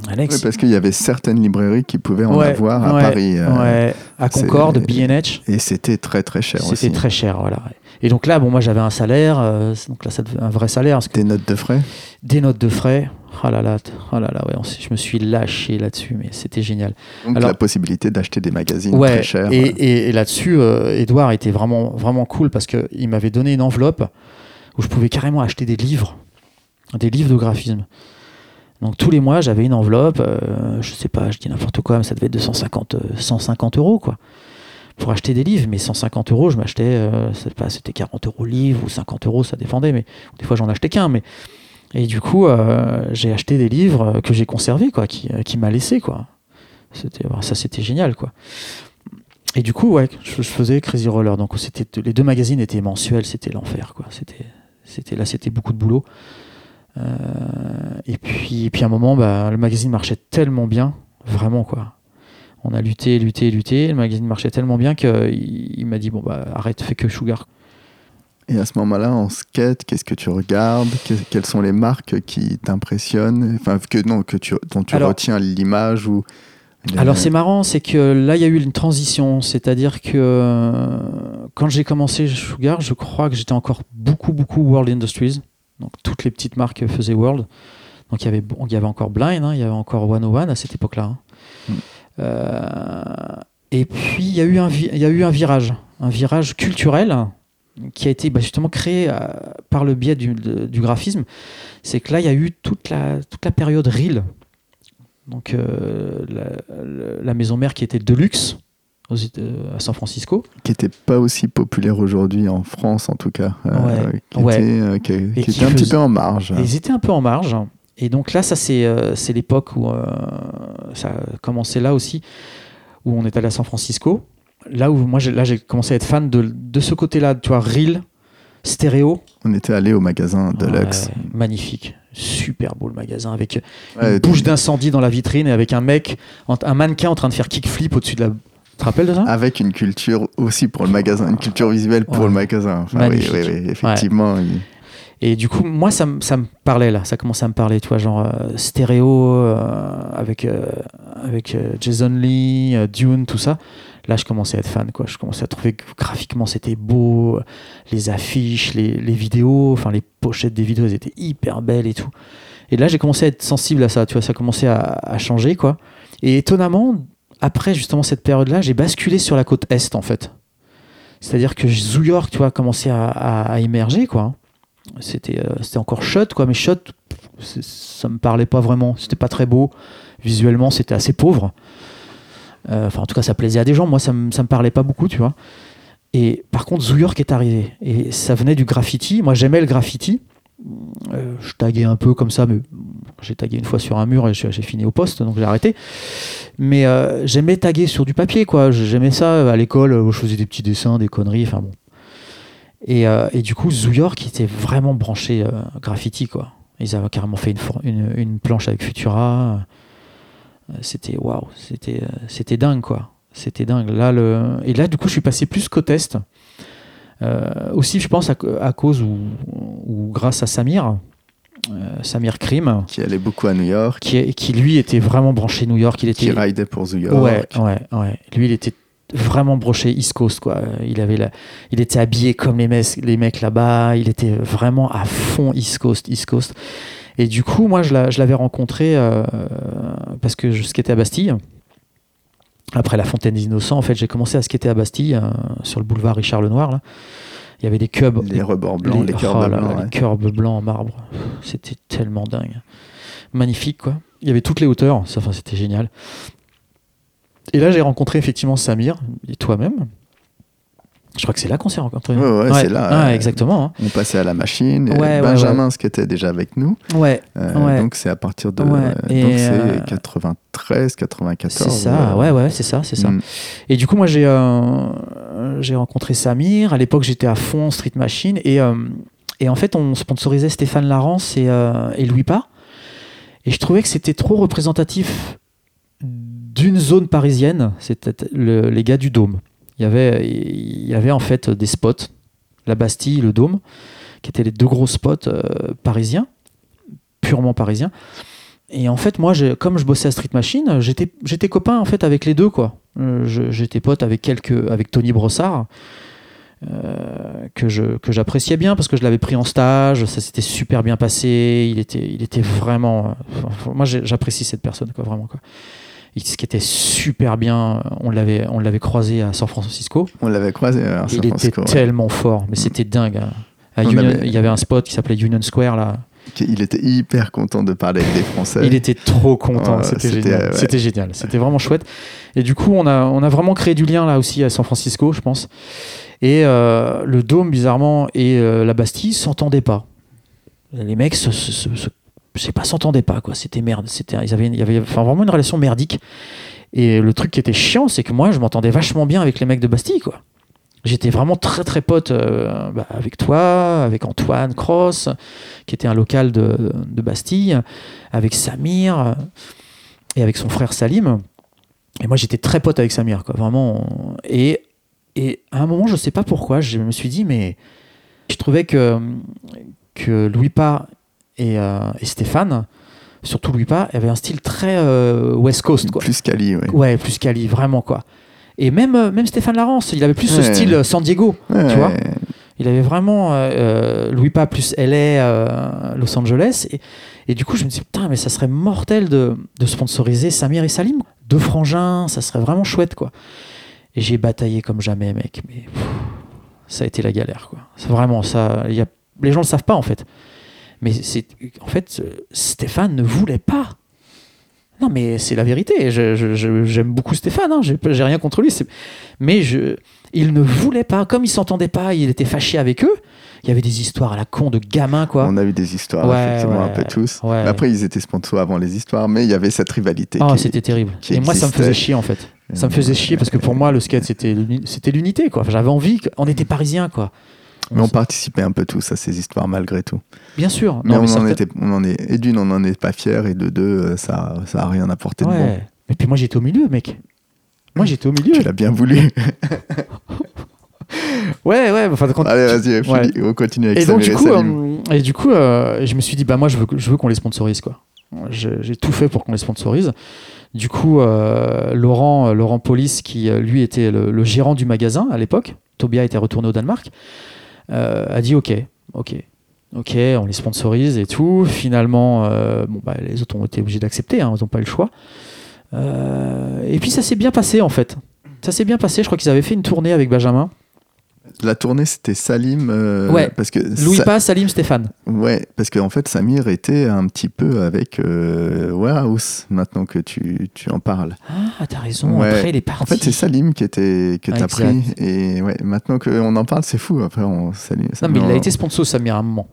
Alex. Parce qu'il y avait certaines librairies qui pouvaient en Ouais, avoir à ouais, Paris. euh, ouais, à Concorde, B&H. Et c'était très très cher aussi. C'était très cher, voilà. Et donc là, bon, moi j'avais un salaire, euh, donc là, un vrai salaire, Des notes de frais des notes de frais. Oh là là, oh là là, ouais, on je me suis lâché là-dessus, mais c'était génial. Donc Alors- la possibilité d'acheter des magazines Ouais, très chers. et, et- et là-dessus, euh, Edouard était vraiment, vraiment cool parce qu'il m'avait donné une enveloppe où je pouvais carrément acheter des livres, des livres de graphisme. Donc tous les mois, j'avais une enveloppe, euh, je sais pas, je dis n'importe quoi, mais ça devait être 250, euh, 150 euros, quoi. Pour acheter des livres, mais 150 euros, je m'achetais, euh, pas, c'était 40 euros le livre ou 50 euros, ça dépendait, mais des fois j'en achetais qu'un, mais et du coup, euh, j'ai acheté des livres euh, que j'ai conservés, quoi, qui, euh, m'a laissé, quoi. C'était, ça, c'était génial, quoi. Et du coup, ouais, je, faisais Crazy Roller. Donc, c'était les deux magazines étaient mensuels, c'était l'enfer, quoi. C'était là, c'était beaucoup de boulot. Euh, et puis, et puis à un moment, bah, le magazine marchait tellement bien, vraiment, quoi. On a lutté, lutté, lutté. Le magazine marchait tellement bien qu'il il m'a dit bon bah arrête, fais que Sugar. Et à ce moment-là, en skate, qu'est-ce que tu regardes? Que- Quelles sont les marques qui t'impressionnent? Enfin, que, non, que tu, dont tu Alors- retiens l'image ou... Alors c'est marrant, c'est que là il y a eu une transition, c'est-à-dire que euh, quand j'ai commencé Sugar, je crois que j'étais encore beaucoup beaucoup World Industries, donc toutes les petites marques faisaient World. Donc il y avait il y avait encore Blind, hein, il y avait encore 101 à cette époque-là. hein. Mm. Euh, et puis il y a eu un il y a eu un virage, un virage culturel qui a été bah, justement créé euh, par le biais du, de- du graphisme. C'est que là il y a eu toute la toute la période reel donc euh, la, la- maison mère qui était Deluxe à San Francisco. qui n'était pas aussi populaire aujourd'hui en France en tout cas, euh, Ouais, qui, ouais. était, euh, qui- qui qui était un petit peu en marge. Et ils étaient un peu en marge. Et donc là, ça c'est euh, l'époque où euh, ça a commencé là aussi, où on est allé à San Francisco. Là où moi, j'ai- là, j'ai commencé à être fan de, de ce côté-là, tu vois, real, stéréo. On était allé au magasin Deluxe. Ouais, magnifique, super beau le magasin avec une bouche d'incendie dans la vitrine et avec un mec, un mannequin en train de faire kickflip au-dessus de la. Te rappelles de ça? Avec une culture aussi pour le magasin, une culture visuelle pour Ouais. le magasin. Enfin, oui, Magnifique. oui, oui, effectivement. il- Et du coup, moi, ça, me- ça me parlait là, ça commençait à me parler, tu vois, genre euh, stéréo euh, avec, euh, avec Jason Lee, Dune, tout ça. Là, je commençais à être fan, quoi. Je commençais à trouver que graphiquement c'était beau, les affiches, les, les vidéos, enfin les pochettes des vidéos, elles étaient hyper belles et tout. Et là, j'ai commencé à être sensible à ça, tu vois, ça commençait à, à changer, quoi. Et étonnamment, après justement cette période-là, j'ai basculé sur la côte est, en fait. C'est-à-dire que New York, tu vois, commençait à, à- émerger, quoi. C'était euh, encore shot quoi mais shot ça me parlait pas vraiment. C'était pas très beau. Visuellement c'était assez pauvre. Euh, en tout cas ça plaisait à des gens. Moi ça me ça me parlait pas beaucoup tu vois. Et par contre New York est arrivé. Et ça venait du graffiti. Moi j'aimais le graffiti Euh, je taguais un peu comme ça mais j'ai tagué une fois sur un mur et j'ai fini au poste donc j'ai arrêté mais euh, j'aimais taguer sur du papier quoi j'aimais ça à l'école euh, je faisais des petits dessins des conneries enfin bon et, euh, du coup, New York était vraiment branché euh, graffiti, quoi. Ils avaient carrément fait une, une, une planche avec Futura. Euh, C'était waouh, c'était euh, dingue, quoi. C'était dingue. Là, le... Et là, du coup, je suis passé plus côte est. Euh, aussi, je pense, à, cause ou, grâce à Samir, euh, Samir Krim, qui allait beaucoup à New York, qui, qui lui était vraiment branché New York. Il qui était, ridait pour New York. Ouais, ouais, ouais. Lui, il était vraiment broché East Coast, quoi. Il avait la- il était habillé comme les, mecs- les mecs là-bas. Il était vraiment à fond East Coast, East Coast. Et du coup, moi, je l'a- je l'avais rencontré euh, parce que je skatais à Bastille. Après la Fontaine des Innocents, en fait, j'ai commencé à skater à Bastille, euh, sur le boulevard Richard Lenoir. Là. Il y avait des cubs. Les rebords blancs, les, oh là là, blancs. les curbs blancs en marbre. C'était tellement dingue. Magnifique, quoi. Il y avait toutes les hauteurs. Enfin, c'était génial. Et là, j'ai rencontré effectivement Samir et toi-même. Je crois que c'est là qu'on s'est rencontrés. Ouais, ouais, c'est là, Ouais, euh, exactement. hein. On passait à la machine. et Benjamin, ce qui était déjà avec nous. Ouais, Euh. Donc c'est à partir de. Et, donc euh, c'est 93, 94. c'est ça. euh, Ouais, ouais, c'est ça, c'est ça. mm. Et du coup, moi, j'ai euh, j'ai rencontré Samir. À l'époque, j'étais à fond Street Machine. Et, euh, et en fait, on sponsorisait Stéphane Larence et, euh, et Louis Pas. Et je trouvais que c'était trop représentatif d'une zone parisienne. C'était le- les gars du Dôme. Il y, avait, il y avait en fait des spots, la Bastille, le Dôme, qui étaient les deux gros spots euh, parisiens, purement parisiens. Et en fait, moi, comme je bossais à Street Machine, j'étais copain en fait avec les deux quoi. Euh, J'étais pote avec quelques avec Tony Brossard euh, que j'appréciais bien parce que je l'avais pris en stage, ça s'était super bien passé. Il était il était vraiment. moi, j'apprécie cette personne quoi vraiment. Ce qui était super bien, on l'avait on l'avait croisé à San Francisco. On l'avait croisé à San Il était Francisco. ouais. tellement fort, mais c'était dingue. hein. À On Union- avait- Il y avait un spot qui s'appelait Union Square là. Il était hyper content de parler avec des Français. Il était trop content, c'était c'était, génial. ouais. C'était génial, c'était vraiment chouette. Et du coup, on a, on a vraiment créé du lien là aussi à San Francisco, je pense. Et euh, le Dôme, bizarrement, et euh, la Bastille s'entendaient pas. Les mecs, se, se- se- se- je sais pas, s'entendaient pas quoi. C'était merde. C'était, ils avaient, il y avait, enfin vraiment une relation merdique. Et le truc qui était chiant, c'est que moi, je m'entendais vachement bien avec les mecs de Bastille, quoi. J'étais vraiment très très pote euh, bah, avec toi, avec Antoine Cross, qui était un local de, de Bastille, avec Samir et avec son frère Salim. Et moi j'étais très pote avec Samir, quoi, vraiment. Et, et à un moment, je sais pas pourquoi, je me suis dit, mais je trouvais que, que Louis Pa et, euh, et Stéphane, surtout Louis Pa, avaient un style très euh, West Coast, quoi. Plus Cali, ouais. Ouais, plus Cali, vraiment, quoi. Et même, euh, même Stéphane Larence, il avait plus ce style San Diego. Ouais, vois Il avait vraiment euh, Louis Pa plus LA, Los Angeles. Et, et du coup, je me dis, putain, mais ça serait mortel de, de sponsoriser Samir et Salim. Deux frangins, ça serait vraiment chouette, quoi. Et j'ai bataillé comme jamais, mec. Mais pff, ça a été la galère, quoi. C'est vraiment ça. Y a, les gens le savent pas, en fait. Mais c'est, en fait, euh, Stéphane ne voulait pas. Non, mais c'est la vérité. J'aime beaucoup Stéphane. Hein. J'ai rien contre lui. Mais je, il ne voulait pas. Comme il s'entendait pas, il était fâché avec eux. Il y avait des histoires à la con de gamins, quoi. On a eu des histoires, Ouais, effectivement, un peu tous. ouais. Après, ils étaient sponsors avant les histoires, mais il y avait cette rivalité. Ah, qui- c'était terrible. qui Et moi, ça me faisait chier, en fait. Ça me faisait chier parce que pour moi, le skate, c'était l'uni- c'était l'unité, quoi. J'avais envie. On était parisiens, quoi. Mais on participait un peu tous à ces histoires malgré tout. Bien sûr. Mais, on, ça en fait- était, on en est, et d'une, on n'en est pas fier, et de deux, euh, ça, ça a rien apporté de bon. Ouais. Et puis moi, j'étais au milieu, mec. Moi, j'étais au milieu. Tu l'as bien voulu. *laughs* Ouais, ouais. Enfin, quand- Allez, vas-y, Ouais. On continue avec et donc du coup, euh, et du coup, euh, je me suis dit bah moi je veux, je veux qu'on les sponsorise quoi. J'ai tout fait pour qu'on les sponsorise. Du coup, euh, Laurent, Laurent Polis, qui lui était le, le gérant du magasin à l'époque, Tobia était retourné au Danemark, a dit ok, ok, ok, on les sponsorise et tout. Finalement, euh, bon bah les autres ont été obligés d'accepter, hein, ils n'ont pas eu le choix. Euh, et puis ça s'est bien passé en fait. Ça s'est bien passé. Je crois qu'ils avaient fait une tournée avec Benjamin. La tournée, c'était Salim. euh, Ouais. Parce que Louis Sa- Paz, Salim, Stéphane. Ouais, parce qu'en fait, Samir était un petit peu avec euh, Warehouse, maintenant que tu, tu en parles. Ah, t'as raison. Ouais. Après, il est parti. En fait, c'est Salim qui était que Ah, t'as pris. Et ouais, maintenant qu'on en parle, c'est fou. Après, on, Salim, Non, mais il a été sponsor Samir à un moment.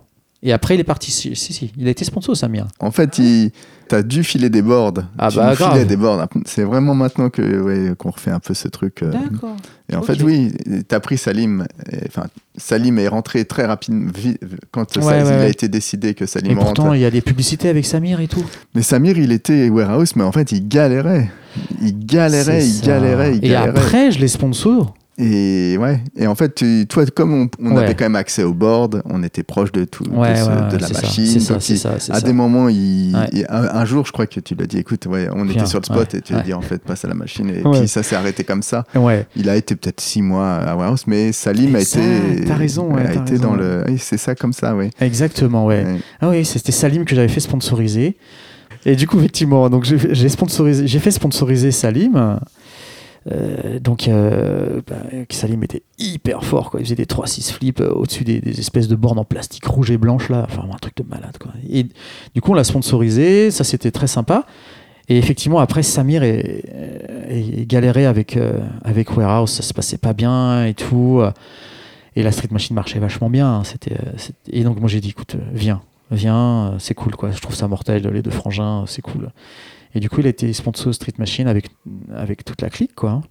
Et après, il est parti. Si, si, si, il a été sponsor Samir. En fait, il... t'as dû filer des boards. Ah tu bah, grave. des boards. C'est vraiment maintenant que ouais, qu'on refait un peu ce truc. euh, D'accord. Et en fait, oui, t'as pris Salim. et- Enfin, Salim est rentré très rapidement quand ça- Ouais, il ouais, a été décidé que Salim Et rentre. pourtant, il y a des publicités avec Samir et tout. Mais Samir, il était warehouse, mais en fait, il galérait. Il galérait, il galérait, il Et galérait. après, je les sponsor. Et ouais. Et en fait, tu- toi, comme on, on Ouais. avait quand même accès au board, on était proche de tout, de, Ouais, ce- ouais, de la machine. C'est ça, il- ça. à ça. des moments, il, un, un jour, je crois que tu l'as dit, écoute, ouais, on était sur le spot et tu ouais. dit, en fait, passe à la machine. Et puis ça s'est arrêté comme ça. Ouais. Il a été peut-être six mois à Warehouse, mais Salim a été. t'as raison, a été raison, dans le. oui, c'est ça comme ça, oui. Exactement, ouais. Ah oui, c'était Salim que j'avais fait sponsoriser. Et du coup, effectivement, donc j'ai j'ai sponsorisé, j'ai fait sponsoriser Salim. Euh, donc, euh, bah, Salim était hyper fort, quoi. Il faisait des 3-6 flips euh, au-dessus des, espèces de bornes en plastique rouge et blanche, là. Enfin, un truc de malade, quoi. Et du coup, on l'a sponsorisé, ça c'était très sympa. Et effectivement, après, Samir est, est galéré avec, euh, avec Warehouse, ça se passait pas bien et tout. Et la Street Machine marchait vachement bien. Euh, c'était- Et donc, moi, j'ai dit, écoute, euh, viens, viens, euh, c'est cool, quoi. Je trouve ça mortel, les deux frangins, euh, c'est cool. Et du coup, il a été sponsor Street Machine avec, avec toute la clique, quoi.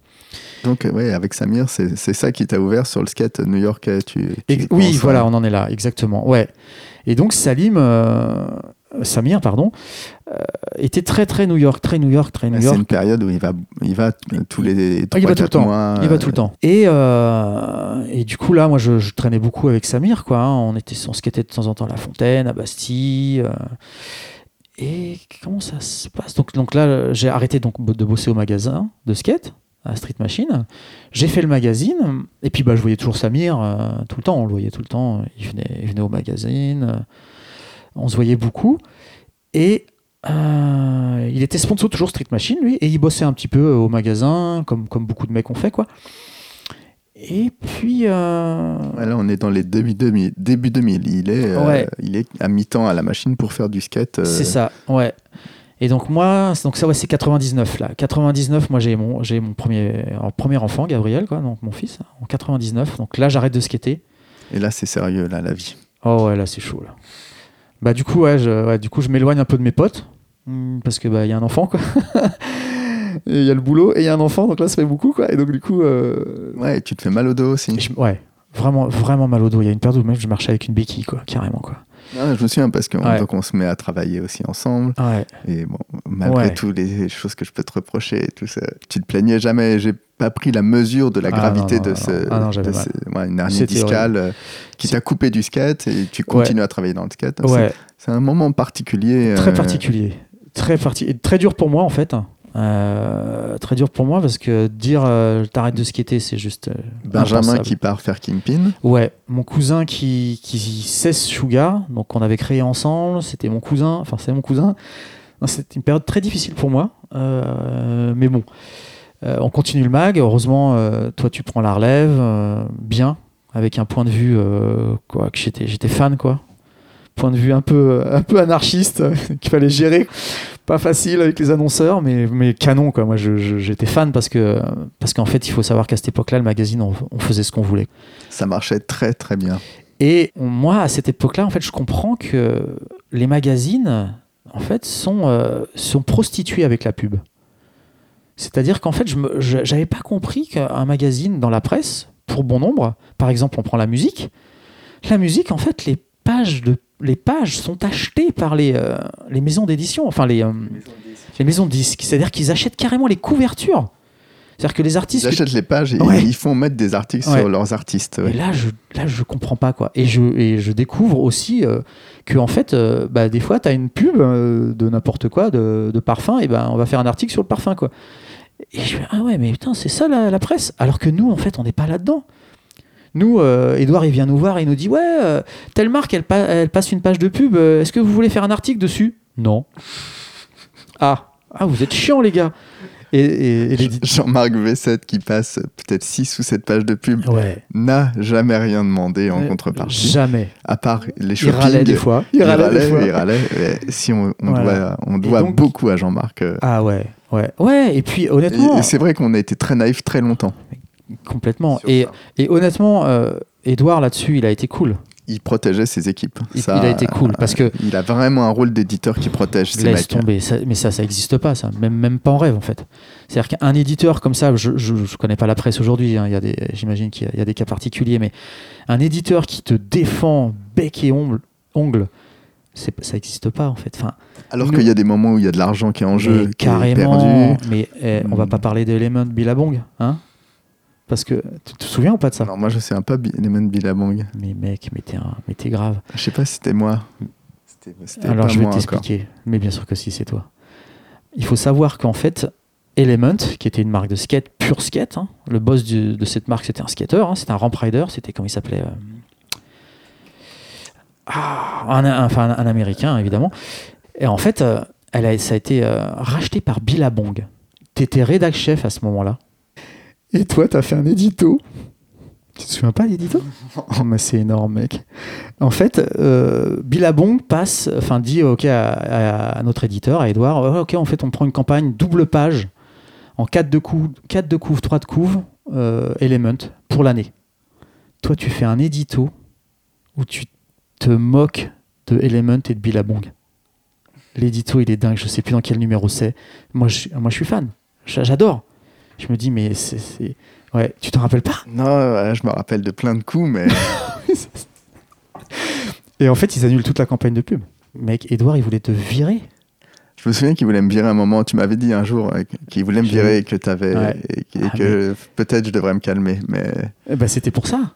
Donc, euh, ouais, avec Samir, c'est c'est ça qui t'a ouvert sur le skate new-yorkais. Tu, tu Ex- penses, oui, voilà, on en est là, exactement. Ouais. Et donc Salim, euh, Samir, pardon, euh, était très très New York, très New York, très New C'est York. une période où il va, il va tous les il va tout le 3-4 temps. mois. Il va tout le temps. Et, euh, et du coup, là, moi, je, je traînais beaucoup avec Samir, quoi. hein. On, était, on skatait de temps en temps à La Fontaine, à Bastille. Et comment ça se passe donc, donc là, j'ai arrêté donc, de bosser au magasin de skate, à Street Machine. J'ai fait le magazine. Et puis, bah, je voyais toujours Samir euh, tout le temps. On le voyait tout le temps. Il venait, il venait au magazine. euh, on se voyait beaucoup. Et euh, il était sponsor toujours Street Machine, lui, et il bossait un petit peu au magasin, comme, comme beaucoup de mecs ont fait, quoi. Et puis. euh, Ouais, là, on est dans les début 2000. Début 2000. Il est, euh, il est à mi-temps à la machine pour faire du skate. euh, C'est ça, ouais. Et donc moi, donc ça ouais, c'est 99 là. 99, moi j'ai mon j'ai mon premier premier enfant Gabriel quoi, donc mon fils en 99. Donc là j'arrête de skater. Et là, c'est sérieux, là, la vie. Oh ouais, là c'est chaud là. Bah du coup ouais, je, ouais, du coup je m'éloigne un peu de mes potes hmm, parce que bah il y a un enfant quoi. *laughs* Il y a le boulot et il y a un enfant donc là ça fait beaucoup quoi. Et donc du coup euh, Ouais, tu te fais mal au dos aussi. je- ouais, vraiment vraiment mal au dos. Il y a une période où même je marchais avec une béquille quoi, carrément quoi. Ah, je me souviens parce qu'on Ouais. on se met à travailler aussi ensemble. Ouais. Et bon, malgré Ouais. toutes les choses que je peux te reprocher, et tout ça, tu te plaignais jamais. J'ai pas pris la mesure de la Ah, gravité non, non, de ce. Ah, non, de ce- ouais, une hernie discale euh, qui t'a coupé du skate et tu continues à travailler dans le skate. C'est- un moment particulier. Très euh, particulier. Très, parti... très dur pour moi, en fait. Euh, très dur pour moi parce que dire euh, t'arrêtes de skater, c'est juste. euh, Benjamin impensable. qui part faire Kingpin. Ouais, mon cousin qui, qui cesse Sugar, donc on avait créé ensemble, c'était mon cousin, enfin c'est mon cousin. C'était une période très difficile pour moi, euh, mais bon, on continue le mag. Heureusement, toi tu prends la relève, bien, avec un point de vue quoi, que j'étais, j'étais fan quoi. Point de vue un peu, un peu anarchiste *laughs* qu'il fallait gérer. Pas facile avec les annonceurs, mais, mais canon. Quoi. Moi, j'étais fan parce que parce qu'en fait, il faut savoir qu'à cette époque-là, le magazine, on, faisait ce qu'on voulait. Ça marchait très très bien. Et moi, à cette époque-là, en fait, je comprends que les magazines, en fait, sont, euh, sont prostitués avec la pub. C'est-à-dire qu'en fait, je n'avais pas compris qu'un magazine dans la presse, pour bon nombre, par exemple, on prend la musique, la musique, en fait, les pages de les pages sont achetées par les, euh, les maisons d'édition, enfin les, euh, les maisons de disques. C'est-à-dire qu'ils achètent carrément les couvertures. C'est-à-dire que les artistes. Ils achètent les pages et ils font mettre des articles sur leurs artistes. Et là, je là, je comprends pas quoi. Et je, et je découvre aussi euh, que en fait, bah, des fois, tu as une pub de n'importe quoi, de, de, parfum, et ben on va faire un article sur le parfum quoi. Et je fais ah ouais, mais putain, c'est ça la, la, presse. Alors que nous, en fait, on n'est pas là-dedans. Nous, euh, Edouard, il vient nous voir et il nous dit Ouais, euh, telle marque, elle, passe une page de pub. Euh, est-ce que vous voulez faire un article dessus? Non. Ah, ah, vous êtes chiants, les gars. Et, Jean-Marc V7 qui passe peut-être 6 ou 7 pages de pub n'a jamais rien demandé en contrepartie. Jamais. À part les shopping. Il râlait des fois. Il, râlait, il râlait. Si on, doit, on doit beaucoup à Jean-Marc. Ah ouais, ouais. Ouais, et puis honnêtement. c'est vrai qu'on a été très naïf très longtemps. Complètement. Et, et, honnêtement, euh, Edouard là-dessus, il a été cool. Il protégeait ses équipes. Il, ça, il a été cool parce que il a vraiment un rôle d'éditeur qui protège ses laisse tomber. mais ça, ça n'existe pas, ça. Même, même pas en rêve en fait. C'est-à-dire qu'un éditeur comme ça, je, je, connais pas la presse aujourd'hui. Hein, il y a des, j'imagine qu'il y, a des cas particuliers, mais un éditeur qui te défend bec et ongle, ongle ça n'existe pas en fait. Enfin, Alors qu'il y a des moments où il y a de l'argent qui est en jeu, carrément. Qui est perdu. Mais eh, on va hmm. pas parler d'Element Billabong, hein parce que tu te souviens ou pas de ça? Non, moi je sais un peu Lemon Billabong. Mais mec, mais t'es, grave. Je sais pas si c'était moi. Alors je vais t'expliquer. Mais bien sûr que si, c'est toi. Il faut savoir qu'en fait, Element, qui était une marque de skate, pure skate, hein, le boss de cette marque c'était un skater, hein, c'était un ramp rider, c'était comment il s'appelait euh, ah, un, enfin, un, américain évidemment. Et en fait, euh, elle a, ça a été euh, racheté par Billabong. T'étais rédac chef à ce moment-là. Et toi, tu as fait un édito. Tu te souviens pas l'édito? *laughs* Oh, mais c'est énorme, mec. En fait, euh, Billabong passe, enfin, dit à, notre éditeur, à Edouard, oh, ok, en fait, on prend une campagne double page en 4 de couve, 4 de couve, 3 de couve, euh, Element pour l'année. Toi, tu fais un édito où tu te moques de Element et de Billabong. L'édito, il est dingue. Je sais plus dans quel numéro c'est. Moi, je suis fan. J'adore. Je me dis, mais c'est. Ouais, tu te rappelles pas? Non, je me rappelle de plein de coups, mais. *laughs* et en fait, ils annulent toute la campagne de pub. Mec, Edouard, il voulait te virer. Je me souviens qu'il voulait me virer un moment. Tu m'avais dit un jour qu'il voulait me virer et que tu avais. Et, ah, que peut-être je devrais me calmer. Mais... Eh ben, c'était pour ça.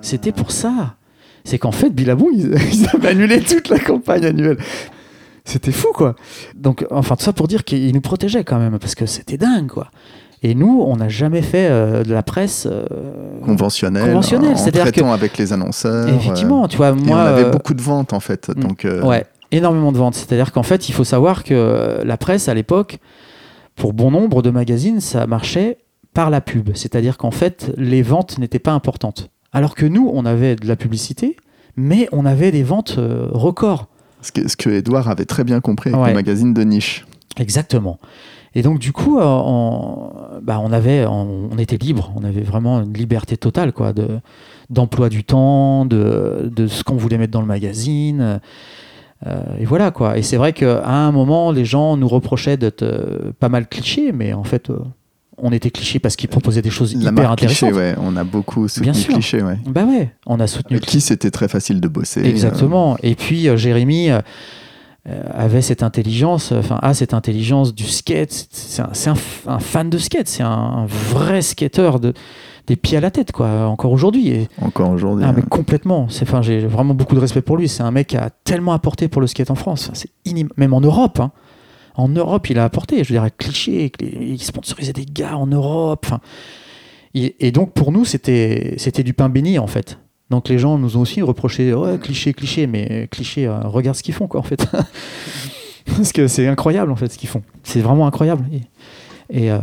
C'était pour ça. C'est qu'en fait, Billabong, ils, *laughs* ils avaient annulé toute la campagne annuelle. C'était fou, quoi. Donc, enfin, tout ça pour dire qu'ils nous protégeaient quand même, parce que c'était dingue, quoi. Et nous, on n'a jamais fait euh, de la presse euh, conventionnelle, conventionnelle. en traitant avec les annonceurs. Effectivement, tu vois, moi, on avait euh, beaucoup de ventes en fait. Mm, donc, ouais, énormément de ventes. C'est-à-dire qu'en fait, il faut savoir que la presse à l'époque, pour bon nombre de magazines, ça marchait par la pub. C'est-à-dire qu'en fait, les ventes n'étaient pas importantes. Alors que nous, on avait de la publicité, mais on avait des ventes records. Ce que, ce que Edouard avait très bien compris avec le magazine de niche. Exactement. Et donc du coup, on, bah, on avait, on, était libre, on avait vraiment une liberté totale, quoi, de d'emploi du temps, de, de ce qu'on voulait mettre dans le magazine. Euh, et voilà quoi. Et c'est vrai qu'à un moment, les gens nous reprochaient d'être euh, pas mal clichés, mais en fait, euh, on était clichés parce qu'ils proposaient des choses hyper intéressantes. ouais. On a beaucoup soutenu Bien cliché, ouais. Bah ouais, on a soutenu. Avec qui c'était très facile de bosser. Exactement. Et puis Jérémy euh, avait cette intelligence, enfin a cette intelligence du skate. C'est un, un, fan de skate, c'est un, vrai skateur de, des pieds à la tête, quoi, encore aujourd'hui. Encore aujourd'hui. Ah, mais complètement. Enfin, j'ai vraiment beaucoup de respect pour lui. C'est un mec qui a tellement apporté pour le skate en France. C'est Même en Europe. Hein. En Europe, il a apporté. Je dirais cliché, il sponsorisait des gars en Europe. Enfin, et, et donc pour nous, c'était du pain béni en fait. Donc les gens nous ont aussi reproché ouais, cliché, cliché, mais cliché, euh, regarde ce qu'ils font quoi en fait. *laughs* Parce que c'est incroyable en fait ce qu'ils font. C'est vraiment incroyable. Et, euh,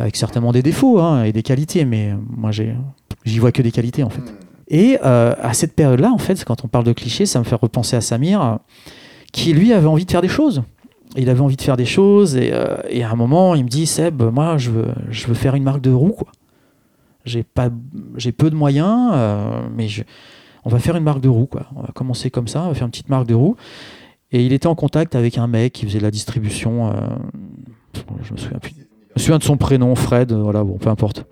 avec certainement des défauts hein, et des qualités, mais moi j'y vois que des qualités en fait. Et euh, à cette période-là, en fait, quand on parle de clichés, ça me fait repenser à Samir, qui lui avait envie de faire des choses. Il avait envie de faire des choses et, et à un moment, il me dit Seb, moi, je veux, je veux faire une marque de roues, quoi. J'ai pas, j'ai peu de moyens, euh, mais je- on va faire une marque de roues, quoi. On va commencer comme ça, on va faire une petite marque de roues. Et il était en contact avec un mec qui faisait de la distribution. euh, je me souviens plus. Je me souviens de son prénom, Fred, euh, voilà, bon, peu importe.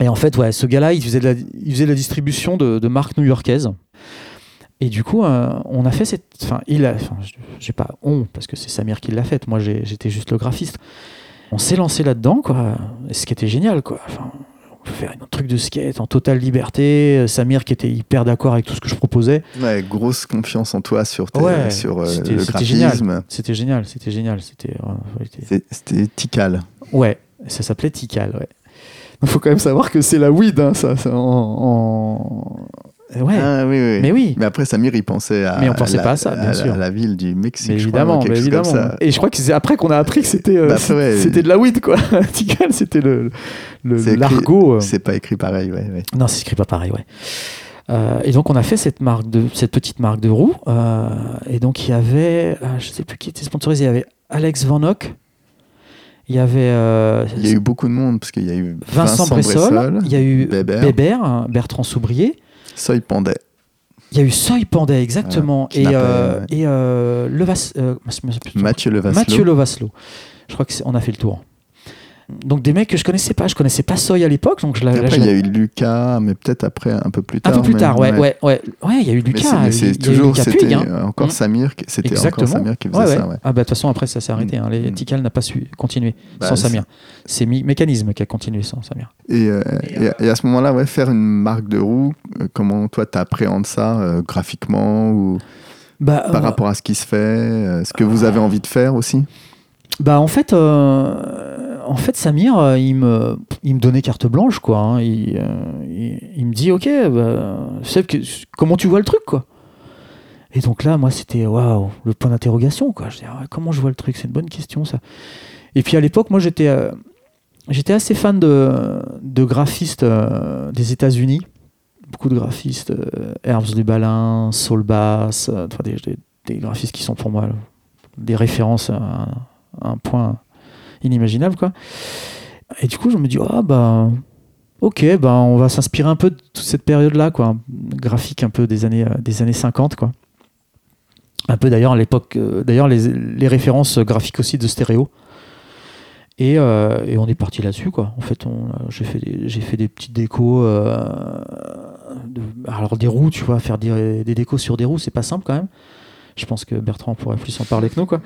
Et en fait, ouais, ce gars-là, il faisait de la, il faisait la distribution de, de marques new-yorkaises. Et du coup, on a fait cette. Enfin, il a. Enfin, j'ai pas on, parce que c'est Samir qui l'a faite. Moi, j'étais juste le graphiste. On s'est lancé là-dedans, quoi. Et ce qui était génial, quoi. Enfin, faire un truc de skate en totale liberté. Euh, Samir qui était hyper d'accord avec tout ce que je proposais. Ouais, grosse confiance en toi sur, tes- Ouais, sur euh, c'était- le graphisme. C'était génial, c'était génial. C'était. euh, c'était- Tikal. Ouais, ça s'appelait Tikal, ouais. Il faut quand même savoir que c'est la weed, hein, ça, ça, en, en- Ouais, Ah oui, oui. mais oui. Mais après, Samir, il pensait à, Mais on pensait la, pas à ça, bien à- sûr. à la ville du Mexique, Mais je crois, évidemment, mais évidemment. ça. Et je crois que c'est après qu'on a appris que c'était euh, Bah, après, ouais. c'était de la weed, quoi. *laughs* Tikal, c'était le l'argot. euh. C'est pas écrit pareil, ouais. ouais. Non, c'est écrit pas pareil, ouais. Euh, et donc on a fait cette marque de cette petite marque de roues. euh, et donc il y avait, je sais plus qui était sponsorisé. Il y avait Alex Van Hock. Il y avait euh, Il y a eu beaucoup de monde, parce qu'il y a eu Vincent, Bressol. Il y a eu Bébert, Bébert, hein, Bertrand Soubrier. Soy Pandet. Il y a eu Soy Pandet, exactement. Qui et euh, et euh, Levas- euh, Mathieu Levaslo. Mathieu Levaslo. Je crois qu'on a fait le tour. Donc des mecs que je connaissais pas. Je connaissais pas Soy à l'époque. Donc je. Après, il y a eu Lucas, mais peut-être après, un peu plus Un tard. peu plus tard, ouais, ouais, ouais. Ouais, il y a eu Lucas. mais c'est toujours, Lucas c'était Puig, hein. euh, encore. Samir, c'était encore Exactement. Samir qui faisait Ouais, ça. Ah bah de toute façon après ça s'est arrêté. hein. Les Mm. Tikal n'a pas su continuer Bah, sans Samir. C'est Mi- Mécanisme qui a continué sans Samir. Et, euh, et, et à ce moment-là, ouais, faire une marque de roue, euh, comment toi t'appréhendes ça euh, graphiquement ou Bah, par euh, rapport à ce qui se fait, euh, ce que vous avez envie de faire aussi? Bah en fait, euh, en fait Samir, euh, il me, il me donnait carte blanche quoi. hein. Il, euh, il, me dit ok, bah, Seb, comment tu vois le truc Et donc là, moi c'était waouh, le point d'interrogation quoi. Je dis ah comment je vois le truc, c'est une bonne question ça. Et puis à l'époque, moi j'étais, euh, assez fan de, graphistes des États-Unis. Beaucoup de graphistes, euh, Herbs Lubalin, Saul Bass, des, graphistes qui sont pour moi des références à un point inimaginable quoi. Et du coup, je me dis ah bah ok, bah on va s'inspirer un peu de toute cette période-là quoi, graphique un peu des années euh, des années 50 quoi. Un peu d'ailleurs à l'époque, euh, d'ailleurs les, références graphiques aussi de stéréo. Et, euh, et on est parti là-dessus quoi. En fait, j'ai fait des, j'ai fait des petites décos. alors des roues, tu vois, faire des, des décos sur des roues, c'est pas simple quand même. Je pense que Bertrand pourrait plus en parler que nous quoi.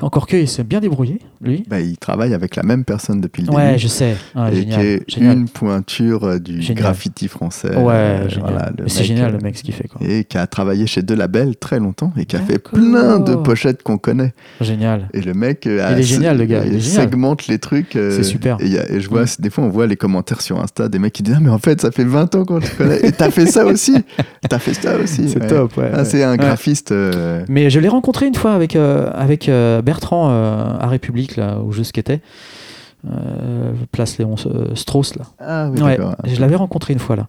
Encore que il s'est bien débrouillé, lui. bah, Il travaille avec la même personne depuis le Ouais, début. je sais. Ah, et génial. qui est génial. une pointure euh, du Génial. graffiti français. Ouais, euh, génial. voilà, c'est génial euh, le mec ce qu'il fait quoi. Et qui a travaillé chez De Label très longtemps et qui a fait plein de pochettes qu'on connaît. Génial. Et le mec, Il a- est génial, le gars, il segmente les trucs. euh, C'est super. Et, il y a- et je vois, Mm. des fois, on voit les commentaires sur Insta des mecs qui disent Ah, mais en fait, ça fait 20 ans qu'on te connaît. Et t'as fait ça aussi. *laughs* T'as fait ça aussi. C'est ouais. top, ouais. Ah, ouais. c'est un Ouais. graphiste. euh, Mais je l'ai rencontré une fois avec, euh, avec Bertrand euh, à République, là, où je skatais. Euh, place Léon euh, Strauss, là. Ah oui, Ouais, je l'avais rencontré une fois, là.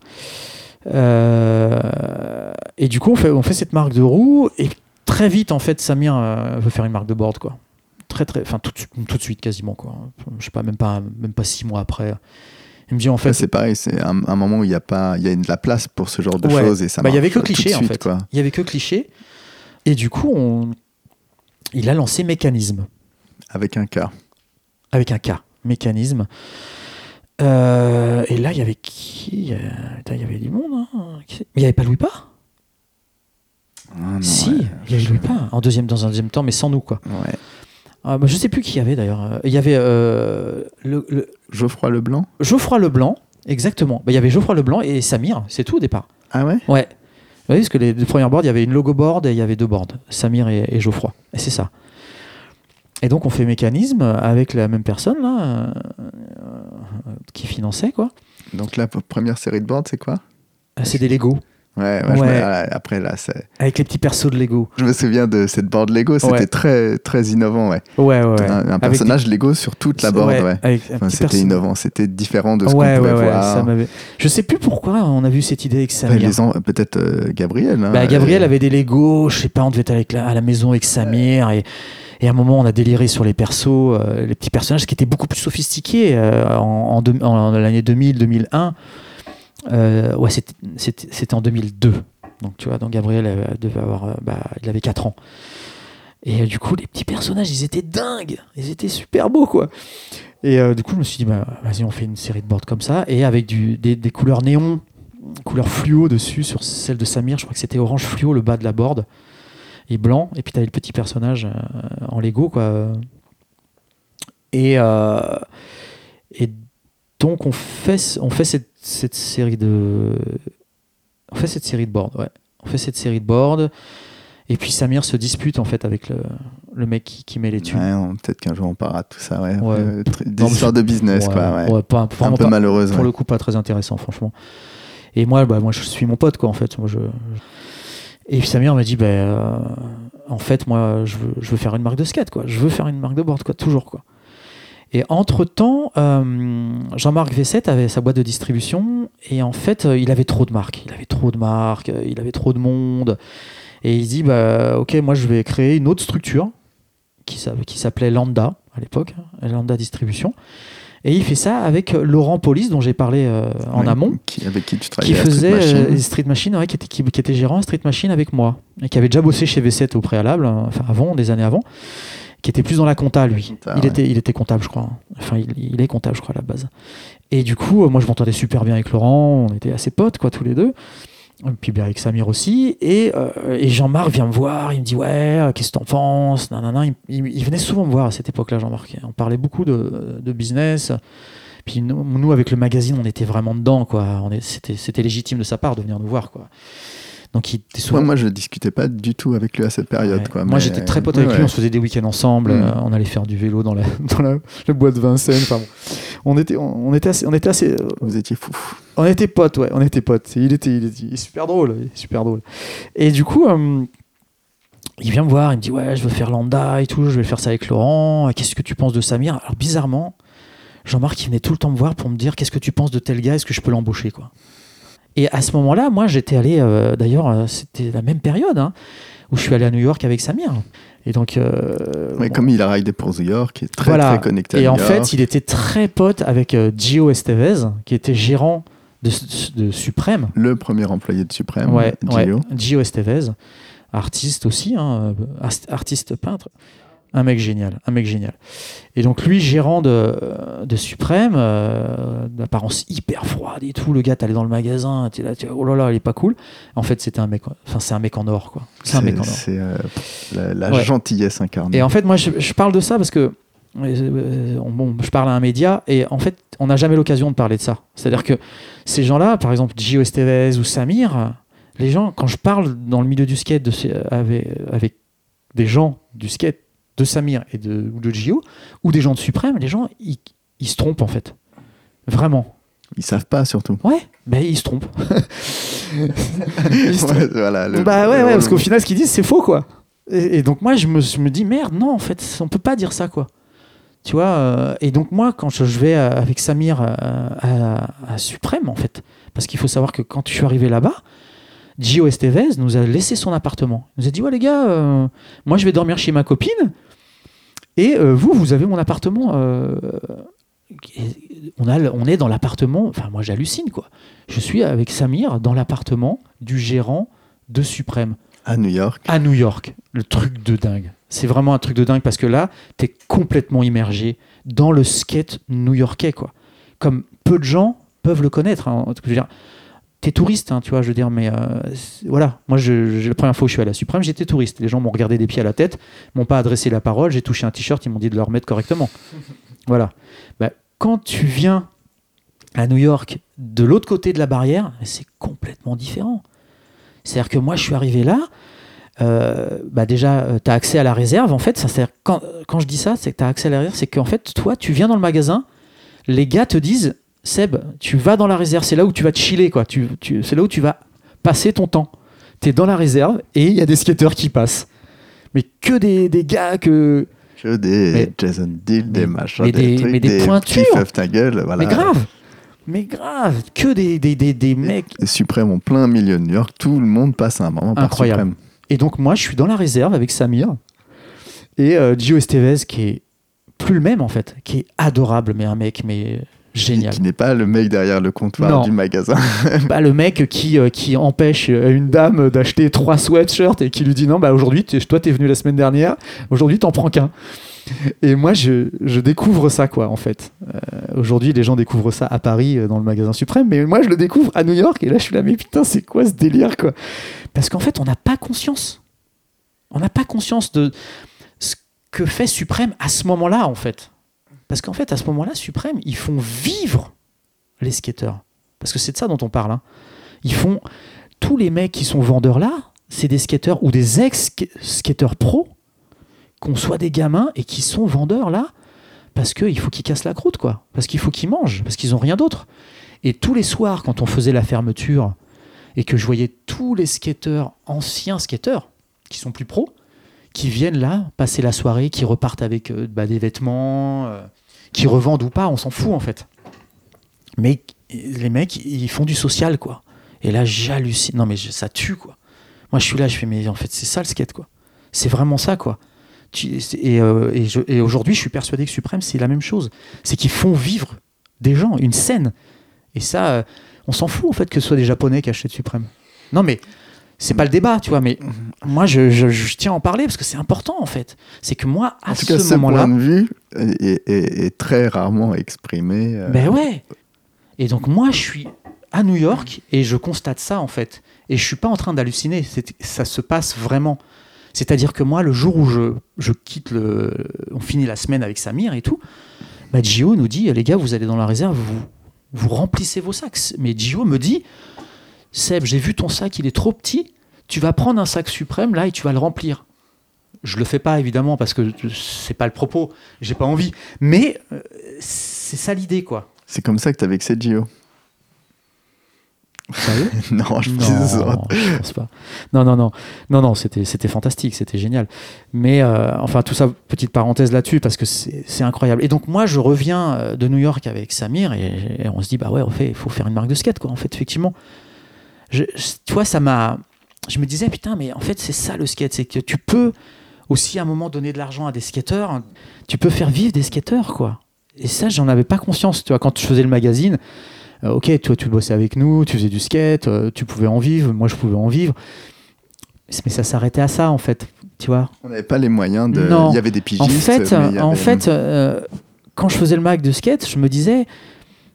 Euh, et du coup, on fait, on fait cette marque de roue. Et très vite, en fait, Samir euh, veut faire une marque de board, quoi. Très, très. Enfin, tout, de suite- tout de suite, quasiment, quoi. Je sais pas, même pas, même pas six mois après. Il me dit, en fait, c'est pareil, c'est un, un moment où il y a pas, il y a de la place pour ce genre de Ouais. choses et ça Bah, il y avait que cliché, en fait. il y avait que cliché. Et du coup, on... il a lancé Mécanisme. Avec un cas. avec un K, mécanisme. Euh, et là, il y avait qui Euh, putain, Il y avait du monde. hein. Mais il n'y avait pas Louis Pas? Ah, Si, ouais. il y avait Louis Pas en deuxième, dans un deuxième temps, mais sans nous quoi. Ouais. Ah, bah, je sais plus qui il y avait d'ailleurs. Euh, Il y avait euh, le, le- Geoffroy Leblanc? Geoffroy Leblanc, exactement. Bah, il y avait Geoffroy Leblanc et Samir, c'est tout au départ. Ah ouais? Ouais. Vous voyez, parce que les deux premières boards, il y avait une logo board et il y avait deux boards, Samir et, et Geoffroy. Et c'est ça. Et donc on fait mécanisme avec la même personne là, euh, euh, qui finançait quoi. Donc la première série de boards, c'est quoi? Ah, C'est des Lego. Ouais, ouais, je me- Ouais. ah, après là, c'est- avec les petits persos de Lego. je me souviens de cette board Lego, c'était très, très innovant, ouais. Ouais, ouais. Un, personnage Lego sur toute la board, ouais. Enfin, c'était perso- innovant, c'était différent de ce qu'on pouvait ouais. voir. Ça je sais plus pourquoi on a vu cette idée avec Samir. en- Peut-être euh, Gabriel. hein, Bah, Gabriel avait des Lego, je sais pas, on devait être avec la- à la maison avec Samir et, et à un moment on a déliré sur les persos, euh, les petits personnages qui étaient beaucoup plus sophistiqués euh, en, en l'année 2000-2001. Euh, ouais, c'était- en 2002. Donc tu vois, donc Gabriel euh, devait avoir, euh, bah, il avait 4 ans. Et du coup, les petits personnages, ils étaient dingues, ils étaient super beaux quoi. Et du coup, je me suis dit, bah, vas-y, on fait une série de boards comme ça et avec des, couleurs néon, couleur fluo dessus sur celle de Samir. Je crois que c'était orange fluo le bas de la board et blanc. Et puis tu avais le petit personnage en Lego quoi. Et donc on fait on fait cette, cette série de on fait cette série de boards. Ouais, on fait cette série de boards. Et puis Samir se dispute en fait avec le, le mec qui, qui met les thunes. ouais, Peut-être qu'un jour on parlera de tout ça, ouais. Ouais. Euh, Des Non, histoires de business, Ouais, quoi, ouais. pas, Un peu pas- malheureuse. pour le coup pas très intéressant franchement et moi bah moi je suis mon pote quoi en fait moi je et puis Samir m'a dit bah euh, en fait moi je veux, je veux faire une marque de skate quoi je veux faire une marque de board quoi toujours quoi et entre temps Jean-Marc V7 avait sa boîte de distribution et en fait euh, il avait trop de marques. Il avait trop de marques euh, il avait trop de monde. Et il dit bah ok moi je vais créer une autre structure qui s'a- qui s'appelait Lambda à l'époque hein, Lambda Distribution. Et il fait ça avec Laurent Polis, dont j'ai parlé euh, en amont, Qui, avec qui tu qui travaillais Street faisait Machine. euh, Street Machine, ouais, qui, était, qui, qui était gérant Street Machine avec moi, et qui avait déjà bossé chez V7 au préalable, hein, enfin avant, des années avant, qui était plus dans la compta, lui. Compta, il, ouais. était, il était comptable, je crois. Enfin, il, il est comptable, je crois, à la base. Et du coup, euh, moi, je m'entendais super bien avec Laurent, on était assez potes, quoi, tous les deux. Et puis bien avec Samir aussi. Et, euh, et Jean-Marc vient me voir, il me dit Ouais, euh, qu'est-ce que t'en penses? Nanana. il, il- il venait souvent me voir à cette époque-là, Jean-Marc. On parlait beaucoup de, de business. Puis nous, nous, avec le magazine, on était vraiment dedans. quoi. C'était légitime de sa part de venir nous voir. quoi. Donc il était souvent. Moi, je discutais pas du tout avec lui à cette période. Ouais. Quoi, Moi, mais- j'étais très pote ouais, avec lui, on se faisait des week-ends ensemble, Mm. euh, on allait faire du vélo dans la, *laughs* dans la, la boîte Vincennes. Enfin, bon. on, était, on, on était assez. On était assez euh, Vous étiez fou. on était potes, ouais, on était potes. Il était, il était, il super drôle, il super drôle. Et du coup, euh, il vient me voir, il me dit ouais, je veux faire Lambda et tout, je vais faire ça avec Laurent. Qu'est-ce que tu penses de Samir? Alors bizarrement, Jean-Marc il venait tout le temps me voir pour me dire qu'est-ce que tu penses de tel gars, est-ce que je peux l'embaucher quoi? Et à ce moment-là, moi j'étais allé, euh, d'ailleurs, euh, c'était la même période hein, où je suis allé à New York avec Samir. Et donc, euh, Ouais, bon, Comme il a raidé pour New York, qui est très, Voilà. très connecté à et New en York. fait, il était très pote avec euh, Gio Estevez, qui était gérant de, de Suprême. Le premier employé de Suprême, Ouais, ouais, Gio. Gio Estevez, artiste aussi, hein, artiste peintre. Un mec génial, un mec génial. Et donc lui, gérant de, de Suprême, euh, d'apparence hyper froide et tout, le gars, t'allais dans le magasin, t'es là, oh là là, il est pas cool. En fait, c'était un mec, enfin c'est un mec en or, quoi. C'est un mec en or. C'est euh, la, la Ouais. gentillesse incarnée. Et en fait, moi, je, je parle de ça parce que euh, on- bon, je parle à un média et en fait, on n'a jamais l'occasion de parler de ça. C'est-à-dire que ces gens-là, par exemple Gio Estevez ou Samir, les gens, quand je parle dans le milieu du skate de avec, avec des gens du skate de Samir et de, ou de Gio ou des gens de Suprême, les gens, ils, ils se trompent en fait. Vraiment. Ils savent pas surtout. Ouais, ben ils se trompent. *laughs* Ils se trompent. Ouais, voilà, le- bah ouais, parce qu'au final, ce qu'ils disent, c'est faux, quoi. Et, et donc moi, je me, je me dis, merde, non, en fait, on peut pas dire ça, quoi. Tu vois, euh, et donc moi, quand je, vais euh, avec Samir euh, à, à Suprême, en fait, parce qu'il faut savoir que quand je suis arrivé là-bas, Gio Estevez nous a laissé son appartement. Il nous a dit, ouais les gars, euh, moi je vais dormir chez ma copine, et euh, vous, vous avez mon appartement. euh, on, a, le- on est dans l'appartement, enfin moi j'hallucine, quoi. Je suis avec Samir dans l'appartement du gérant de Suprême À New York. à New York. Le truc de dingue. C'est vraiment un truc de dingue parce que là, tu es complètement immergé dans le skate new-yorkais, quoi. Comme peu de gens peuvent le connaître. hein. Je veux dire, t'es touriste, hein, tu vois, je veux dire, mais euh, voilà. Moi, je, je- la première fois où je suis allé à Suprême, j'étais touriste. Les gens m'ont regardé des pieds à la tête, m'ont pas adressé la parole, j'ai touché un t-shirt, ils m'ont dit de le remettre correctement. *laughs* voilà. Bah, quand tu viens à New York, de l'autre côté de la barrière, c'est complètement différent. C'est-à-dire que moi, je suis arrivé là, euh, bah déjà, tu as accès à la réserve. En fait, ça, quand, quand je dis ça, c'est que tu as accès à la réserve, c'est qu'en fait, toi, tu viens dans le magasin, les gars te disent, Seb, tu vas dans la réserve, c'est là où tu vas te chiller, quoi. Tu, tu- c'est là où tu vas passer ton temps. T'es dans la réserve et il y a des skateurs qui passent. Mais que des, des gars que. Que des Mais- Jason Deal, des machins, mais des, des- trucs, mais des pointures. Fif ta gueule, voilà. Mais grave Mais grave Que des, des, des, des mecs. Les Suprême en plein milieu de New York, tout le monde passe un moment Incroyable. Et donc, moi, je suis dans la réserve avec Samir et euh, Gio Estevez qui est plus le même en fait, qui est adorable, mais un mec, mais génial. Qui n'est pas le mec derrière le comptoir Non. du magasin. *laughs* Pas le mec qui, euh, qui empêche euh, une dame d'acheter trois sweatshirts et qui lui dit non, bah aujourd'hui, toi t'es venu la semaine dernière, aujourd'hui t'en prends qu'un. Et moi, je, je découvre ça, quoi, en fait. Euh, aujourd'hui, les gens découvrent ça à Paris, euh, dans le magasin suprême, mais moi, je le découvre à New York, et là, je suis là, mais putain, c'est quoi ce délire, quoi? Parce qu'en fait, on n'a pas conscience. On n'a pas conscience de ce que fait Suprême à ce moment-là, en fait. Parce qu'en fait, à ce moment-là, Suprême, ils font vivre les skateurs. Parce que c'est de ça dont on parle. hein. Ils font. Tous les mecs qui sont vendeurs là, c'est des skateurs ou des ex-skateurs pro, qu'on soit des gamins et qui sont vendeurs là, parce qu'il faut qu'ils cassent la croûte, quoi. Parce qu'il faut qu'ils mangent, parce qu'ils n'ont rien d'autre. Et tous les soirs, quand on faisait la fermeture et que je voyais tous les skateurs, anciens skateurs, qui sont plus pros, qui viennent là, passer la soirée, qui repartent avec euh, bah, des vêtements, euh, qui revendent ou pas, on s'en fout en fait. Mais les mecs, ils font du social, quoi. Et là, j'hallucine. Non, mais ça tue, quoi. Moi, je suis là, je fais, mais en fait, c'est ça le skate, quoi. C'est vraiment ça, quoi. Euh, et aujourd'hui, je suis persuadé que Suprême, c'est la même chose. C'est qu'ils font vivre des gens, une scène. Et ça, euh, on s'en fout, en fait, que ce soit des Japonais qui achètent Suprême. Non, mais c'est pas le débat, tu vois. Mais moi, je, je- je tiens à en parler parce que c'est important, en fait. C'est que moi, à En tout ce cas, ce moment-là. point de vue est, est- est très rarement exprimé. euh, Ben ouais. Et donc moi, je suis à New York et je constate ça en fait. Et je suis pas en train d'halluciner. Ça se passe vraiment. C'est-à-dire que moi, le jour où je, je quitte le, on finit la semaine avec Samir et tout, bah Gio nous dit les gars, vous allez dans la réserve, vous vous remplissez vos sacs. Mais Gio me dit Seb, j'ai vu ton sac, il est trop petit. Tu vas prendre un sac suprême là et tu vas le remplir. Je le fais pas évidemment parce que c'est pas le propos. J'ai pas envie. Mais euh, c'est ça l'idée quoi. C'est comme ça que tu as vexé Gio. Sérieux? *laughs* Non, je Non, je pense pas. Non, non, non, non, non, c'était, c'était fantastique, c'était génial. Mais euh, enfin, tout ça, petite parenthèse là-dessus parce que c'est, c'est incroyable. Et donc moi, je reviens euh, de New York avec Samir et, et on se dit bah ouais, il faut faire une marque de skate quoi. En fait, effectivement, je, tu vois, ça m'a, je me disais putain, mais en fait, c'est ça le skate, c'est que tu peux aussi à un moment donner de l'argent à des skateurs, tu peux faire vivre des skateurs quoi. Et ça, j'en avais pas conscience. Tu vois, quand je faisais le magazine. Euh, ok, toi tu bossais avec nous, tu faisais du skate, euh, tu pouvais en vivre, moi je pouvais en vivre. Mais ça s'arrêtait à ça en fait, tu vois. On n'avait pas les moyens de. Non. Il y avait des pigistes. En fait, en fait euh, quand je faisais le mag de skate, je me disais,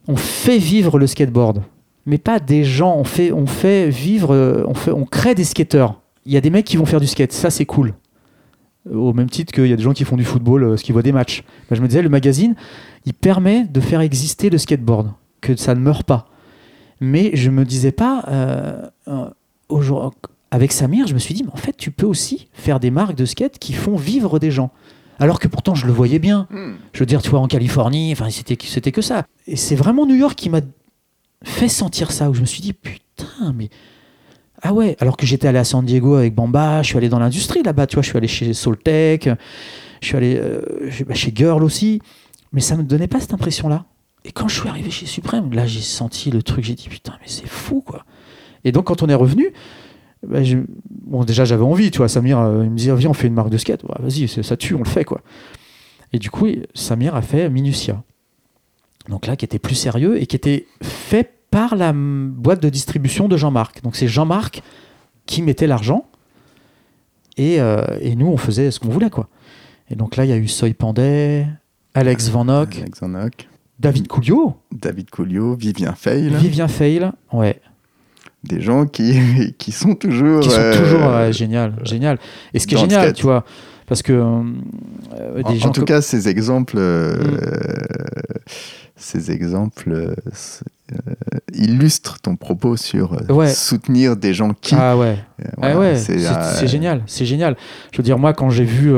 on fait vivre le skateboard, mais pas des gens. On fait, on fait vivre, euh, on, fait, on crée des skateurs. Il y a des mecs qui vont faire du skate, ça c'est cool. Au même titre qu'il y a des gens qui font du football, euh, parce qu'ils voient des matchs. Ben, je me disais, le magazine, il permet de faire exister le skateboard, que ça ne meurt pas. Mais je me disais pas, euh, euh, aujourd'hui- avec Samir, je me suis dit, mais en fait, tu peux aussi faire des marques de skate qui font vivre des gens. Alors que pourtant, je le voyais bien. Hmm. Je veux dire, tu vois, en Californie, enfin, c'était que ça. Et c'est vraiment New York qui m'a fait sentir ça, où je me suis dit, putain, mais. Ah ouais, alors que j'étais allé à San Diego avec Bamba, je suis allé dans l'industrie là-bas, tu vois, je suis allé chez Soltech, je suis allé euh, chez- bah, chez Girl aussi, mais ça me donnait pas cette impression-là. Et quand je suis arrivé chez Suprême, là, j'ai senti le truc, j'ai dit, putain, mais c'est fou, quoi. Et donc, quand on est revenu, bah, bon, déjà, j'avais envie, tu vois, Samir, euh, il me disait, viens, on fait une marque de skate, Ouais, vas-y, ça tue, on le fait, quoi. Et du coup, Samir a fait Minutia. Donc là, qui était plus sérieux et qui était fait par la boîte de distribution de Jean-Marc. Donc c'est Jean-Marc qui mettait l'argent et, euh, et nous, on faisait ce qu'on voulait, quoi. Et donc là, il y a eu Soy Panday, Alex Van Hock, Alex Van Hock, David Coulio, David Coulio, Vivien Fail. Vivien Fail, ouais, Des gens qui, *laughs* qui sont toujours. qui sont euh, toujours ouais, génial, génial. Et ce qui est génial, tu vois, parce que euh, euh, des En, gens en tout cas, ces exemples, euh, Mm. ces exemples illustrent ton propos sur Ouais. soutenir des gens qui. ah ouais, Ah ouais, c'est, génial, c'est génial. Je veux dire, moi, quand j'ai vu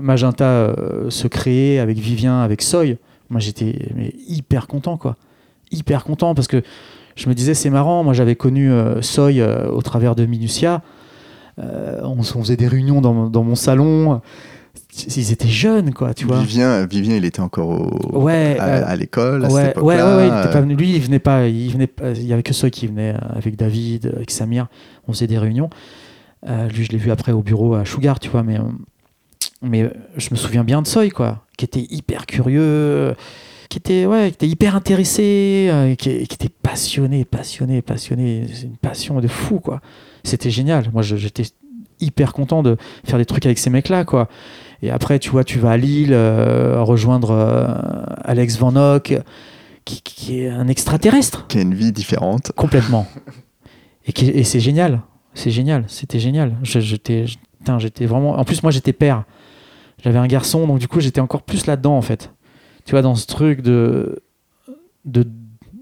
Magenta se créer avec Vivien, avec Soy, moi j'étais hyper content, quoi. Hyper content parce que je me disais, c'est marrant, moi j'avais connu euh, Soy euh, au travers de Minutia. Euh, on, faisait des réunions dans, dans mon salon. Ils étaient jeunes, quoi, tu vois. Vivien, Vivien, il était encore au- Ouais, à, euh, à l'école à ouais, cette ouais, ouais, époque-là. ouais, il était pas Euh, venu. Lui, il venait pas. Il venait pas. Il y avait que Soy qui venait euh, avec David, avec Samir. On faisait des réunions. Euh, lui, je l'ai vu après au bureau à Sugar, tu vois. Mais, euh, mais euh, je me souviens bien de Soy, quoi, qui était hyper curieux, qui était, ouais, qui était hyper intéressé, euh, qui, qui était passionné, passionné, passionné. C'est une passion de fou, quoi. C'était génial. Moi, j'étais hyper content de faire des trucs avec ces mecs-là, quoi. Et après, tu vois, tu vas à Lille euh, rejoindre euh, Alex Van Hock, qui, qui est un extraterrestre, qui a une vie différente. complètement. *laughs* et c'est génial. C'est génial. C'était génial. J'étais vraiment. En plus, moi, j'étais père. J'avais un garçon, donc du coup, j'étais encore plus là-dedans, en fait. Tu vois, dans ce truc de, de,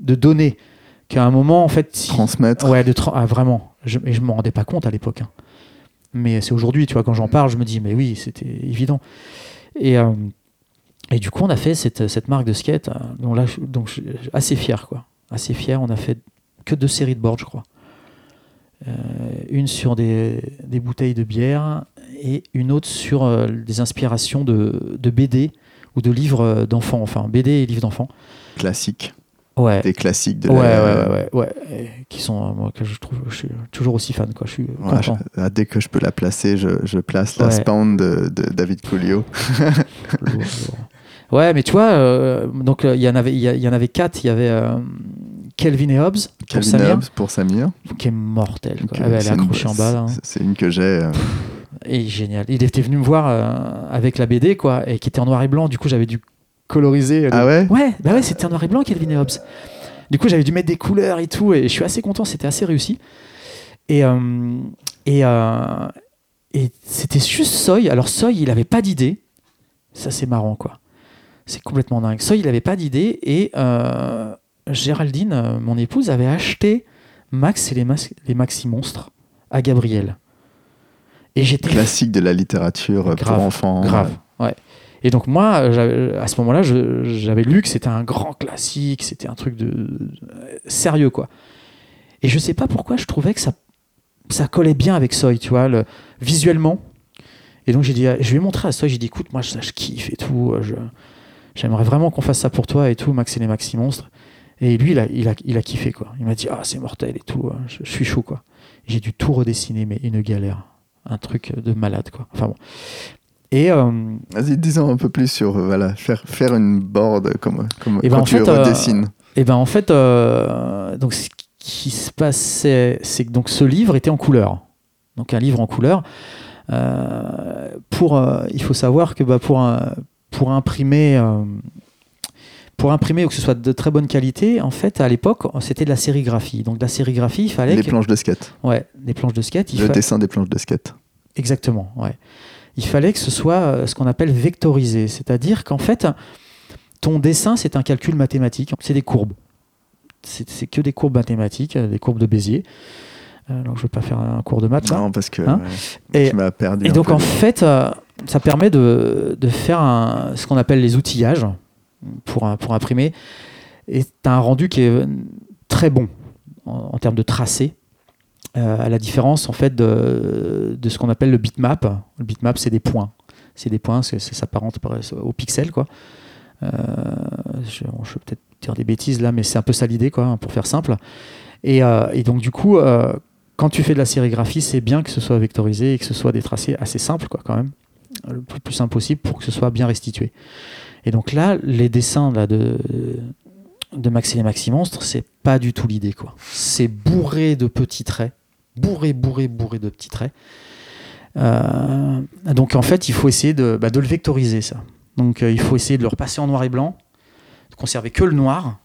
de donner. Qu'à un moment, en fait. Transmettre. Ouais, de tra- ah, vraiment. Je, je me rendais pas compte à l'époque. hein. Mais c'est aujourd'hui, tu vois, quand j'en parle, je me dis, mais oui, c'était évident. Et, euh, et du coup, on a fait cette, cette marque de skate, euh, là, donc, assez fier, quoi. Assez fier. On a fait que deux séries de boards, je crois. Euh, une sur des, des bouteilles de bière et une autre sur des inspirations de, de BD ou de livres d'enfants, enfin BD et livres d'enfants. Classique. Ouais. Des classiques de Ouais, ouais, la- ouais, ouais, ouais, et qui sont, euh, moi, que je trouve, je suis toujours aussi fan, quoi. Je suis Ouais, content. je- ah, dès que je peux la placer, je, je place la Ouais. Spawn de, de David Coolio. *laughs* Ouais, mais tu vois, euh, donc euh, il y en avait, il y, en avait quatre. Il y avait euh, Kelvin et Hobbes pour Calvin Samir, Hobbes pour Samir. qui est mortel. Quoi. Ah ouais, elle est accrochée en bas. hein. c'est- une que j'ai. euh, Et génial. Il était venu me voir avec la BD, quoi, et qui était en noir et blanc. Du coup, j'avais dû coloriser. le- Ah ouais Ouais, bah ouais, c'était en noir et blanc, Kelvin et Hobbes. Du coup, j'avais dû mettre des couleurs et tout, et je suis assez content, c'était assez réussi. Et, euh, et, euh, et c'était juste Soy. Alors, Soy, il avait pas d'idée. Ça, c'est marrant, quoi. C'est complètement dingue. Soy, il avait pas d'idée, et euh, Géraldine, euh, mon épouse, avait acheté Max et les, Maxi Monstres à Gabriel. Et j'étais Classique de la littérature euh, Grave, pour enfants. Grave, ouais. Et donc moi, à ce moment-là, j'avais lu que c'était un grand classique, c'était un truc de, de- sérieux, quoi. Et je sais pas pourquoi, je trouvais que ça, collait bien avec Soy, tu vois, le- visuellement. Et donc j'ai dit, je lui ai montré à Soy, j'ai dit, écoute, moi ça, je kiffe et tout, je- j'aimerais vraiment qu'on fasse ça pour toi et tout, Max et les Maxi Monstres. Et lui, il a, il a, il a kiffé, quoi. Il m'a dit, ah, c'est mortel et tout, je, je suis chaud, quoi. J'ai dû tout redessiner, mais une galère. Un truc de malade, quoi. Enfin bon. Et euh, Vas-y, disons un peu plus sur euh, voilà, faire, faire une board comme, comme Eh ben, quand en tu fait, euh, redessines. Et ben en fait, euh, donc ce qui se passait, c'est que donc ce livre était en couleur. Donc un livre en couleur. Euh, pour, euh, il faut savoir que bah, pour, un- pour imprimer, euh, pour imprimer ou que ce soit de très bonne qualité, en fait, à l'époque, c'était de la sérigraphie. Donc de la sérigraphie, il fallait Les que- planches de skate. ouais, des planches de skate. il Le fa- dessin des planches de skate. Exactement, ouais. Il fallait que ce soit euh, ce qu'on appelle vectorisé, c'est-à-dire qu'en fait, ton dessin, c'est un calcul mathématique, c'est des courbes. C'est que des courbes mathématiques, euh, des courbes de Bézier. Euh, donc je ne vais pas faire un cours de maths là. Non, parce que Hein ouais, Et- tu m'as perdu. Et un donc peu. en fait, ça permet de, de faire un- ce qu'on appelle les outillages pour, imprimer. Et tu as un rendu qui est très bon en, en termes de tracé. Euh, à la différence en fait de, ce qu'on appelle le bitmap. Le bitmap, c'est des points. C'est des points, ça s'apparente par- au pixel. Quoi. Euh, je, vais peut-être dire des bêtises là, mais c'est un peu ça l'idée, pour faire simple. Et, euh, donc du coup, quand tu fais de la sérigraphie, c'est bien que ce soit vectorisé et que ce soit des tracés assez simples, quoi, quand même, le plus, simple possible pour que ce soit bien restitué. Et donc là, les dessins de, de Max et Maxi Monstres, c'est pas du tout l'idée. C'est bourré de petits traits, bourré, bourré, bourré de petits traits. Euh, donc en fait, il faut essayer de, bah, le vectoriser, ça. Donc euh, il faut essayer de le repasser en noir et blanc, de conserver que le noir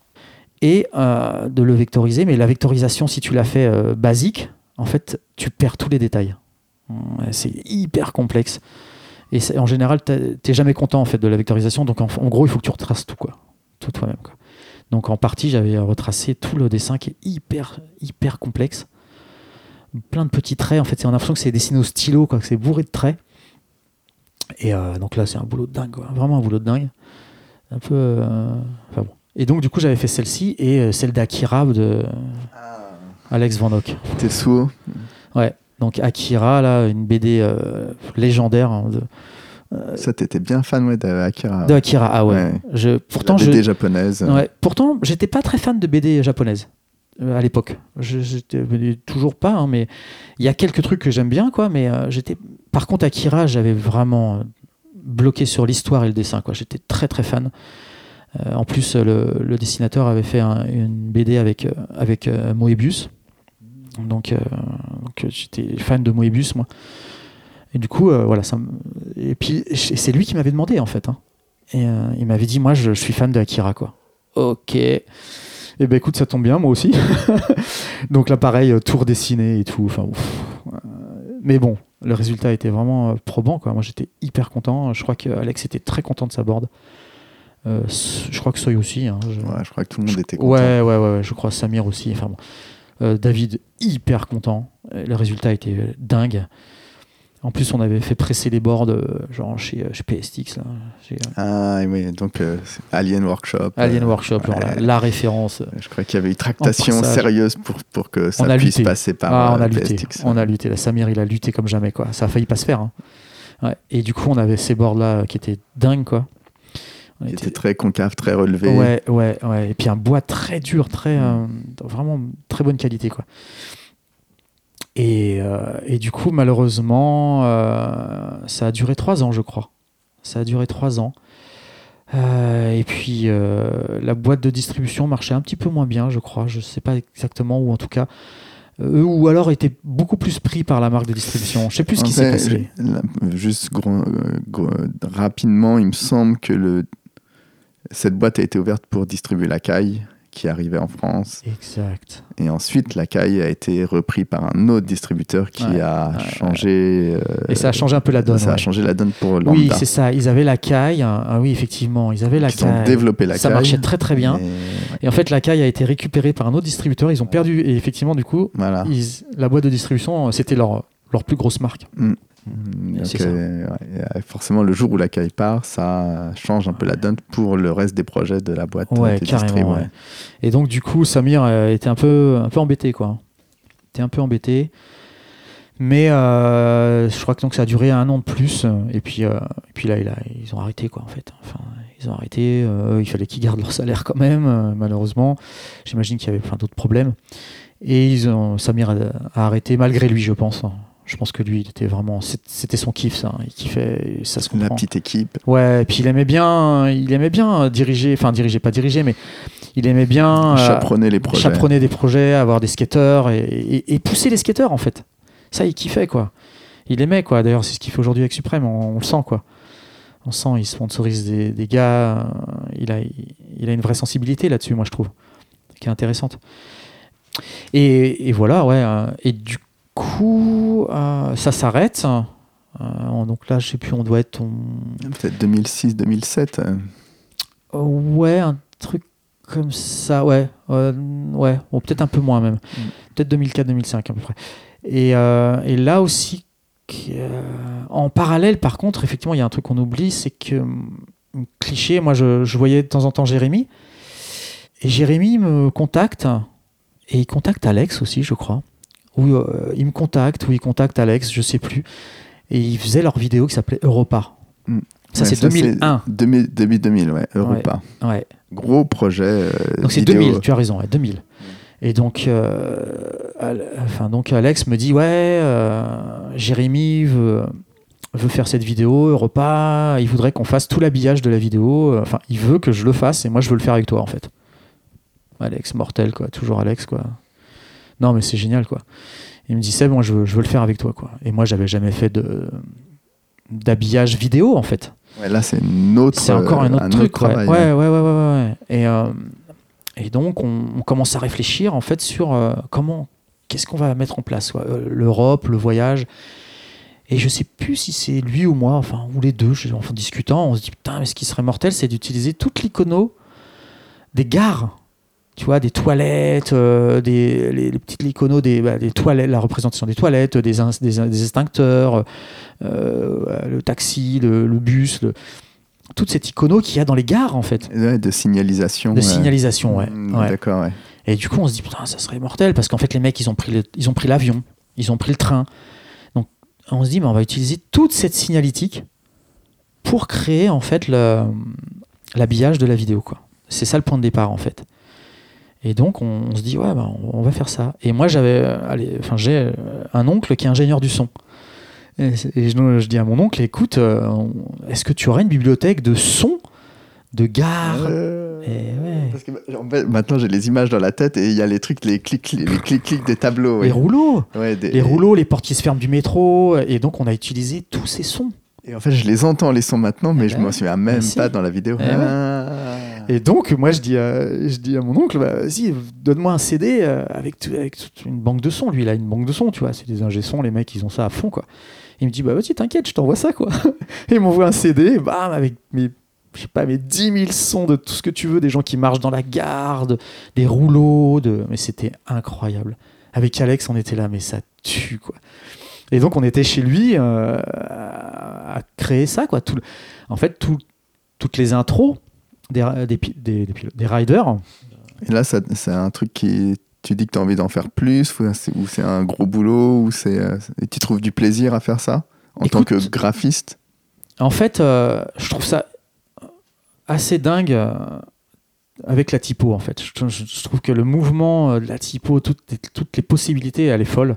et euh, de le vectoriser. Mais la vectorisation, si tu la fais basique, en fait, tu perds tous les détails. C'est hyper complexe. Et en général, t'es jamais content en fait de la vectorisation. Donc en, gros, il faut que tu retraces tout quoi, tout toi-même. Donc en partie, j'avais retracé tout le dessin qui est hyper hyper complexe, plein de petits traits. En fait, c'est on a l'impression que c'est dessiné au stylo, quoi, que c'est bourré de traits. Et euh, donc là, c'est un boulot de dingue, quoi. vraiment un boulot de dingue. Un peu, euh, enfin bon. Et donc, du coup, j'avais fait celle-ci et euh, celle d'Akira de Alex Van Ock. Tetsuo. Ouais. Donc, Akira, là, une BD euh, légendaire hein, de, Ça, t'étais bien fan ouais, d'Akira. de Akira. Ah ouais. Ouais. Je, pourtant, La je, BD japonaise. Ouais. Pourtant, j'étais pas très fan de BD japonaise à l'époque. J'étais mais toujours pas, hein, mais il y a quelques trucs que j'aime bien, quoi. Mais euh, j'étais. Par contre, Akira, j'avais vraiment euh, bloqué sur l'histoire et le dessin, quoi. J'étais très très fan. Euh, en plus, euh, le, dessinateur avait fait un- une BD avec euh, avec euh, Moebius, donc, euh, euh, j'étais fan de Moebius, moi. Et du coup, euh, voilà, ça. Et puis, c'est lui qui m'avait demandé, en fait. hein. Et euh, il m'avait dit, moi, je, je suis fan de Akira, quoi. Ok. Et ben écoute, ça tombe bien, moi aussi. *laughs* Donc là, pareil, euh, tour dessiné et tout. Enfin, ouf. Euh, Mais bon, le résultat était vraiment euh, probant, quoi. Moi, j'étais hyper content. Je crois qu'Alex était très content de sa board. Euh, je crois que Soy aussi. hein. Je- Ouais, je crois que tout le monde était content. Ouais, ouais, ouais, ouais, je crois Samir aussi. Enfin bon. Euh, David, hyper content. Le résultat était dingue. En plus, on avait fait presser les boards, euh, genre chez, euh, chez PSTX, là, chez euh, Ah oui, donc euh, Alien Workshop. Alien euh, Workshop, genre, la, référence. Je crois qu'il y avait eu tractation sérieuse pour, pour que ça puisse lutté. passer par Ah, on a lutté. On a lutté. La Samir, il a lutté comme jamais, quoi. Ça a failli pas se faire. hein. Ouais. Et du coup, on avait ces boards-là qui étaient dingues, quoi. On était- était très concave, très relevé. Ouais, ouais, ouais. Et puis un bois très dur, très euh, vraiment très bonne qualité, quoi. Et, euh, et du coup, malheureusement, euh, ça a duré trois ans, je crois. Ça a duré trois ans. Euh, et puis euh, la boîte de distribution marchait un petit peu moins bien, je crois. Je sais pas exactement, ou en tout cas, ou alors étaient beaucoup plus pris par la marque de distribution. Je sais plus ce En qui s'est passé. là, juste gros- gros- rapidement, il me semble que le, cette boîte a été ouverte pour distribuer la caille qui arrivait en France. Exact. Et ensuite, la caille a été repris par un autre distributeur qui Ouais, a ouais, changé. euh, Et ça a changé un peu la donne. Ça a changé la donne pour Lambda. Oui, c'est ça. Ils avaient la caille. hein. Ah oui, effectivement, ils avaient la Ils ont caille. développé la ça caille. marchait très très bien. Et en fait, la caille a été récupérée par un autre distributeur. Ils ont perdu. Et effectivement, du coup, Voilà. ils- la boîte de distribution, euh, c'était leur, leur plus grosse marque. Mm, donc, ça. euh, ouais, forcément, le jour où la caille part, ça change un peu la donne pour le reste des projets de la boîte. Ouais, de carrément. distrib, ouais. Et donc, du coup, Samir euh, était un peu, un peu embêté, quoi. était un peu embêté. Mais euh, je crois que donc ça a duré un an de plus. Et puis, euh, et puis là, il a- ils ont arrêté, quoi, en fait. Enfin, ils ont arrêté. il fallait qu'ils gardent leur salaire quand même, malheureusement. J'imagine qu'il y avait plein d'autres problèmes. Et ils ont, Samir a, a arrêté malgré lui, je pense. Je pense que lui, il était vraiment, c'était son kiff, ça. Il kiffait, ça se La comprend. petite équipe. Ouais, et puis il aimait bien, il aimait bien diriger, enfin diriger, pas diriger, mais il aimait bien euh, chaperonner les projets. chaperonner des projets, avoir des skateurs et, et- et pousser les skateurs en fait. Ça, il kiffait quoi. Il aimait quoi. D'ailleurs, c'est ce qu'il fait aujourd'hui avec Supreme, on, on le sent quoi. On sent, il sponsorise des, des gars. euh, Il a, il a une vraie sensibilité là-dessus, moi je trouve, qui est intéressante. Et, et voilà, ouais. euh, Et du coup, euh, ça s'arrête. Euh, donc là, je sais plus, on doit être. on- Peut-être 2006-2007. euh. Ouais, un truc comme ça, ouais. euh, ouais, bon, peut-être un peu moins même. Peut-être 2004-2005 à peu près. Et, euh, et là aussi, euh, en parallèle, par contre, effectivement, il y a un truc qu'on oublie, c'est que, hum, cliché, moi je, je voyais de temps en temps Jérémy. Et Jérémy me contacte, et il contacte Alex aussi, je crois. Ou euh, il me contacte, ou il contacte Alex, je sais plus. Et ils faisaient leur vidéo qui s'appelait Europa. Mm. Ça, Ouais, c'est 2001. 2000, début 2000, ouais. Europa. Ouais. Gros projet. euh, Donc c'est vidéo. 2000, tu as raison, ouais, 2000. Et donc, euh, enfin, donc Alex me dit, ouais, euh, Jérémy veut, veut faire cette vidéo, repas, il voudrait qu'on fasse tout l'habillage de la vidéo, enfin, il veut que je le fasse et moi je veux le faire avec toi en fait. Alex, mortel quoi, toujours Alex quoi. Non mais c'est génial quoi. Il me dit, Seb, moi je veux, je veux le faire avec toi quoi. Et moi j'avais jamais fait de d'habillage vidéo en fait. Ouais, là, c'est autre. C'est encore un euh, autre truc. ouais. travail, ouais, ouais, ouais, ouais, ouais, ouais. Et, euh, et donc, on, on commence à réfléchir en fait sur euh, comment, qu'est-ce qu'on va mettre en place. L'Europe, le voyage. Et je sais plus si c'est lui ou moi, enfin, ou les deux, en discutant, on se dit, putain, mais ce qui serait mortel, c'est d'utiliser toute l'icono des gares. Tu vois, des toilettes, euh, des, les, les petites iconos des, bah, des toilettes, la représentation des toilettes, des, ins- des, des extincteurs, euh, le taxi, le, le bus, le- toute cette icono qu'il y a dans les gares, en fait. Ouais, de signalisation. De euh, signalisation, ouais. mm, Ouais. D'accord, ouais. Et du coup, on se dit, putain, ça serait mortel, parce qu'en fait, les mecs, ils ont pris le- ils ont pris l'avion, ils ont pris le train. Donc, on se dit, mais on va utiliser toute cette signalétique pour créer, en fait, l'habillage de la vidéo, quoi. C'est ça le point de départ, en fait. Et donc, on, on se dit, ouais, bah, on, on va faire ça. Et moi, j'avais, euh, allez, enfin, j'ai euh, un oncle qui est ingénieur du son. Et, je, je dis à mon oncle, écoute, euh, est-ce que tu aurais une bibliothèque de son, de gare Euh, ouais. Parce que en fait, maintenant j'ai les images dans la tête et il y a les trucs, les clics, les clics, clics des tableaux. Les rouleaux Ouais, des- les rouleaux, les portes qui se ferment du métro, et donc on a utilisé tous ces sons. Et en fait, je les entends les sons maintenant, mais Eh je ben m'en souviens même si. pas dans la vidéo. Eh. Ah. Et donc moi je dis, à- je dis à mon oncle, bah, vas-y, donne-moi un CD euh, avec, tout- avec toute une banque de sons. Lui, il a une banque de sons, tu vois, c'est des ingé sons, les mecs, ils ont ça à fond, quoi. Il me dit, bah vas-y, t'inquiète, je t'envoie ça, quoi. Et *laughs* il m'envoie un CD, bam, avec mes, je sais pas, mes 10 000 sons de tout ce que tu veux, des gens qui marchent dans la gare, de- des rouleaux, de... mais c'était incroyable. Avec Alex, on était là, mais ça tue, quoi. Et donc on était chez lui euh, à créer ça, quoi. Tout En fait, tout- toutes les intros des, des, des, des pilotes- des riders, Et là, c'est un truc qui. Tu dis que tu as envie d'en faire plus, ou c'est un gros boulot, ou c'est. euh, Et tu trouves du plaisir à faire ça En tant que graphiste? En fait, euh, je trouve ça assez dingue euh, avec la typo. En fait, je, je- je trouve que le mouvement de la typo, toutes, les- toutes les possibilités, elle est folle.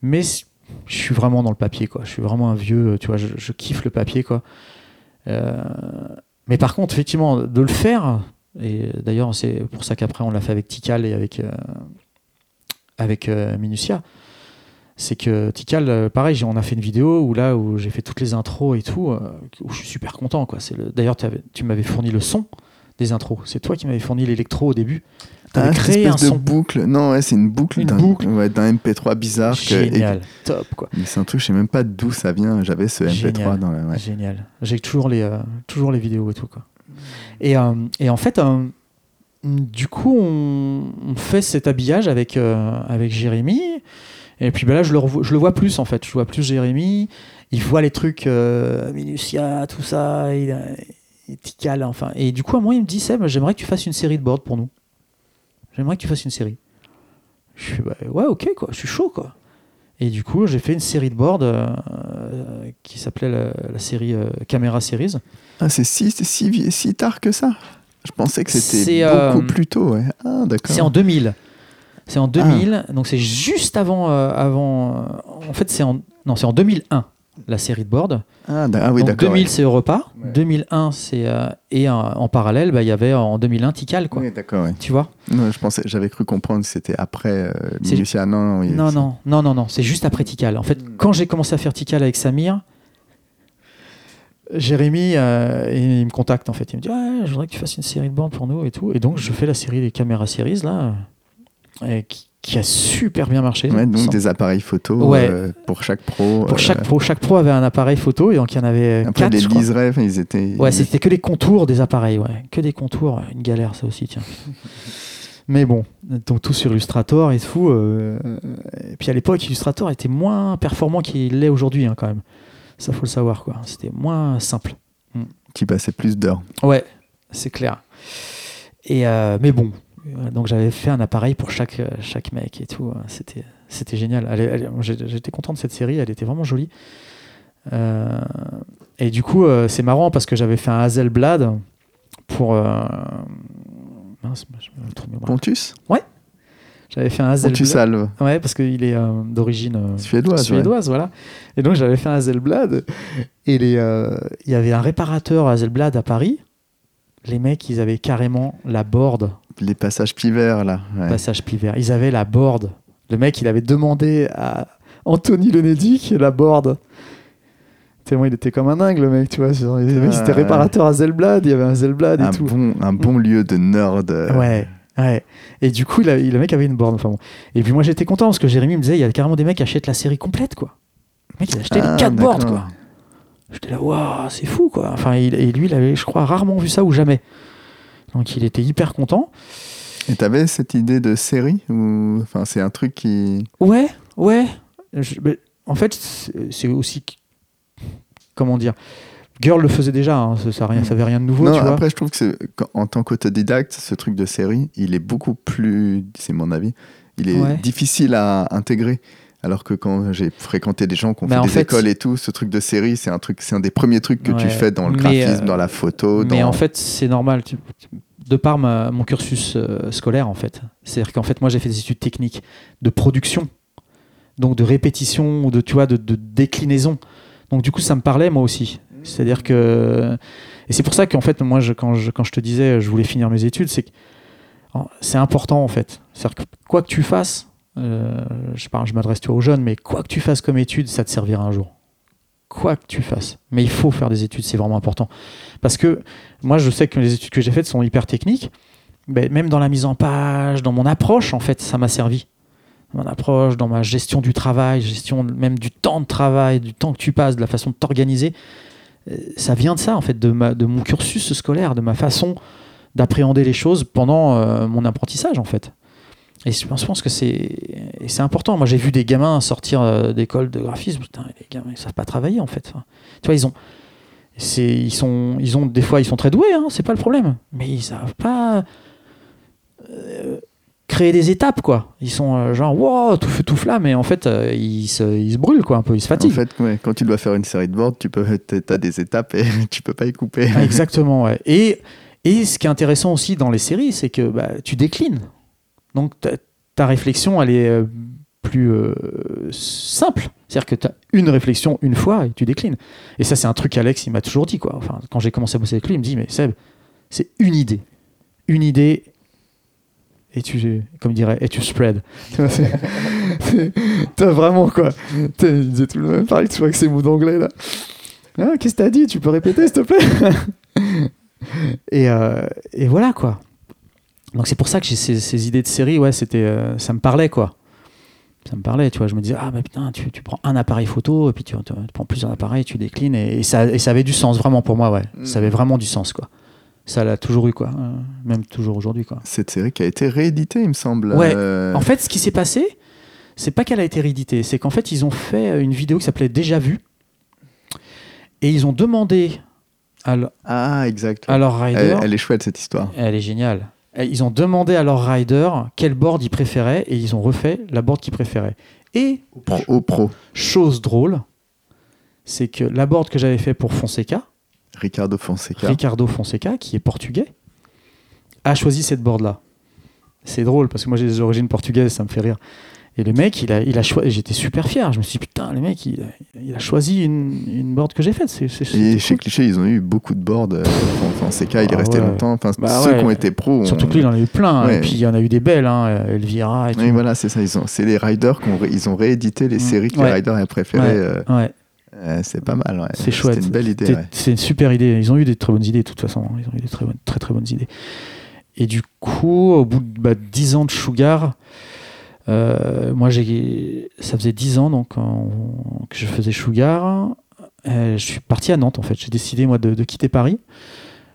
Mais je suis vraiment dans le papier, quoi. Je suis vraiment un vieux, tu vois. Je, je kiffe le papier, quoi. Euh, mais par contre, effectivement, de le faire. Et d'ailleurs, c'est pour ça qu'après on l'a fait avec Tikal et avec euh, avec euh, Minutia c'est que Tikal, euh, pareil, on a fait une vidéo où là où j'ai fait toutes les intros et tout, où je suis super content. D'ailleurs, tu m'avais fourni le son des intros. C'est toi qui m'avais fourni l'électro au début. Tu avais Ah, créé un de son boucle. Non, ouais, c'est une boucle Une d'un boucle. ouais, d'un MP3 bizarre. que- génial, top quoi. mais c'est un truc, je sais même pas d'où ça vient. J'avais ce MP3 Génial. dans la. ouais. Génial. J'ai toujours les euh, toujours les vidéos et tout quoi. Et, euh, et en fait, euh, du coup, on, on fait cet habillage avec avec Jérémy. Et puis ben là, je le, revo- je le vois plus en fait. Je vois plus Jérémy. Il voit les trucs Minutia, tout ça. Il, il enfin. Et du coup, à moi, il me dit Seb, j'aimerais que tu fasses une série de boards pour nous. J'aimerais que tu fasses une série. Je fais bah, ouais, ok, quoi. Je suis chaud, quoi. Et du coup, j'ai fait une série de boards euh, euh, qui s'appelait la, la série euh, Camera Series. Ah, c'est si, si, si tard que ça Je pensais que c'était C'est, beaucoup euh, plus tôt. Ouais. Ah, d'accord. C'est en 2000. C'est en 2000, donc c'est juste avant. euh, avant euh, en fait, c'est en, non, c'est en 2001, la série de board. Ah, ah oui, donc d'accord. 2000, ouais. c'est Europa. Ouais. 2001, c'est. euh, et euh, en parallèle, bah, il y avait en 2001 Tikal, quoi. Oui, d'accord, ouais. Tu vois? Non, je pensais, j'avais cru comprendre que c'était après euh, Minutia. Non, non, oui, Non, c'est- non, non, non, non, c'est juste après Tikal. En fait, Hmm. quand j'ai commencé à faire Tikal avec Samir, Jérémy, euh, il me contacte en fait. Il me dit Ouais, je voudrais que tu fasses une série de bandes pour nous et tout. Et donc, je fais la série des caméras series là, qui, qui a super bien marché. Ouais, donc des appareils photo Ouais. euh, pour chaque pro. Pour euh, chaque pro, chaque pro avait un appareil photo et donc il y en avait Après, quatre. les enfin, ils étaient. Ouais, c'était que les contours des appareils, ouais. Que des contours, une galère ça aussi, tiens. *laughs* Mais bon, donc tout sur Illustrator et tout. euh, et puis à l'époque, Illustrator était moins performant qu'il l'est aujourd'hui, hein, quand même. Ça, faut le savoir, quoi. C'était moins simple. qui passaient plus d'heures. Ouais, c'est clair. Et euh, mais bon, donc j'avais fait un appareil pour chaque, euh, chaque mec et tout. hein. C'était, c'était génial. J'étais content de cette série, elle était vraiment jolie. Euh, et du coup, euh, c'est marrant parce que j'avais fait un Hazelblad pour. euh, mince, je me. Pontus? J'avais fait un Pontus Hazelblad. Alve. Ouais, parce qu'il est d'origine. Suédoise. ouais. suédoise, voilà. Et donc j'avais fait un Hazelblad et il y avait un réparateur Hazelblad à Paris. Les mecs, ils avaient carrément la board, Les passages pivers, là. ouais. passage Pivert. Ils avaient la board. Le mec, il avait demandé à Anthony Lenedic la board. Tellement il était comme un dingue, le mec, tu vois. Il était réparateur Hazelblad, il y avait un Hazelblad et un, tout. bon, un bon lieu de nerd. Ouais, ouais. Et du coup, il a- le mec avait une borne. Enfin bon. Et puis moi, j'étais content parce que Jérémy me disait, il y a carrément des mecs qui achètent la série complète, quoi. Le mec, il a acheté Ah, les 4 boards, quoi. J'étais là, waouh, c'est fou, quoi. Enfin, il- et lui, il avait, je crois, rarement vu ça ou jamais. Donc, il était hyper content. Et t'avais cette idée de série ou enfin c'est un truc qui Ouais, ouais. Je- en fait, c'est aussi. Comment dire Girl le faisait déjà, hein, ça, ça, rien, ça avait rien de nouveau. Non, tu vois. après, je trouve que en tant qu'autodidacte, ce truc de série, il est beaucoup plus, c'est mon avis, il est Ouais. difficile à intégrer. Alors que quand j'ai fréquenté des gens qui ont Bah, fait des fait- écoles et tout, ce truc de série, c'est un truc, c'est un des premiers trucs que tu fais dans le graphisme, euh, dans la photo. Mais dans- en fait, c'est normal. De par ma- mon cursus euh, scolaire, en fait. C'est-à-dire qu'en fait, moi, j'ai fait des études techniques de production, donc de répétition, ou de, tu vois, de, de déclinaison. Donc, du coup, ça me parlait, moi aussi. C'est-à-dire que. Et c'est pour ça qu'en fait, moi, je, quand, je, quand je te disais, je voulais finir mes études, c'est que c'est important, en fait. C'est-à-dire que quoi que tu fasses, euh, je, parle- je m'adresse tu vois, aux jeunes, mais quoi que tu fasses comme étude, ça te servira un jour. Quoi que tu fasses. Mais il faut faire des études, c'est vraiment important. Parce que moi, je sais que les études que j'ai faites sont hyper techniques. Mais même dans la mise en page, dans mon approche, en fait, ça m'a servi. Mon approche, dans ma gestion du travail, gestion même du temps de travail, du temps que tu passes, de la façon de t'organiser, euh, ça vient de ça, en fait, de mon cursus scolaire, de ma façon d'appréhender les choses pendant euh, mon apprentissage, en fait. Et je pense, que c'est important. Moi, j'ai vu des gamins sortir euh, d'école de graphisme. Putain, les gamins, ils savent pas travailler, en fait. Enfin, tu vois, ils ont ils sont ils ont des fois ils sont très doués hein, c'est pas le problème mais ils savent pas euh, créer des étapes quoi ils sont euh, genre wow tout feu tout flamme mais en fait euh, ils, se, ils se brûlent quoi un peu ils se en fatiguent fait, ouais, quand tu dois faire une série de boards, tu peux, *laughs* as des étapes et *laughs* tu peux pas y couper. Exactement ouais. et et ce qui est intéressant aussi dans les séries c'est que bah, tu déclines donc ta, réflexion elle est euh, plus euh, simple. C'est-à-dire que tu as une réflexion une fois et tu déclines. Et ça c'est un truc qu'Alex il m'a toujours dit quoi. Enfin quand j'ai commencé à bosser avec lui il me dit mais Seb c'est une idée. Une idée et tu comme dirait et tu spread. *laughs* T'as vraiment quoi. Il disait tout le même pareil tu vois avec ces mots d'anglais là. Ah, qu'est-ce que t'as dit? Tu peux répéter s'il te plaît? *laughs* Et, euh, et voilà quoi donc c'est pour ça que j'ai ces, ces idées de série ouais c'était euh, ça me parlait quoi ça me parlait tu vois je me disais ah mais putain tu, tu prends un appareil photo et puis tu, tu prends plusieurs appareils tu déclines et, et ça, et ça avait du sens vraiment pour moi ouais Mm. ça avait vraiment du sens quoi ça l'a toujours eu quoi Euh, même toujours aujourd'hui quoi Cette série qui a été rééditée, il me semble. Ouais. Euh, en fait, ce qui s'est passé, c'est pas qu'elle a été rééditée, c'est qu'en fait, ils ont fait une vidéo qui s'appelait Déjà vu. Et ils ont demandé à, le- Ah, exact. rider. Elle est chouette cette histoire. Elle est géniale. Ils ont demandé à leur rider quel board ils préféraient et ils ont refait la board qu'ils préféraient. Et, Pro- Au pro, chose drôle, c'est que la board que j'avais fait pour Fonseca, Ricardo Fonseca. Ricardo Fonseca, qui est portugais, a choisi cette board-là. C'est drôle parce que moi j'ai des origines portugaises, ça me fait rire. Et le mec, il a, il a choisi. J'étais super fier. Je me suis dit, putain, le mec, il a, il a choisi une, une board que j'ai faite. C'est, c'est- Et chez cool. Cliché, ils ont eu beaucoup de boards. euh, Fon- Fonseca, il est Ah resté ouais. longtemps. Enfin, Bah ceux ouais. qui ont été pros. Surtout que lui, il en a eu plein. Ouais. Et puis il y en a eu des belles, hein, Elvira et tout. Oui, voilà, c'est ça. Ils ont, c'est les riders qui ont, ré- ils ont réédité les Mm. séries que les riders avaient préférées. Ouais. euh, euh, c'est pas mal. c'est chouette. C'était une belle idée. C'est une super idée. Ils ont eu des très bonnes idées, de toute façon. Ils ont eu des très, bonnes, très, très bonnes idées. Et du coup, au bout de bah, 10 ans de Sugar, euh, moi, ça faisait 10 ans donc, en- que je faisais Sugar. Euh, je suis parti à Nantes, en fait. J'ai décidé, moi, de, quitter Paris.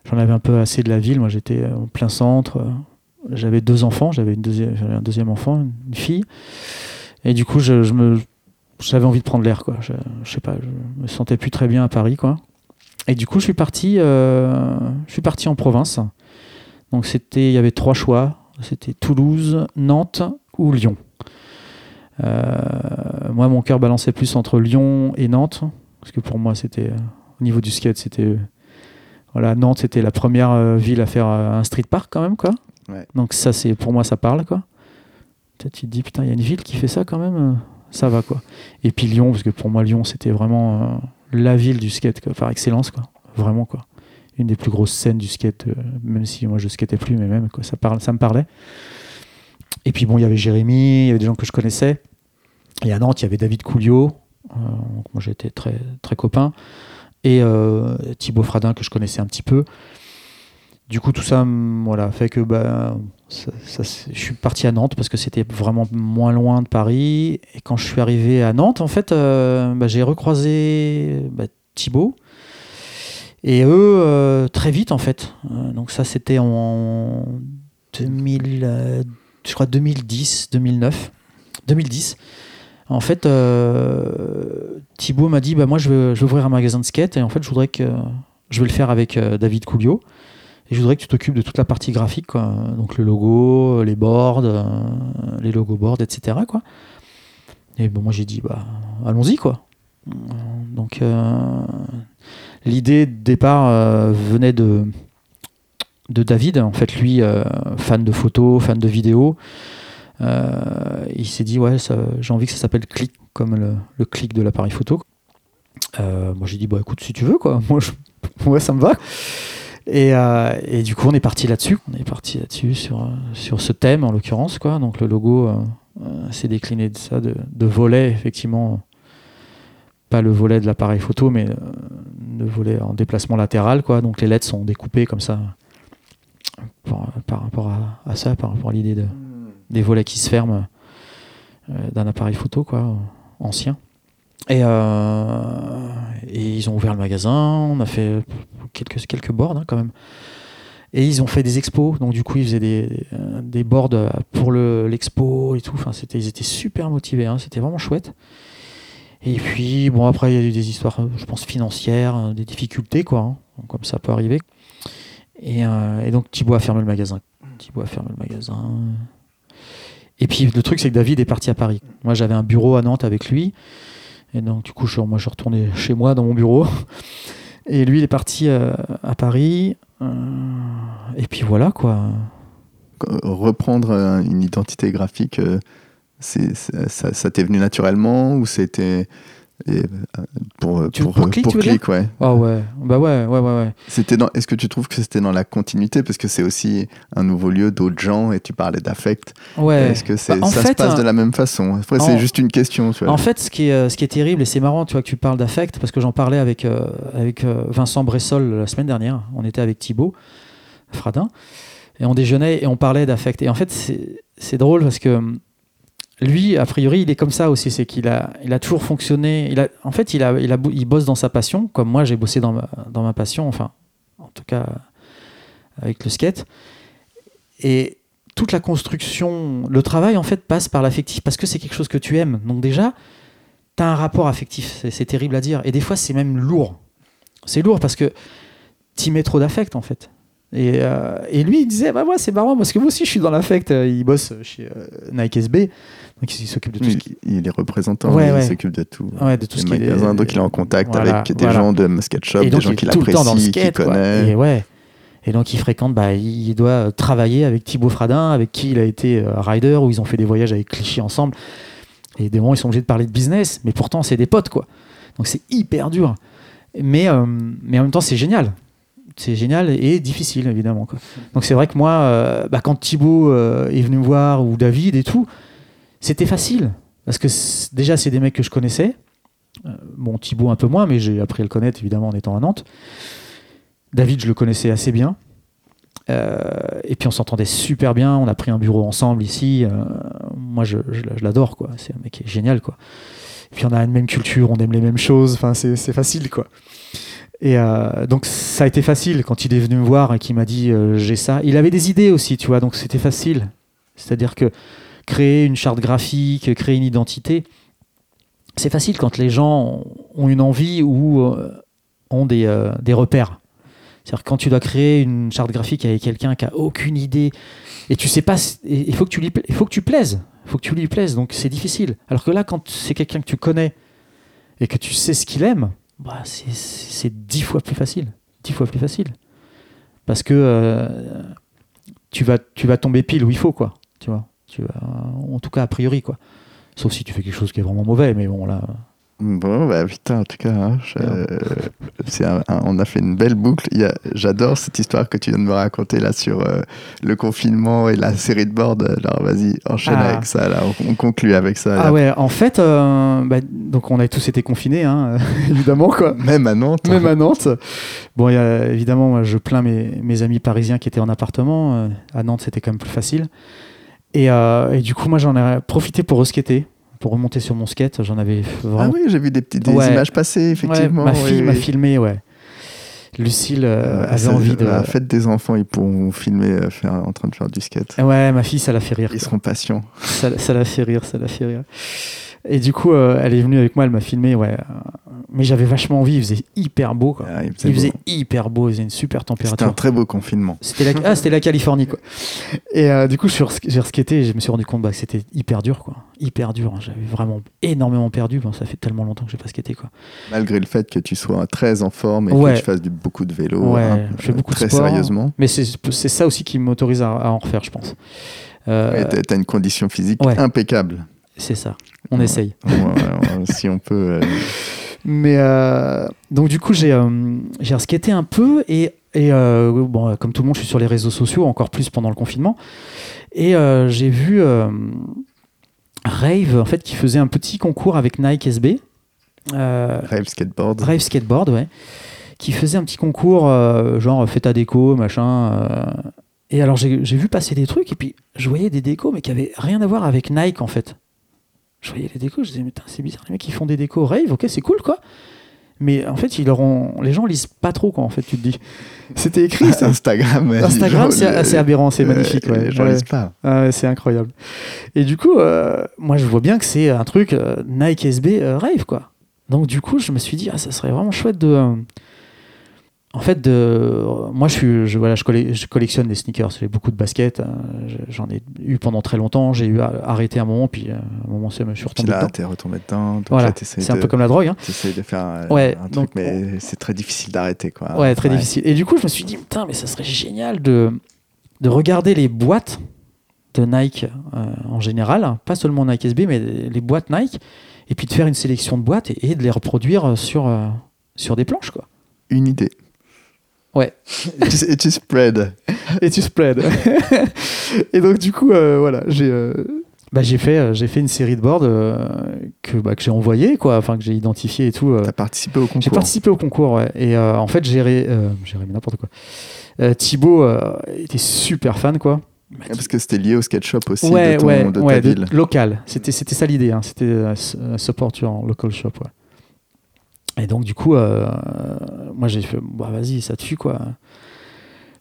J'en avais un peu assez de la ville. Moi, j'étais euh, en plein centre. J'avais deux enfants. J'avais, une deuxième, un deuxième enfant, une fille. Et du coup, je, me, j'avais envie de prendre l'air, quoi. Je, je sais pas, je me sentais plus très bien à Paris, quoi. Et du coup, je suis parti, euh, je suis parti en province. Donc c'était, il y avait trois choix. C'était Toulouse, Nantes ou Lyon. Euh, moi, mon cœur balançait plus entre Lyon et Nantes, parce que pour moi, c'était au niveau du skate, c'était voilà, Nantes, c'était la première euh, ville à faire euh, un street park quand même, quoi. Ouais. Donc ça, c'est pour moi, ça parle, quoi. Peut-être tu te dis putain, il y a une ville qui fait ça quand même, ça va, quoi. Et puis Lyon, parce que pour moi, Lyon, c'était vraiment euh, la ville du skate quoi, par excellence, quoi. Vraiment, quoi. Une des plus grosses scènes du skate, euh, même si moi je skatais plus, mais même, quoi, ça, parle, ça me parlait. Et puis bon, il y avait Jérémy, il y avait des gens que je connaissais. Et à Nantes, il y avait David Coulio, euh, moi j'étais très, très copain, et euh, Thibaut Fradin que je connaissais un petit peu. Du coup, tout ça, voilà, fait que bah, je suis parti à Nantes parce que c'était vraiment moins loin de Paris. Et quand je suis arrivé à Nantes, en fait, euh, bah, j'ai recroisé bah, Thibaut. Et eux, euh, très vite, en fait. Euh, donc ça, c'était en 2000, euh, je crois 2010, 2009, 2010. En fait, euh, Thibaut m'a dit bah, Moi, je veux, ouvrir un magasin de skate et en fait, je voudrais que je vais le faire avec euh, David Coulio. Et je voudrais que tu t'occupes de toute la partie graphique, quoi. donc le logo, les boards, euh, les logo boards, etc. Et bon, moi j'ai dit bah allons-y quoi. Donc euh, l'idée de départ venait de de David, en fait lui euh, fan de photos, fan de vidéos. Euh, il s'est dit ouais j'ai envie que ça s'appelle clic comme le, clic de l'appareil photo. Euh, moi j'ai dit bah écoute si tu veux quoi, *laughs* moi ouais *laughs* ça me va. Et, du coup on est parti là-dessus, on est parti là-dessus sur ce thème en l'occurrence quoi. Donc le logo s'est décliné de ça, de, de effectivement, pas le volet de l'appareil photo mais le volet en déplacement latéral quoi. Donc les lettres sont découpées comme ça par, rapport à, ça, par rapport à l'idée de des volets qui se ferment euh, d'un appareil photo quoi ancien. Et, euh, et ils ont ouvert le magasin on a fait quelques quelques boards hein, quand même. Et ils ont fait des expos donc du coup ils faisaient des, des boards pour le- l'expo et tout. Enfin ils étaient super motivés hein, c'était vraiment chouette. Et puis bon après il y a eu des histoires je pense financières euh, des difficultés quoi hein, comme ça peut arriver et, euh, et donc Thibaut a fermé le magasin Thibaut a fermé le magasin et puis le truc, c'est que David est parti à Paris. Moi, j'avais un bureau à Nantes avec lui. Et donc, du coup, je, moi, je retourné chez moi dans mon bureau. *laughs* Et lui, il est parti euh, à Paris. Euh, et puis voilà, quoi. Reprendre une identité graphique, ça, ça t'est venu naturellement ou c'était et, euh, pour, Tu- pour, pour tu ouais. Ah ouais, bah ouais, ouais, ouais, ouais. C'était dans, est-ce que tu trouves que c'était dans la continuité? Parce que c'est aussi un nouveau lieu d'autres gens et tu parlais d'affect. Ouais. Est-ce que c'est, Bah, ça fait, se passe un- de la même façon? Après, en- c'est juste une question. Tu vois. En fait, ce qui est, euh, ce qui est terrible, et c'est marrant, tu vois, que tu parles d'affect, parce que j'en parlais avec, euh, avec euh, Vincent Bressol la semaine dernière. On était avec Thibaut Fradin, et on déjeunait et on parlait d'affect. Et en fait, c'est c'est drôle parce que hum, lui, a priori, il est comme ça aussi. C'est qu'il a, il a toujours fonctionné. Il a, en fait, il, a, il, a, il bosse dans sa passion, comme moi, j'ai bossé dans ma, dans ma passion, enfin, en tout cas, avec le skate. Et toute la construction, le travail en fait passe par l'affectif parce que c'est quelque chose que tu aimes. Donc déjà, tu as un rapport affectif, c'est- terrible à dire. Et des fois, c'est même lourd. C'est lourd parce que tu mets trop d'affect en fait. Et, euh, et lui, il disait, bah moi, c'est marrant parce que moi aussi, je suis dans l'affect. Euh, Il bosse chez euh, Nike SB, donc il s'occupe de tout ce il, qui il est représentant, Ouais, il s'occupe de tout. Ouais, de tout les ce qui est- donc il est en contact Voilà, avec des voilà. gens de sketch shop, des gens qu'il apprécie, qu'il skate, connaît. Et ouais. Et donc il fréquente, bah, il doit euh, travailler avec Thibaut Fradin, avec qui il a été euh, rider, où ils ont fait des voyages avec Clichy ensemble. Et des moments, ils sont obligés de parler de business, mais pourtant c'est des potes, quoi. Donc c'est hyper dur. Mais, euh, mais en même temps, c'est génial. C'est génial et difficile, évidemment. Quoi. Donc c'est vrai que moi, euh, bah, quand Thibaut euh, est venu me voir, ou David et tout, c'était facile. Parce que déjà, c'est des mecs que je connaissais. Euh, bon, Thibaut un peu moins, mais j'ai appris à le connaître, évidemment, en étant à Nantes. David, je le connaissais assez bien. Euh, et puis on s'entendait super bien. On a pris un bureau ensemble ici. Euh, moi, je, je- l'adore, quoi. C'est un mec qui est génial, quoi. Et puis on a une même culture, on aime les mêmes choses. Enfin, c'est facile, quoi. Et donc ça a été facile quand il est venu me voir et qu'il m'a dit j'ai ça. Il avait des idées aussi, tu vois. Donc c'était facile. C'est-à-dire que créer une charte graphique, créer une identité, c'est facile quand les gens ont une envie ou euh, ont des, euh, des repères. C'est-à-dire quand tu dois créer une charte graphique avec quelqu'un qui a aucune idée et tu sais pas, il faut que tu lui, plaises, il faut que tu lui plaises, donc c'est difficile. Alors que là, quand c'est quelqu'un que tu connais et que tu sais ce qu'il aime, bah c'est dix fois plus facile, dix fois plus facile, parce que euh, tu vas tu vas tomber pile où il faut quoi, tu vois. Tu vas, en tout cas a priori quoi. Sauf si tu fais quelque chose qui est vraiment mauvais, mais bon là. Bon, bah putain, en tout cas, hein, je- Ouais. *laughs* euh, c'est un- un- on a fait une belle boucle. J'adore cette histoire que tu viens de me raconter là sur euh, le confinement et la série de board. Alors vas-y, enchaîne Ah. avec ça. Là. On, on conclut avec ça. Ah là. ouais, en fait, euh, bah, donc on a tous été confinés, hein, *laughs* évidemment quoi. Même à Nantes. Même à Nantes. Bon, il y a, évidemment, moi, je plains mes, mes amis parisiens qui étaient en appartement. Euh, À Nantes, c'était quand même plus facile. Et, euh, et du coup, moi, j'en ai profité pour reskater, pour remonter sur mon skate. J'en avais Ah vraiment. oui, j'ai vu des petites des Ouais. images passer, Ouais, effectivement. ma oui, fille m'a oui. filmé, ouais. Lucille euh, Euh, avait ça- envie de. La fête des enfants, ils pourront filmer euh, faire, en train de faire du skate. Ouais, ma fille, ça l'a fait rire. Ils quoi. seront patients. ça, ça l'a fait rire, ça l'a fait rire. Et du coup, euh, elle est venue avec moi, elle m'a filmé, ouais. Mais j'avais vachement envie, il faisait hyper beau, quoi. Ah, il faisait Il faisait beau. hyper beau, il faisait une super C'était un température. très beau confinement. C'était la... Ah, c'était la Californie, quoi. Et euh, du coup, je j'ai reskaté et je me suis rendu compte bah, que c'était hyper dur, quoi. Hyper dur. hein. J'avais vraiment énormément perdu. Bon, ça fait tellement longtemps que j'ai pas skaté, quoi. Malgré le fait que tu sois très en forme et Ouais. que tu fasses du, beaucoup de vélo, Ouais, hein, je fais beaucoup de très sport. sérieusement. Mais c'est ça aussi qui m'autorise à, à en refaire, je pense. Euh, Et t'as- une condition physique ouais. impeccable. C'est ça. On Ouais. essaye. Ouais, ouais, si on peut. euh, Mais euh, donc du coup j'ai euh, j'ai skaté un peu et, et euh, bon comme tout le monde je suis sur les réseaux sociaux encore plus pendant le confinement et euh, j'ai vu euh, Rave en fait qui faisait un petit concours avec Nike SB euh, Rave skateboard. Rave Skateboard ouais qui faisait un petit concours euh, genre fais ta déco machin euh, et alors j'ai j'ai vu passer des trucs et puis je voyais des décos mais qui avaient rien à voir avec Nike en fait je voyais les décos, je disais, mais putain, c'est bizarre, les mecs, ils font des décos rave, ok, c'est cool, quoi. Mais en fait, ils leur ont... les gens lisent pas trop, quoi, en fait, tu te dis. C'était écrit, ça. Instagram. *laughs* Instagram, c'est assez aberrant, c'est magnifique, ouais. Les gens Ouais. lisent pas. Ah c'est incroyable. Et du coup, euh, moi, je vois bien que c'est un truc euh, Nike SB euh, rave, quoi. Donc, du coup, je me suis dit, ah, ça serait vraiment chouette de. Euh, En fait, de... moi, je, suis, je, voilà, je, colle- je collectionne des sneakers. J'ai beaucoup de baskets. euh, je- J'en ai eu pendant très longtemps. J'ai eu à arrêter un moment, puis euh, à un moment, me suis Puis retombé là, dedans. t'es retombé dedans. Voilà, c'est un de- peu comme la drogue. Hein. t'essayes de faire un, Ouais, un truc, donc, mais c'est très difficile d'arrêter. quoi. Ouais, très difficile. Et du coup, je me suis dit, putain, mais ça serait génial de, de regarder les boîtes de Nike euh, en général, hein, pas seulement Nike SB, mais les les boîtes Nike, et puis de faire une sélection de boîtes et, et de les reproduire sur, euh, sur des planches, quoi. Une idée. Ouais. Et tu, et tu spread. Et tu spread. *laughs* et donc, du coup, euh, voilà, j'ai. euh, bah, j'ai fait, euh, j'ai fait une série de boards euh, que, bah, que j'ai envoyé, quoi, enfin que j'ai identifié et tout. T'as participé au concours. J'ai participé au concours, ouais. Et en fait, j'ai ré... n'importe quoi. Thibaut était super fan, quoi. Parce que c'était lié au skate shop aussi ouais, de, ton, ouais, de ta ouais, de- ville. local. C'était, ça l'idée. hein. C'était euh, support your local shop, ouais. Et donc, du coup, euh, moi, j'ai fait, bah vas-y, ça tue, quoi.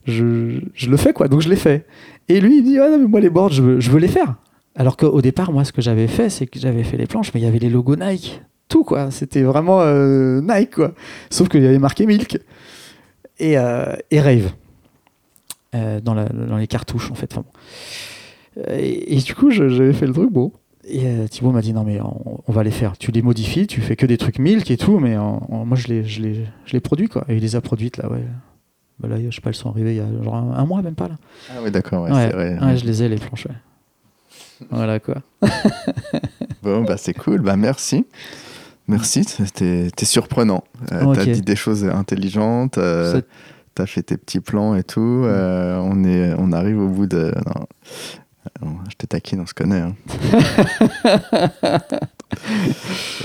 Je, le fais, quoi. Donc, je l'ai fait. Et lui, il dit, ah non, mais moi, les boards, je veux, les faire. Alors qu'au départ, moi, ce que j'avais fait, c'est que j'avais fait les planches, mais il y avait les logos Nike. Tout, quoi. C'était vraiment euh, Nike, quoi. Sauf qu'il y avait marqué Milk. Et, euh, Rave. Dans, les cartouches, en fait. Et, et du coup, j'avais fait le truc, bon. Et euh, Thibaut m'a dit non, mais on, on va les faire. Tu les modifies, tu fais que des trucs milk et tout, mais moi, je les, je, les, je les produis, quoi. Et il les a produites, là, ouais. Bah là, je sais pas, elles sont arrivées il y a genre un, un mois, même pas, là. Ah oui, d'accord, ouais, Ouais, c'est vrai. ouais, je les ai, les planches, ouais. Voilà, quoi. *laughs* Bon, bah c'est cool, bah merci. Merci, t'es surprenant. Euh. T'as dit des choses intelligentes, euh, t'as fait tes petits plans et tout. euh, on, est, on arrive au bout de. non. Je te taquine, on se connaît. hein. *laughs*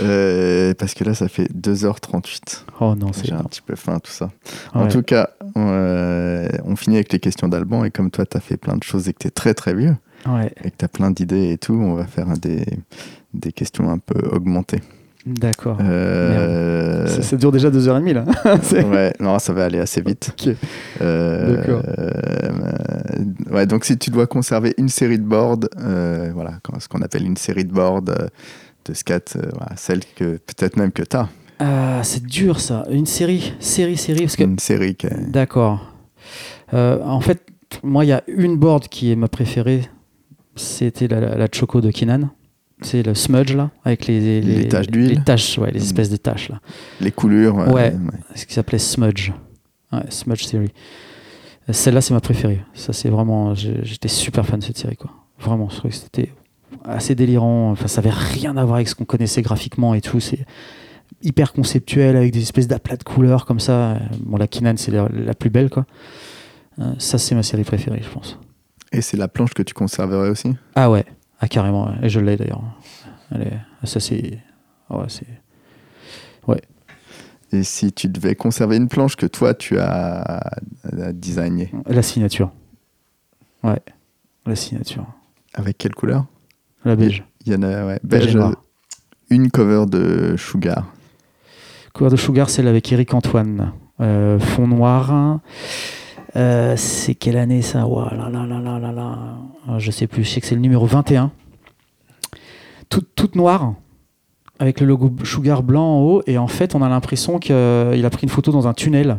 Euh, parce que là, ça fait 2h38. Oh non, c'est. J'ai un petit peu faim, tout ça. Ouais. En tout cas, euh, on finit avec les questions d'Alban. Et comme toi, tu as fait plein de choses et que tu es très très vieux, Ouais, et que tu as plein d'idées et tout, on va faire des, des questions un peu augmentées. D'accord. Euh, Ça, ça dure déjà deux heures et demie, là. *laughs* Ouais, non, ça va aller assez vite. Euh, D'accord. euh, ouais, donc si tu dois conserver une série de boards, voilà, ce qu'on appelle une série de boards de scat, voilà, celle que peut-être même que tu as, Ah, c'est dur, ça. Une série, série, série. Parce que une série qui est- D'accord. En fait, moi, il y a une board qui est ma préférée. C'était la, la, la Choco de Kinan. C'est le smudge, là, avec les, Les taches d'huile. Les taches, ouais, les Mm. espèces de taches, là. les coulures. Ouais. Ce qui s'appelait smudge. Ouais, smudge Series. Euh, Celle-là, c'est ma préférée. Ça, c'est vraiment. J'étais super fan de cette série, quoi. Vraiment, je trouvais que c'était assez délirant. Enfin, ça avait rien à voir avec ce qu'on connaissait graphiquement et tout. C'est hyper conceptuel avec des espèces d'aplats de couleurs comme ça. Bon, la Kinan, c'est la, la plus belle, quoi. Euh, ça, c'est ma série préférée, je pense. Et c'est la planche que tu conserverais aussi? Ah ouais, ah, carrément. Et je l'ai d'ailleurs. Est- Ça, c'est. Ouais, c'est. Et si tu devais conserver une planche que toi tu as euh, designé, La signature. Ouais, la signature. avec quelle couleur? La beige. Il y en a, ouais, Beige noir. une cover de Sugar. Couleur de Sugar, celle avec Eric Antoine. Euh, fond noir. Euh, c'est quelle année ça? Ouah, là, là, là, là, là, là. Ah, Je sais plus, je sais que c'est le numéro 21. Toute, toute noire. avec le logo Sugar blanc en haut. Et en fait, on a l'impression qu'il a pris une photo dans un tunnel.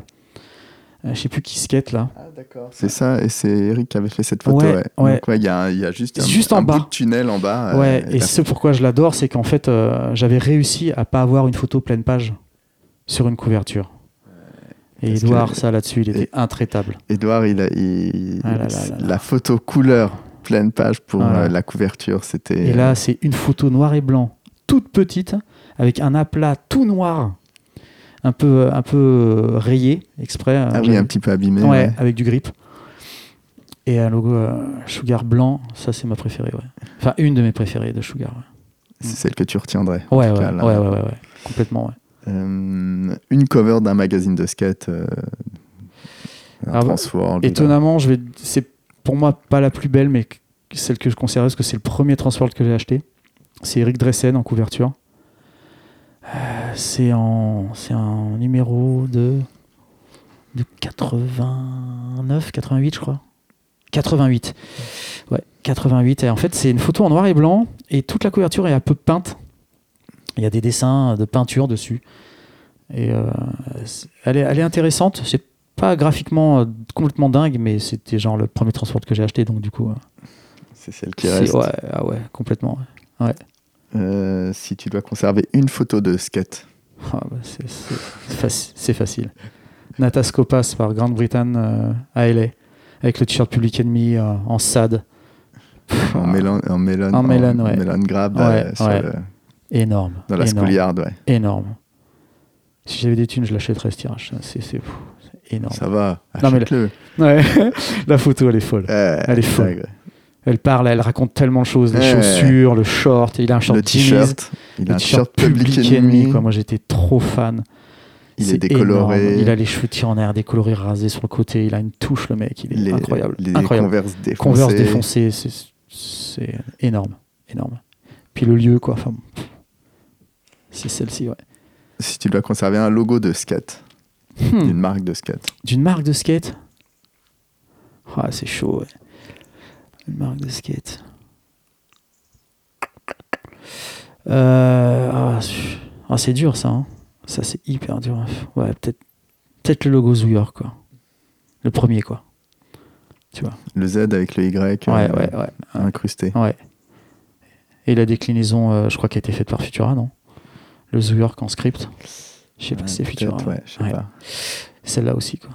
Euh, je sais plus qui skate là. Ah, d'accord. C'est ça, et c'est Eric qui avait fait cette photo. Ouais, Ouais, ouais. Donc, ouais, il y, a, il y a juste un, Juste un en bout bas. de tunnel en bas. euh, Ouais, et la- ce pourquoi je l'adore, c'est qu'en fait, euh, j'avais réussi à pas avoir une photo pleine page sur une couverture. Et Edouard, que- ça là-dessus, il était et- intraitable. Edouard, il a, il- Ah là là là là. la photo couleur pleine page pour Voilà. euh, la couverture, c'était. Et là, c'est une photo noir et blanc, toute petite, avec un aplat tout noir, un peu, un peu euh, rayé, exprès. euh, ah oui, un petit peu abîmé. ouais, ouais. avec du grip. Et un logo euh, Sugar blanc, ça c'est ma préférée, ouais. Enfin, une de mes préférées de Sugar. ouais. C'est celle que tu retiendrais. en Ouais, ouais, cas, ouais, ouais, ouais. complètement, ouais. Euh, une cover d'un magazine de skate. Euh, un Alors, Transworld. Étonnamment, je vais, c'est pour moi pas la plus belle, mais celle que je considère parce que c'est le premier Transworld que j'ai acheté. C'est Eric Dressen en couverture. Euh, c'est en, c'est un numéro de de 89, 88, je crois. 88. Ouais, 88. Et en fait, c'est une photo en noir et blanc et toute la couverture est un peu peinte. Il y a des dessins de peinture dessus. Et euh, elle, est, elle est intéressante. C'est pas graphiquement euh, complètement dingue, mais c'était genre le premier transport que j'ai acheté, donc du coup. euh, C'est celle qui reste. ouais, ah ouais, complètement. ouais. Si tu dois conserver une photo de skate. Ah bah, c'est- c'est faci- c'est facile. Natascopas par Grande-Bretagne euh, à LA, avec le t-shirt Public Enemy en SAD. Pff, En ah, melon, en melon, En ouais. sur le- énorme. dans la énorme, schoolyard, ouais. énorme. Si j'avais des thunes, je l'achèterais ce tirage. C'est pff, énorme. Ça va, Non, mais achète-le. Ouais, *laughs* la photo, elle est folle. Elle est folle. dingue. Elle parle, elle raconte tellement de choses, les chaussures, le short, il a un short Le t-shirt. Il a un t-shirt Public Public Enemy, Enemy. quoi. Moi, j'étais trop fan. Il est décoloré. énorme. Il a les cheveux tirés en air, décolorés, rasés sur le côté. Il a une touche, le mec. Il est les, incroyable. Les incroyable. Converse défoncés. Converse défoncé, c'est- énorme. énorme. Puis le lieu, quoi. Enfin, bon. C'est celle-ci, ouais. Si tu dois conserver un logo de skate, Hmm. d'une marque de skate. D'une marque de skate? Ah, c'est chaud, ouais. Une marque de skate. Euh, ah, c'est- ah, c'est dur, ça. hein. Ça, c'est hyper dur. Ouais, peut-être peut le logo Zouyor, quoi. Le premier, quoi. Tu vois. Le Z avec le Y Ouais, euh, ouais, ouais. incrusté. Ouais. Et la déclinaison, euh, je crois, qui a été faite par Futura, non? Le Zoo York en script. Je sais pas si c'est peut-être, ouais. Celle-là aussi, quoi.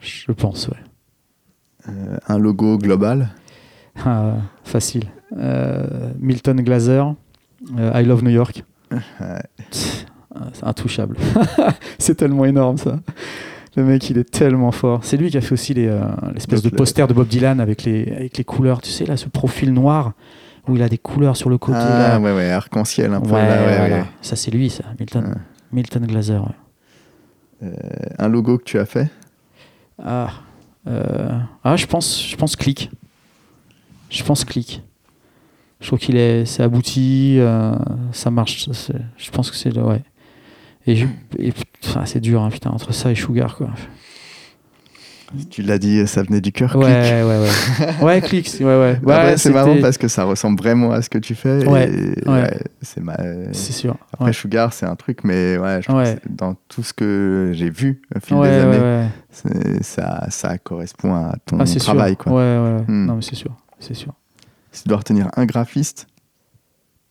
Je pense, ouais. Euh, un logo global. Ah, facile. Euh, Milton Glaser, euh, I Love New York. Pff, ah, C'est intouchable. *laughs* c'est tellement énorme, ça. Le mec, il est tellement fort. C'est lui qui a fait aussi les, l'espèce de poster de Bob Dylan avec les, avec les couleurs. Tu sais, là, ce profil noir où il a des couleurs sur le côté. Ah là. ouais, ouais, arc-en-ciel un peu. Ouais, là, ouais, voilà. ouais. Ça, c'est lui, ça. Milton. Milton Glaser. Euh, un logo que tu as fait? Ah, euh, ah je pense, je pense clic. Je pense clic. Je trouve qu'il est, c'est abouti, euh, ça marche. c'est- Je pense que c'est le, ouais. Et, et, c'est dur, hein, putain, entre ça et Sugar, quoi. Tu l'as dit, ça venait du cœur. Ouais, ouais, ouais. *laughs* Ouais, clic, ouais, ouais. Après, Ouais, c'est marrant parce que ça ressemble vraiment à ce que tu fais. Ouais, ouais. c'est ma... C'est sûr. Après. Sugar, c'est un truc, mais ouais, je Ouais. que dans tout ce que j'ai vu au fil des années, ça, ça correspond à ton Ah, travail. sûr. Quoi. Ouais, ouais, ouais. Hmm. Non, mais c'est sûr. C'est sûr. Si tu dois retenir un graphiste,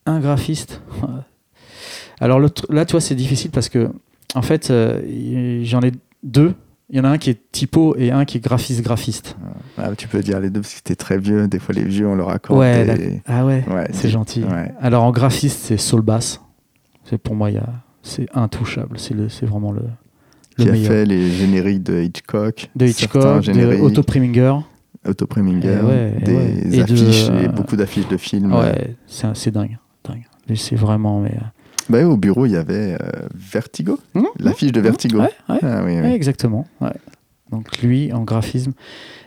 Un graphiste. Alors là, tu vois, c'est difficile parce que, en fait, euh, j'en ai deux. Il y en a un qui est typo et un qui est graphiste-graphiste. ah, tu peux dire les deux parce que t'es très vieux. Des fois, les vieux, on leur accorde Ouais, des- ah ouais, Ouais, c'est gentil. ouais. Alors en graphiste, c'est Soul Bass. C'est pour moi, a, c'est intouchable. C'est vraiment le, le qui a fait les génériques de Hitchcock, de Hitchcock, de génériques, Otto Preminger. Otto Preminger, Eh ouais, eh des de, affiches, et euh, beaucoup d'affiches de films. Ouais, c'est, dingue, dingue. C'est vraiment. Mais, euh, Bah, au bureau, il y avait euh, Vertigo, Mhm, l'affiche de Vertigo. Ouais, ouais. Ah, oui, exactement. Donc lui, en graphisme,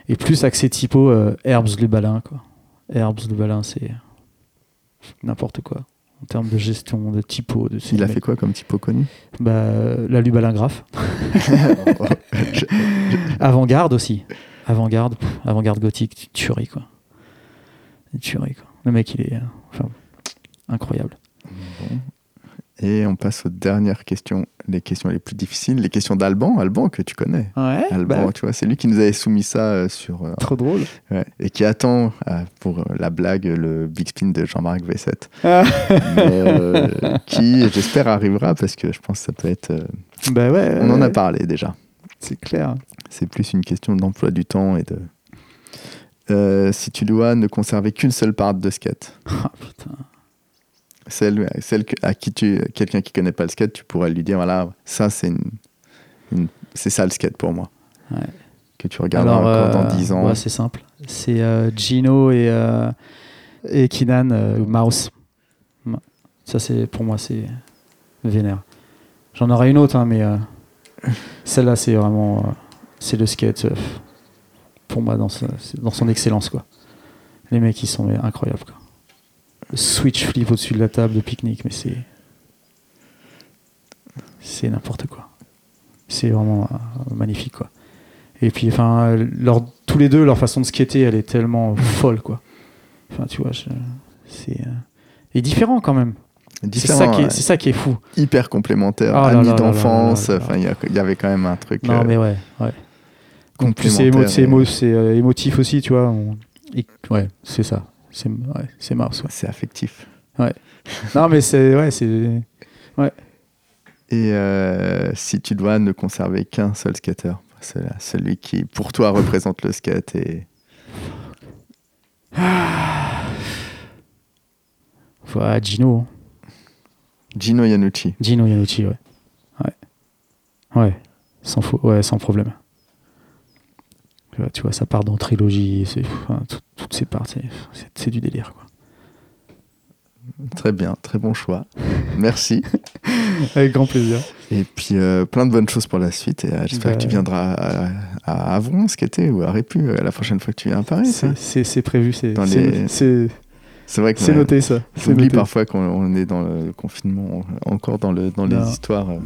et plus accès typo euh, Herbs Lubalin. Quoi. Herbs Lubalin, c'est n'importe quoi. En termes de gestion, de typo. De Il a fait quoi comme typo connu? Bah, La Lubalin Graph. *laughs* Avant-garde aussi. Avant-garde, avant-garde gothique, tuerie quoi. Tuerie quoi. Le mec, il est euh, enfin, incroyable. Bon. Et on passe aux dernières questions, les questions les plus difficiles, les questions d'Alban, Alban que tu connais. Ouais. Alban, bah, tu vois, c'est lui qui nous avait soumis ça euh, sur. euh, trop drôle. ouais, et qui attend euh, pour la blague le big spin de Jean-Marc V7. *laughs* Ah. Mais, euh, qui, j'espère, arrivera parce que je pense que ça peut être. bah ouais. on en a parlé déjà. C'est clair. C'est plus une question d'emploi du temps et de. Si tu dois ne conserver qu'une seule part de skate, Ah, putain. Celle, celle à qui tu, quelqu'un qui connaît pas le skate, tu pourrais lui dire voilà, ça c'est une, une- c'est ça le skate pour moi. Ouais. Que tu regarderas encore euh, dans 10 ans. ouais, c'est simple. C'est euh, Gino et, euh, et Kinan, euh, Mouse. Ça, c'est pour moi, c'est vénère. J'en aurais une autre, hein, mais euh, celle-là, c'est vraiment. euh, c'est le skate, euh, pour moi, dans, sa- dans son excellence. quoi. Les mecs, ils sont incroyables. Quoi. Le switch flip au-dessus de la table de pique-nique, mais c'est. C'est n'importe quoi. C'est vraiment euh, magnifique, quoi. Et puis, enfin, leur, tous les deux, leur façon de skater, elle est tellement folle, quoi. Enfin, tu vois, c'est. euh, et différent quand même. C'est ça, qui est- ouais. c'est ça qui est fou. hyper complémentaire, Ah amis d'enfance. Enfin, il y avait quand même un truc Non, euh, mais ouais, ouais. C'est complémentaire. émo- c'est émo- euh, émotif aussi, tu vois. on- et- ouais, c'est ça. C'est ouais, c'est Mars, ouais. C'est affectif. Non, mais c'est. Ouais, c'est. Et euh, si tu dois ne conserver qu'un seul skater, celui qui pour toi représente le skate et *sighs* Ouais, Gino. Gino Yanucci. Gino Yanucci, ouais. Ouais. Ouais, sans, ouais, sans problème. Tu vois, ça part dans trilogie, enfin, toutes ces parts, c'est, du délire. Quoi. Très bien, très bon choix. Merci. *laughs* Avec grand plaisir. Et puis euh, plein de bonnes choses pour la suite. Et euh, j'espère Bah, que tu viendras à, à Avron skater ou à Répu euh, la prochaine fois que tu viens à Paris. C'est, prévu, c'est, c'est, les- c'est, C'est vrai que c'est noté ça. J'oublie parfois qu'on on est dans le confinement, encore dans, le, dans les Non. histoires. euh.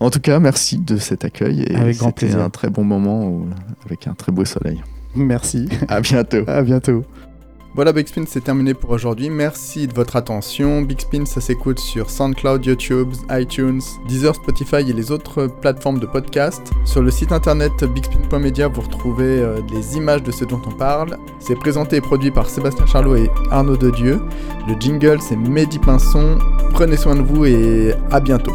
En tout cas, merci de cet accueil. Et Avec grand c'était plaisir. un très bon moment où- avec un très beau soleil. Merci. *laughs* À bientôt. À bientôt. Voilà, Big Spin, c'est terminé pour aujourd'hui. Merci de votre attention. Big Spin, ça s'écoute sur SoundCloud, YouTube, iTunes, Deezer, Spotify et les autres plateformes de podcast. Sur le site internet bigspin.media, vous retrouvez euh, les images de ce dont on parle. C'est présenté et produit par Sébastien Charlot et Arnaud Dedieu. Le jingle, c'est Mehdi Pinson. Prenez soin de vous et à bientôt.